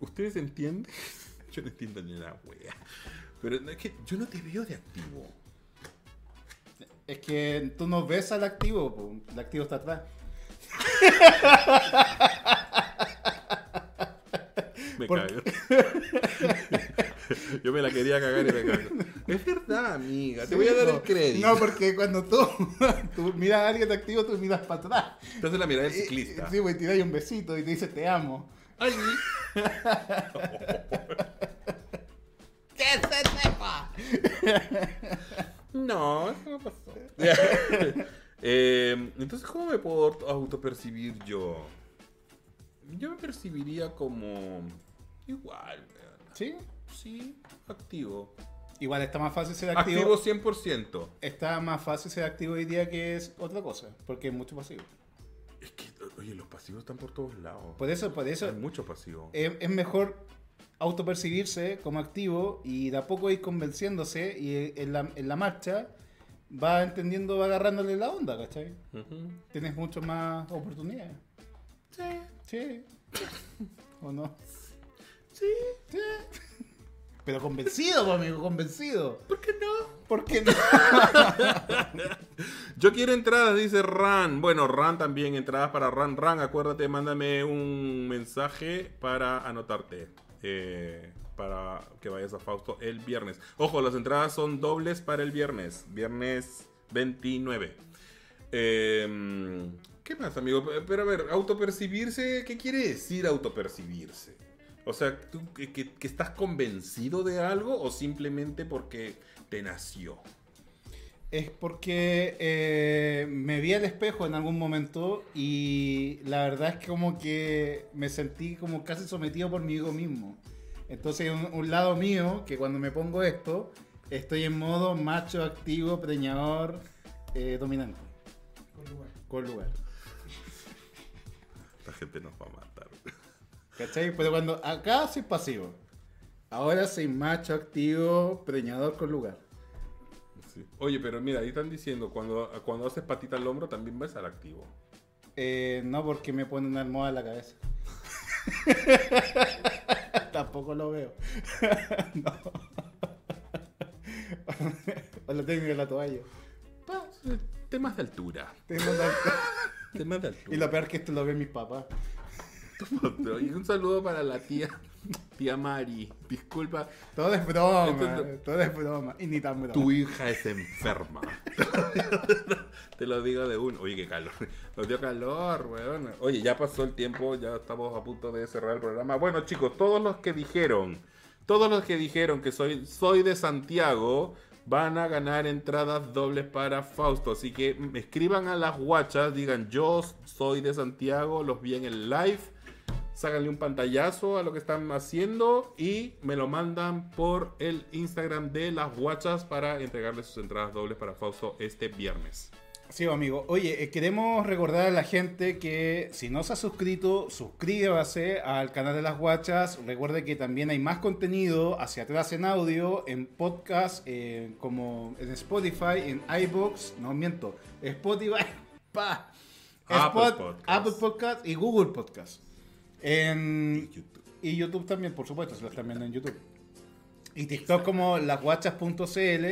Speaker 2: ¿Ustedes entienden? Yo no entiendo ni una wea. Pero no, es que yo no te veo de activo.
Speaker 1: Es que tú no ves al activo, po, el activo está atrás.
Speaker 2: Me
Speaker 1: ¿Por
Speaker 2: cago. Yo me la quería cagar y me cago. Es verdad, amiga. Te voy a dar el crédito.
Speaker 1: No, porque cuando tú, tú miras a alguien activo, tú miras para atrás.
Speaker 2: Entonces la mirada del
Speaker 1: Y-
Speaker 2: ciclista.
Speaker 1: Sí, güey, te da un besito y te dice te amo.
Speaker 2: Ay,
Speaker 1: ¡Que se sepa!
Speaker 2: no, eso no pasó. Eh, entonces, ¿cómo me puedo autopercibir yo? Yo me percibiría como igual, weón.
Speaker 1: Sí,
Speaker 2: Sí, activo.
Speaker 1: igual está más fácil ser activo.
Speaker 2: Activo 100%.
Speaker 1: Está más fácil ser activo hoy día que es otra cosa, porque es mucho pasivo.
Speaker 2: Es que, oye, los pasivos están por todos lados.
Speaker 1: Por eso, por eso
Speaker 2: Hay mucho pasivo.
Speaker 1: es, es mejor autopercibirse como activo y de a poco ir convenciéndose y en la, en la marcha va entendiendo, va agarrándole la onda, ¿cachai? Tienes mucho más oportunidades.
Speaker 2: Sí,
Speaker 1: Sí. ¿O no?
Speaker 2: sí.
Speaker 1: Sí. Pero convencido, pues, amigo, convencido.
Speaker 2: ¿Por qué no?
Speaker 1: ¿Por qué no?
Speaker 2: Yo quiero entradas, dice Ran. Bueno, Ran también, entradas para Ran. Ran, acuérdate, mándame un mensaje para anotarte. eh, para que vayas a Fausto el viernes. Ojo, las entradas son dobles para el viernes. Viernes 29. Eh, ¿Qué más, amigo? Pero a ver, autopercibirse, ¿qué quiere decir autopercibirse? O sea, ¿tú que, que- que estás convencido de algo o simplemente porque te nació?
Speaker 1: Es porque eh, me vi al espejo en algún momento y la verdad es que como que me sentí como casi sometido por mí mismo. Entonces un, un lado mío que cuando me pongo esto estoy en modo macho activo, preñador, eh, dominante,
Speaker 3: Con lugar.
Speaker 1: con lugar.
Speaker 2: La gente nos va matar.
Speaker 1: ¿Cachai? Pero cuando acá soy pasivo. Ahora soy macho activo, preñador con lugar.
Speaker 2: Sí. Oye, pero mira, ahí están diciendo, cuando, cuando haces patita al hombro también vas al activo.
Speaker 1: Eh, no porque me pone una almohada en la cabeza. Tampoco lo veo. no. o lo tengo en la toalla.
Speaker 2: Pa, Temas de altura.
Speaker 1: Tengo la-
Speaker 2: Temas de altura.
Speaker 1: Y lo peor es que esto lo ven mis papás.
Speaker 2: Y un saludo para la tía, tía Mari. Disculpa,
Speaker 1: Todo es broma,
Speaker 2: Entonces-
Speaker 1: todo es broma. Y ni tan broma.
Speaker 2: tu hija es enferma. Te lo digo de uno. Oye, qué calor. Nos dio calor, weón. Oye, ya pasó el tiempo, ya estamos a punto de cerrar el programa. Bueno, chicos, todos los que dijeron, todos los que dijeron que soy, soy de Santiago, van a ganar entradas dobles para Fausto. Así que escriban a las guachas, digan yo soy de Santiago, los vi en el live. Ságanle un pantallazo a lo que están haciendo y me lo mandan por el Instagram de las guachas para entregarles sus entradas dobles para Fausto este viernes.
Speaker 1: Sí, amigo. Oye, eh, queremos recordar a la gente que si no se ha suscrito, suscríbase al canal de las guachas. Recuerde que también hay más contenido hacia atrás en audio, en podcast, eh, como en Spotify, en iBox, no miento, Spotify, pa,
Speaker 2: Apple
Speaker 1: Spot-
Speaker 2: Podcast.
Speaker 1: Apple Podcast y Google Podcast. En,
Speaker 2: YouTube.
Speaker 1: y YouTube también, por supuesto, se lo están viendo en YouTube. Y TikTok como lasguachas.cl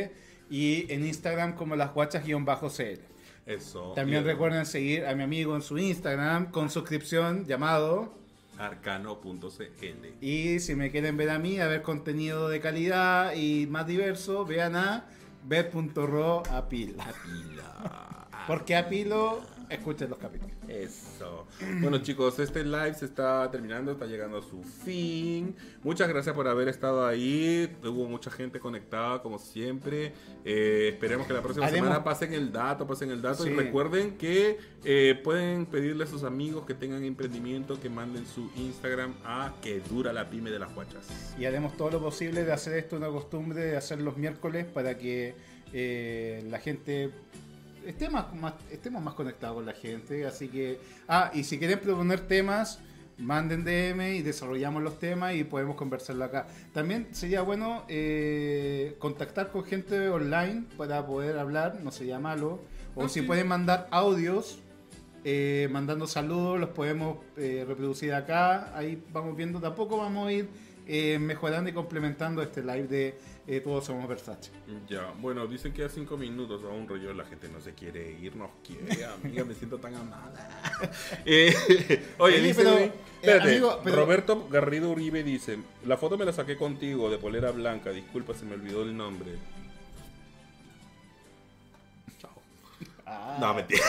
Speaker 1: y en Instagram como lasguachas-cl.
Speaker 2: Eso.
Speaker 1: También recuerden seguir a mi amigo en su Instagram con suscripción llamado.
Speaker 2: Arcano.cl.
Speaker 1: Y si me quieren ver a mí, a ver contenido de calidad y más diverso, vean a ver.ro apil.
Speaker 2: Pila.
Speaker 1: Porque apilo, escuchen los capítulos.
Speaker 2: Eso. Bueno chicos, este live se está terminando, está llegando a su fin. Muchas gracias por haber estado ahí. Hubo mucha gente conectada como siempre. Eh, esperemos que la próxima
Speaker 1: Haremos-
Speaker 2: semana pasen el dato, pasen el dato. Y recuerden que eh, pueden pedirle a sus amigos que tengan emprendimiento que manden su Instagram a que dura la pyme de las guachas.
Speaker 1: Y haremos todo lo posible de hacer esto una costumbre, de hacer los miércoles para que eh, la gente esté más, más- estemos más conectados con la gente. Así que, ah, y si quieren proponer temas, manden DM y desarrollamos los temas y podemos conversarlo acá. También sería bueno eh, contactar con gente online para poder hablar, no sería malo. O
Speaker 2: Ah,
Speaker 1: si
Speaker 2: sí.
Speaker 1: pueden mandar audios. eh, mandando saludos, los podemos eh, reproducir acá. Ahí vamos viendo, tampoco vamos a ir eh, mejorando y complementando este live de eh, Todos Somos Versace.
Speaker 2: Ya, bueno, dicen que a cinco minutos a un rollo la gente no se quiere ir, no quiere, amiga, me siento tan amada. Eh, oye, dice,
Speaker 1: pero,
Speaker 2: espérate,
Speaker 1: amigo, pero-
Speaker 2: Roberto Garrido Uribe dice, la foto me la saqué contigo de polera blanca, disculpa, se me olvidó el nombre. Chao.
Speaker 1: Ah.
Speaker 2: No, mentira.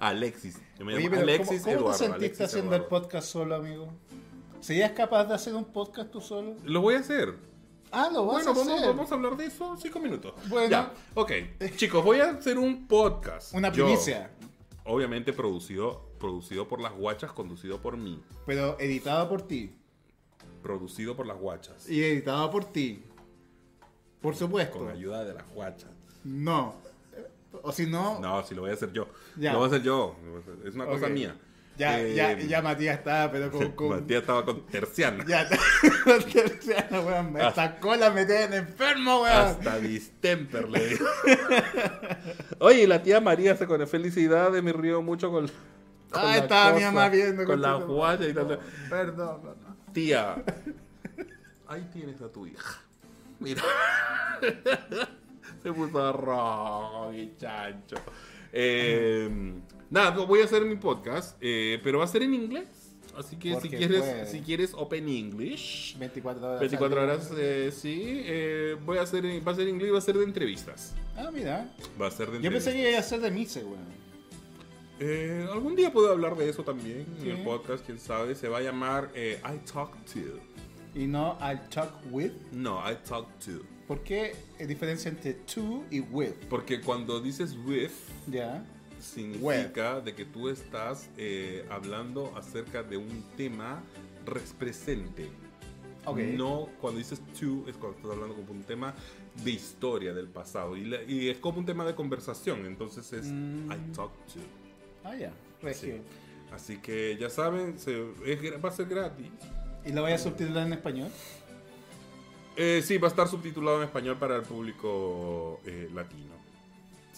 Speaker 2: Alexis. Yo me
Speaker 1: Oye,
Speaker 2: llamo Alexis
Speaker 1: ¿cómo, cómo
Speaker 2: Eduardo.
Speaker 1: te sentiste
Speaker 2: Alexis
Speaker 1: haciendo el podcast solo, amigo? ¿Serías capaz de hacer un podcast tú solo?
Speaker 2: Lo voy a hacer.
Speaker 1: Ah, lo vas
Speaker 2: Bueno,
Speaker 1: a
Speaker 2: vamos,
Speaker 1: hacer.
Speaker 2: vamos a hablar de eso cinco minutos.
Speaker 1: Bueno.
Speaker 2: Ya, ok. Chicos, voy a hacer un podcast.
Speaker 1: Una
Speaker 2: Yo,
Speaker 1: primicia,
Speaker 2: obviamente producido, producido por las guachas, conducido por mí.
Speaker 1: pero editado por ti.
Speaker 2: Producido por las guachas.
Speaker 1: Y editado por ti. Por supuesto.
Speaker 2: Con ayuda de las guachas.
Speaker 1: No. O si no,
Speaker 2: No, si lo voy a hacer yo.
Speaker 1: Ya.
Speaker 2: Lo voy a hacer yo. Es una cosa
Speaker 1: Ok.
Speaker 2: mía.
Speaker 1: Ya,
Speaker 2: Eh,
Speaker 1: ya, ya Matías está, pero con... con-
Speaker 2: Matías estaba con terciana.
Speaker 1: Ya, terciana, weón.
Speaker 2: Ah.
Speaker 1: Esta cola me tienen enfermo, weón.
Speaker 2: Hasta distemper le digo. Oye, la tía María se con felicidades me río mucho con. con
Speaker 1: Ah,
Speaker 2: la
Speaker 1: estaba mi mamá viendo.
Speaker 2: Con la guacha y tal.
Speaker 1: Perdón, perdón.
Speaker 2: Tía, ahí tienes a tu hija. Mira. Se puso rojo, mi chancho. Eh, nada, voy a hacer mi podcast, eh, pero va a ser en inglés. Así que si quieres,
Speaker 1: puede.
Speaker 2: si quieres Open English,
Speaker 1: 24 horas.
Speaker 2: 24
Speaker 1: al día.
Speaker 2: horas, eh, sí, eh, voy a hacer, va a ser en inglés, va a ser de entrevistas.
Speaker 1: Ah, mira.
Speaker 2: Va a ser de
Speaker 1: Yo pensé
Speaker 2: entrevistas.
Speaker 1: que iba a ser de Mise, weón.
Speaker 2: Eh, algún día puedo hablar de eso también
Speaker 1: Sí.
Speaker 2: en el podcast, quién sabe. Se va a llamar eh, I Talk To.
Speaker 1: Y no I talk with.
Speaker 2: No, I Talk To.
Speaker 1: ¿Por qué diferencia entre to y with?
Speaker 2: Porque cuando dices with,
Speaker 1: Ya.
Speaker 2: Significa de que tú estás eh, hablando acerca de un tema res- presente. No, cuando dices to es cuando estás hablando como un tema de historia del pasado. Y, la- y es como un tema de conversación. Entonces es
Speaker 1: Mm.
Speaker 2: I talk to.
Speaker 1: Ah, ya. Regio.
Speaker 2: Sí. Así que ya saben, se- es va a ser gratis.
Speaker 1: ¿Y lo voy a subtitular en español?
Speaker 2: Eh, sí, va a estar subtitulado en español para el público eh, latino.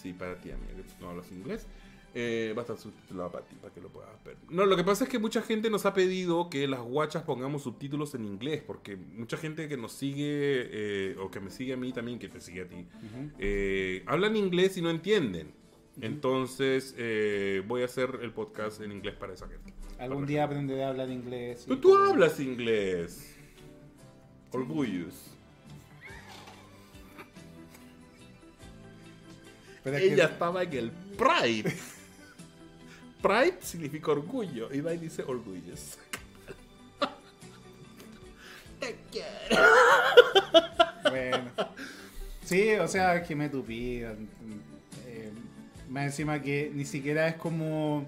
Speaker 2: Sí, para ti, amiga, que no hablas inglés. Eh, va a estar subtitulado para ti, para que lo puedas ver. No, lo que pasa es que mucha gente nos ha pedido que las guachas pongamos subtítulos en inglés, porque mucha gente que nos sigue, eh, o que me sigue a mí también, que te sigue a ti, eh, hablan inglés y no entienden. Entonces, eh, voy a hacer el podcast en inglés para esa gente.
Speaker 1: Algún día aprenderé a hablar inglés.
Speaker 2: Pero tú hablas inglés. Orgullos.
Speaker 1: Pero es que-
Speaker 2: Ella estaba en el Pride. Pride significa orgullo. Y ahí dice orgullos.
Speaker 1: Bueno. Sí, o sea, que me tupí. eh, más encima que ni siquiera es como.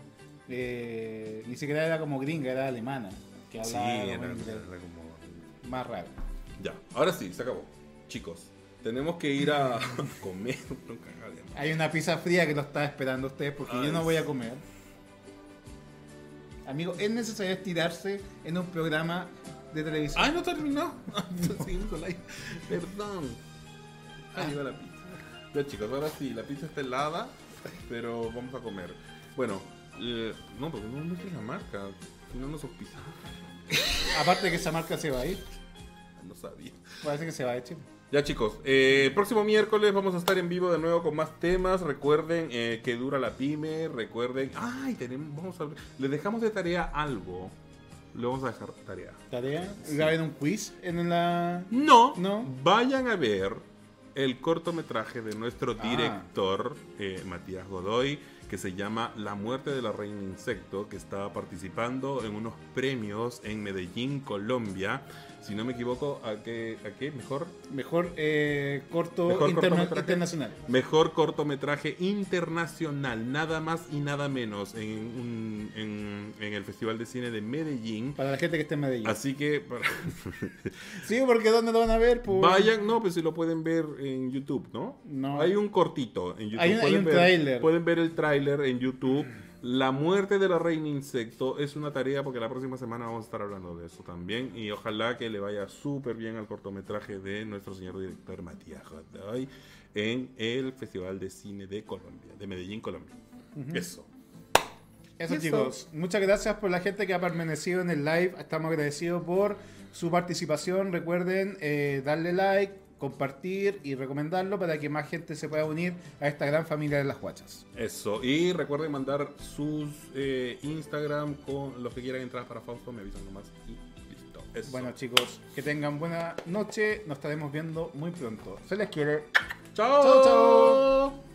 Speaker 1: eh, ni siquiera era como gringa, era alemana. Que
Speaker 2: Sí, era,
Speaker 1: como. más raro.
Speaker 2: Ya, ahora sí, se acabó. Chicos, tenemos que ir a comer.
Speaker 1: Hay una pizza fría que lo está esperando ustedes porque
Speaker 2: Ay,
Speaker 1: yo no voy a comer. Amigo, ¿es necesario estirarse en un programa de televisión?
Speaker 2: ¡Ay, no terminó! Perdón. Ahí llegó la pizza. Ya, chicos, ahora sí, la pizza está helada, pero vamos a comer. Bueno, eh, no, porque no muestres la marca. Si no nos auspician.
Speaker 1: Aparte de que esa marca se va a ir.
Speaker 2: No sabía.
Speaker 1: Parece que se va a Chile.
Speaker 2: Ya chicos, eh, el próximo miércoles vamos a estar en vivo de nuevo con más temas. Recuerden eh, que dura la pyme. Recuerden, ay, tenemos, vamos a, les dejamos de tarea algo. Le vamos a dejar tarea.
Speaker 1: ¿Tarea? ¿Va a haber un quiz en la...?
Speaker 2: No,
Speaker 1: No.
Speaker 2: Vayan a ver el cortometraje de nuestro
Speaker 1: Ah.
Speaker 2: director eh, Matías Godoy que se llama La muerte de la reina insecto, que estaba participando en unos premios en Medellín, Colombia. Si no me equivoco, ¿a qué? ¿A qué? ¿Mejor?
Speaker 1: Mejor eh, corto
Speaker 2: Mejor
Speaker 1: interna-
Speaker 2: cortometraje.
Speaker 1: internacional.
Speaker 2: Mejor cortometraje internacional, nada más y nada menos, en, un- en, en el Festival de Cine de Medellín.
Speaker 1: Para la gente que esté en Medellín.
Speaker 2: Así que para-
Speaker 1: Sí, porque ¿dónde lo van a ver? Pues,
Speaker 2: vayan, no, pues si lo pueden ver en YouTube, ¿no?
Speaker 1: No.
Speaker 2: Hay un cortito en YouTube.
Speaker 1: Hay un- hay
Speaker 2: Pueden
Speaker 1: un
Speaker 2: ver-
Speaker 1: tráiler.
Speaker 2: Pueden ver el tráiler en YouTube. La muerte de la reina insecto es una tarea porque la próxima semana vamos a estar hablando de eso también. Y ojalá que le vaya súper bien al cortometraje de nuestro señor director Matías Godoy en el Festival de Cine de Colombia, de Medellín, Colombia. Eso.
Speaker 1: Eso,
Speaker 2: Eso.
Speaker 1: chicos. Muchas gracias por la gente que ha permanecido en el live. Estamos agradecidos por su participación. Recuerden eh, darle like, compartir y recomendarlo para que más gente se pueda unir a esta gran familia de las guachas.
Speaker 2: Eso. Y recuerden mandar sus eh, Instagram con los que quieran entrar para Fausto. Me avisan nomás y listo. Eso.
Speaker 1: Bueno, chicos, que tengan buena noche. Nos estaremos viendo muy pronto. Se les quiere.
Speaker 2: chao.
Speaker 1: Chao, chao.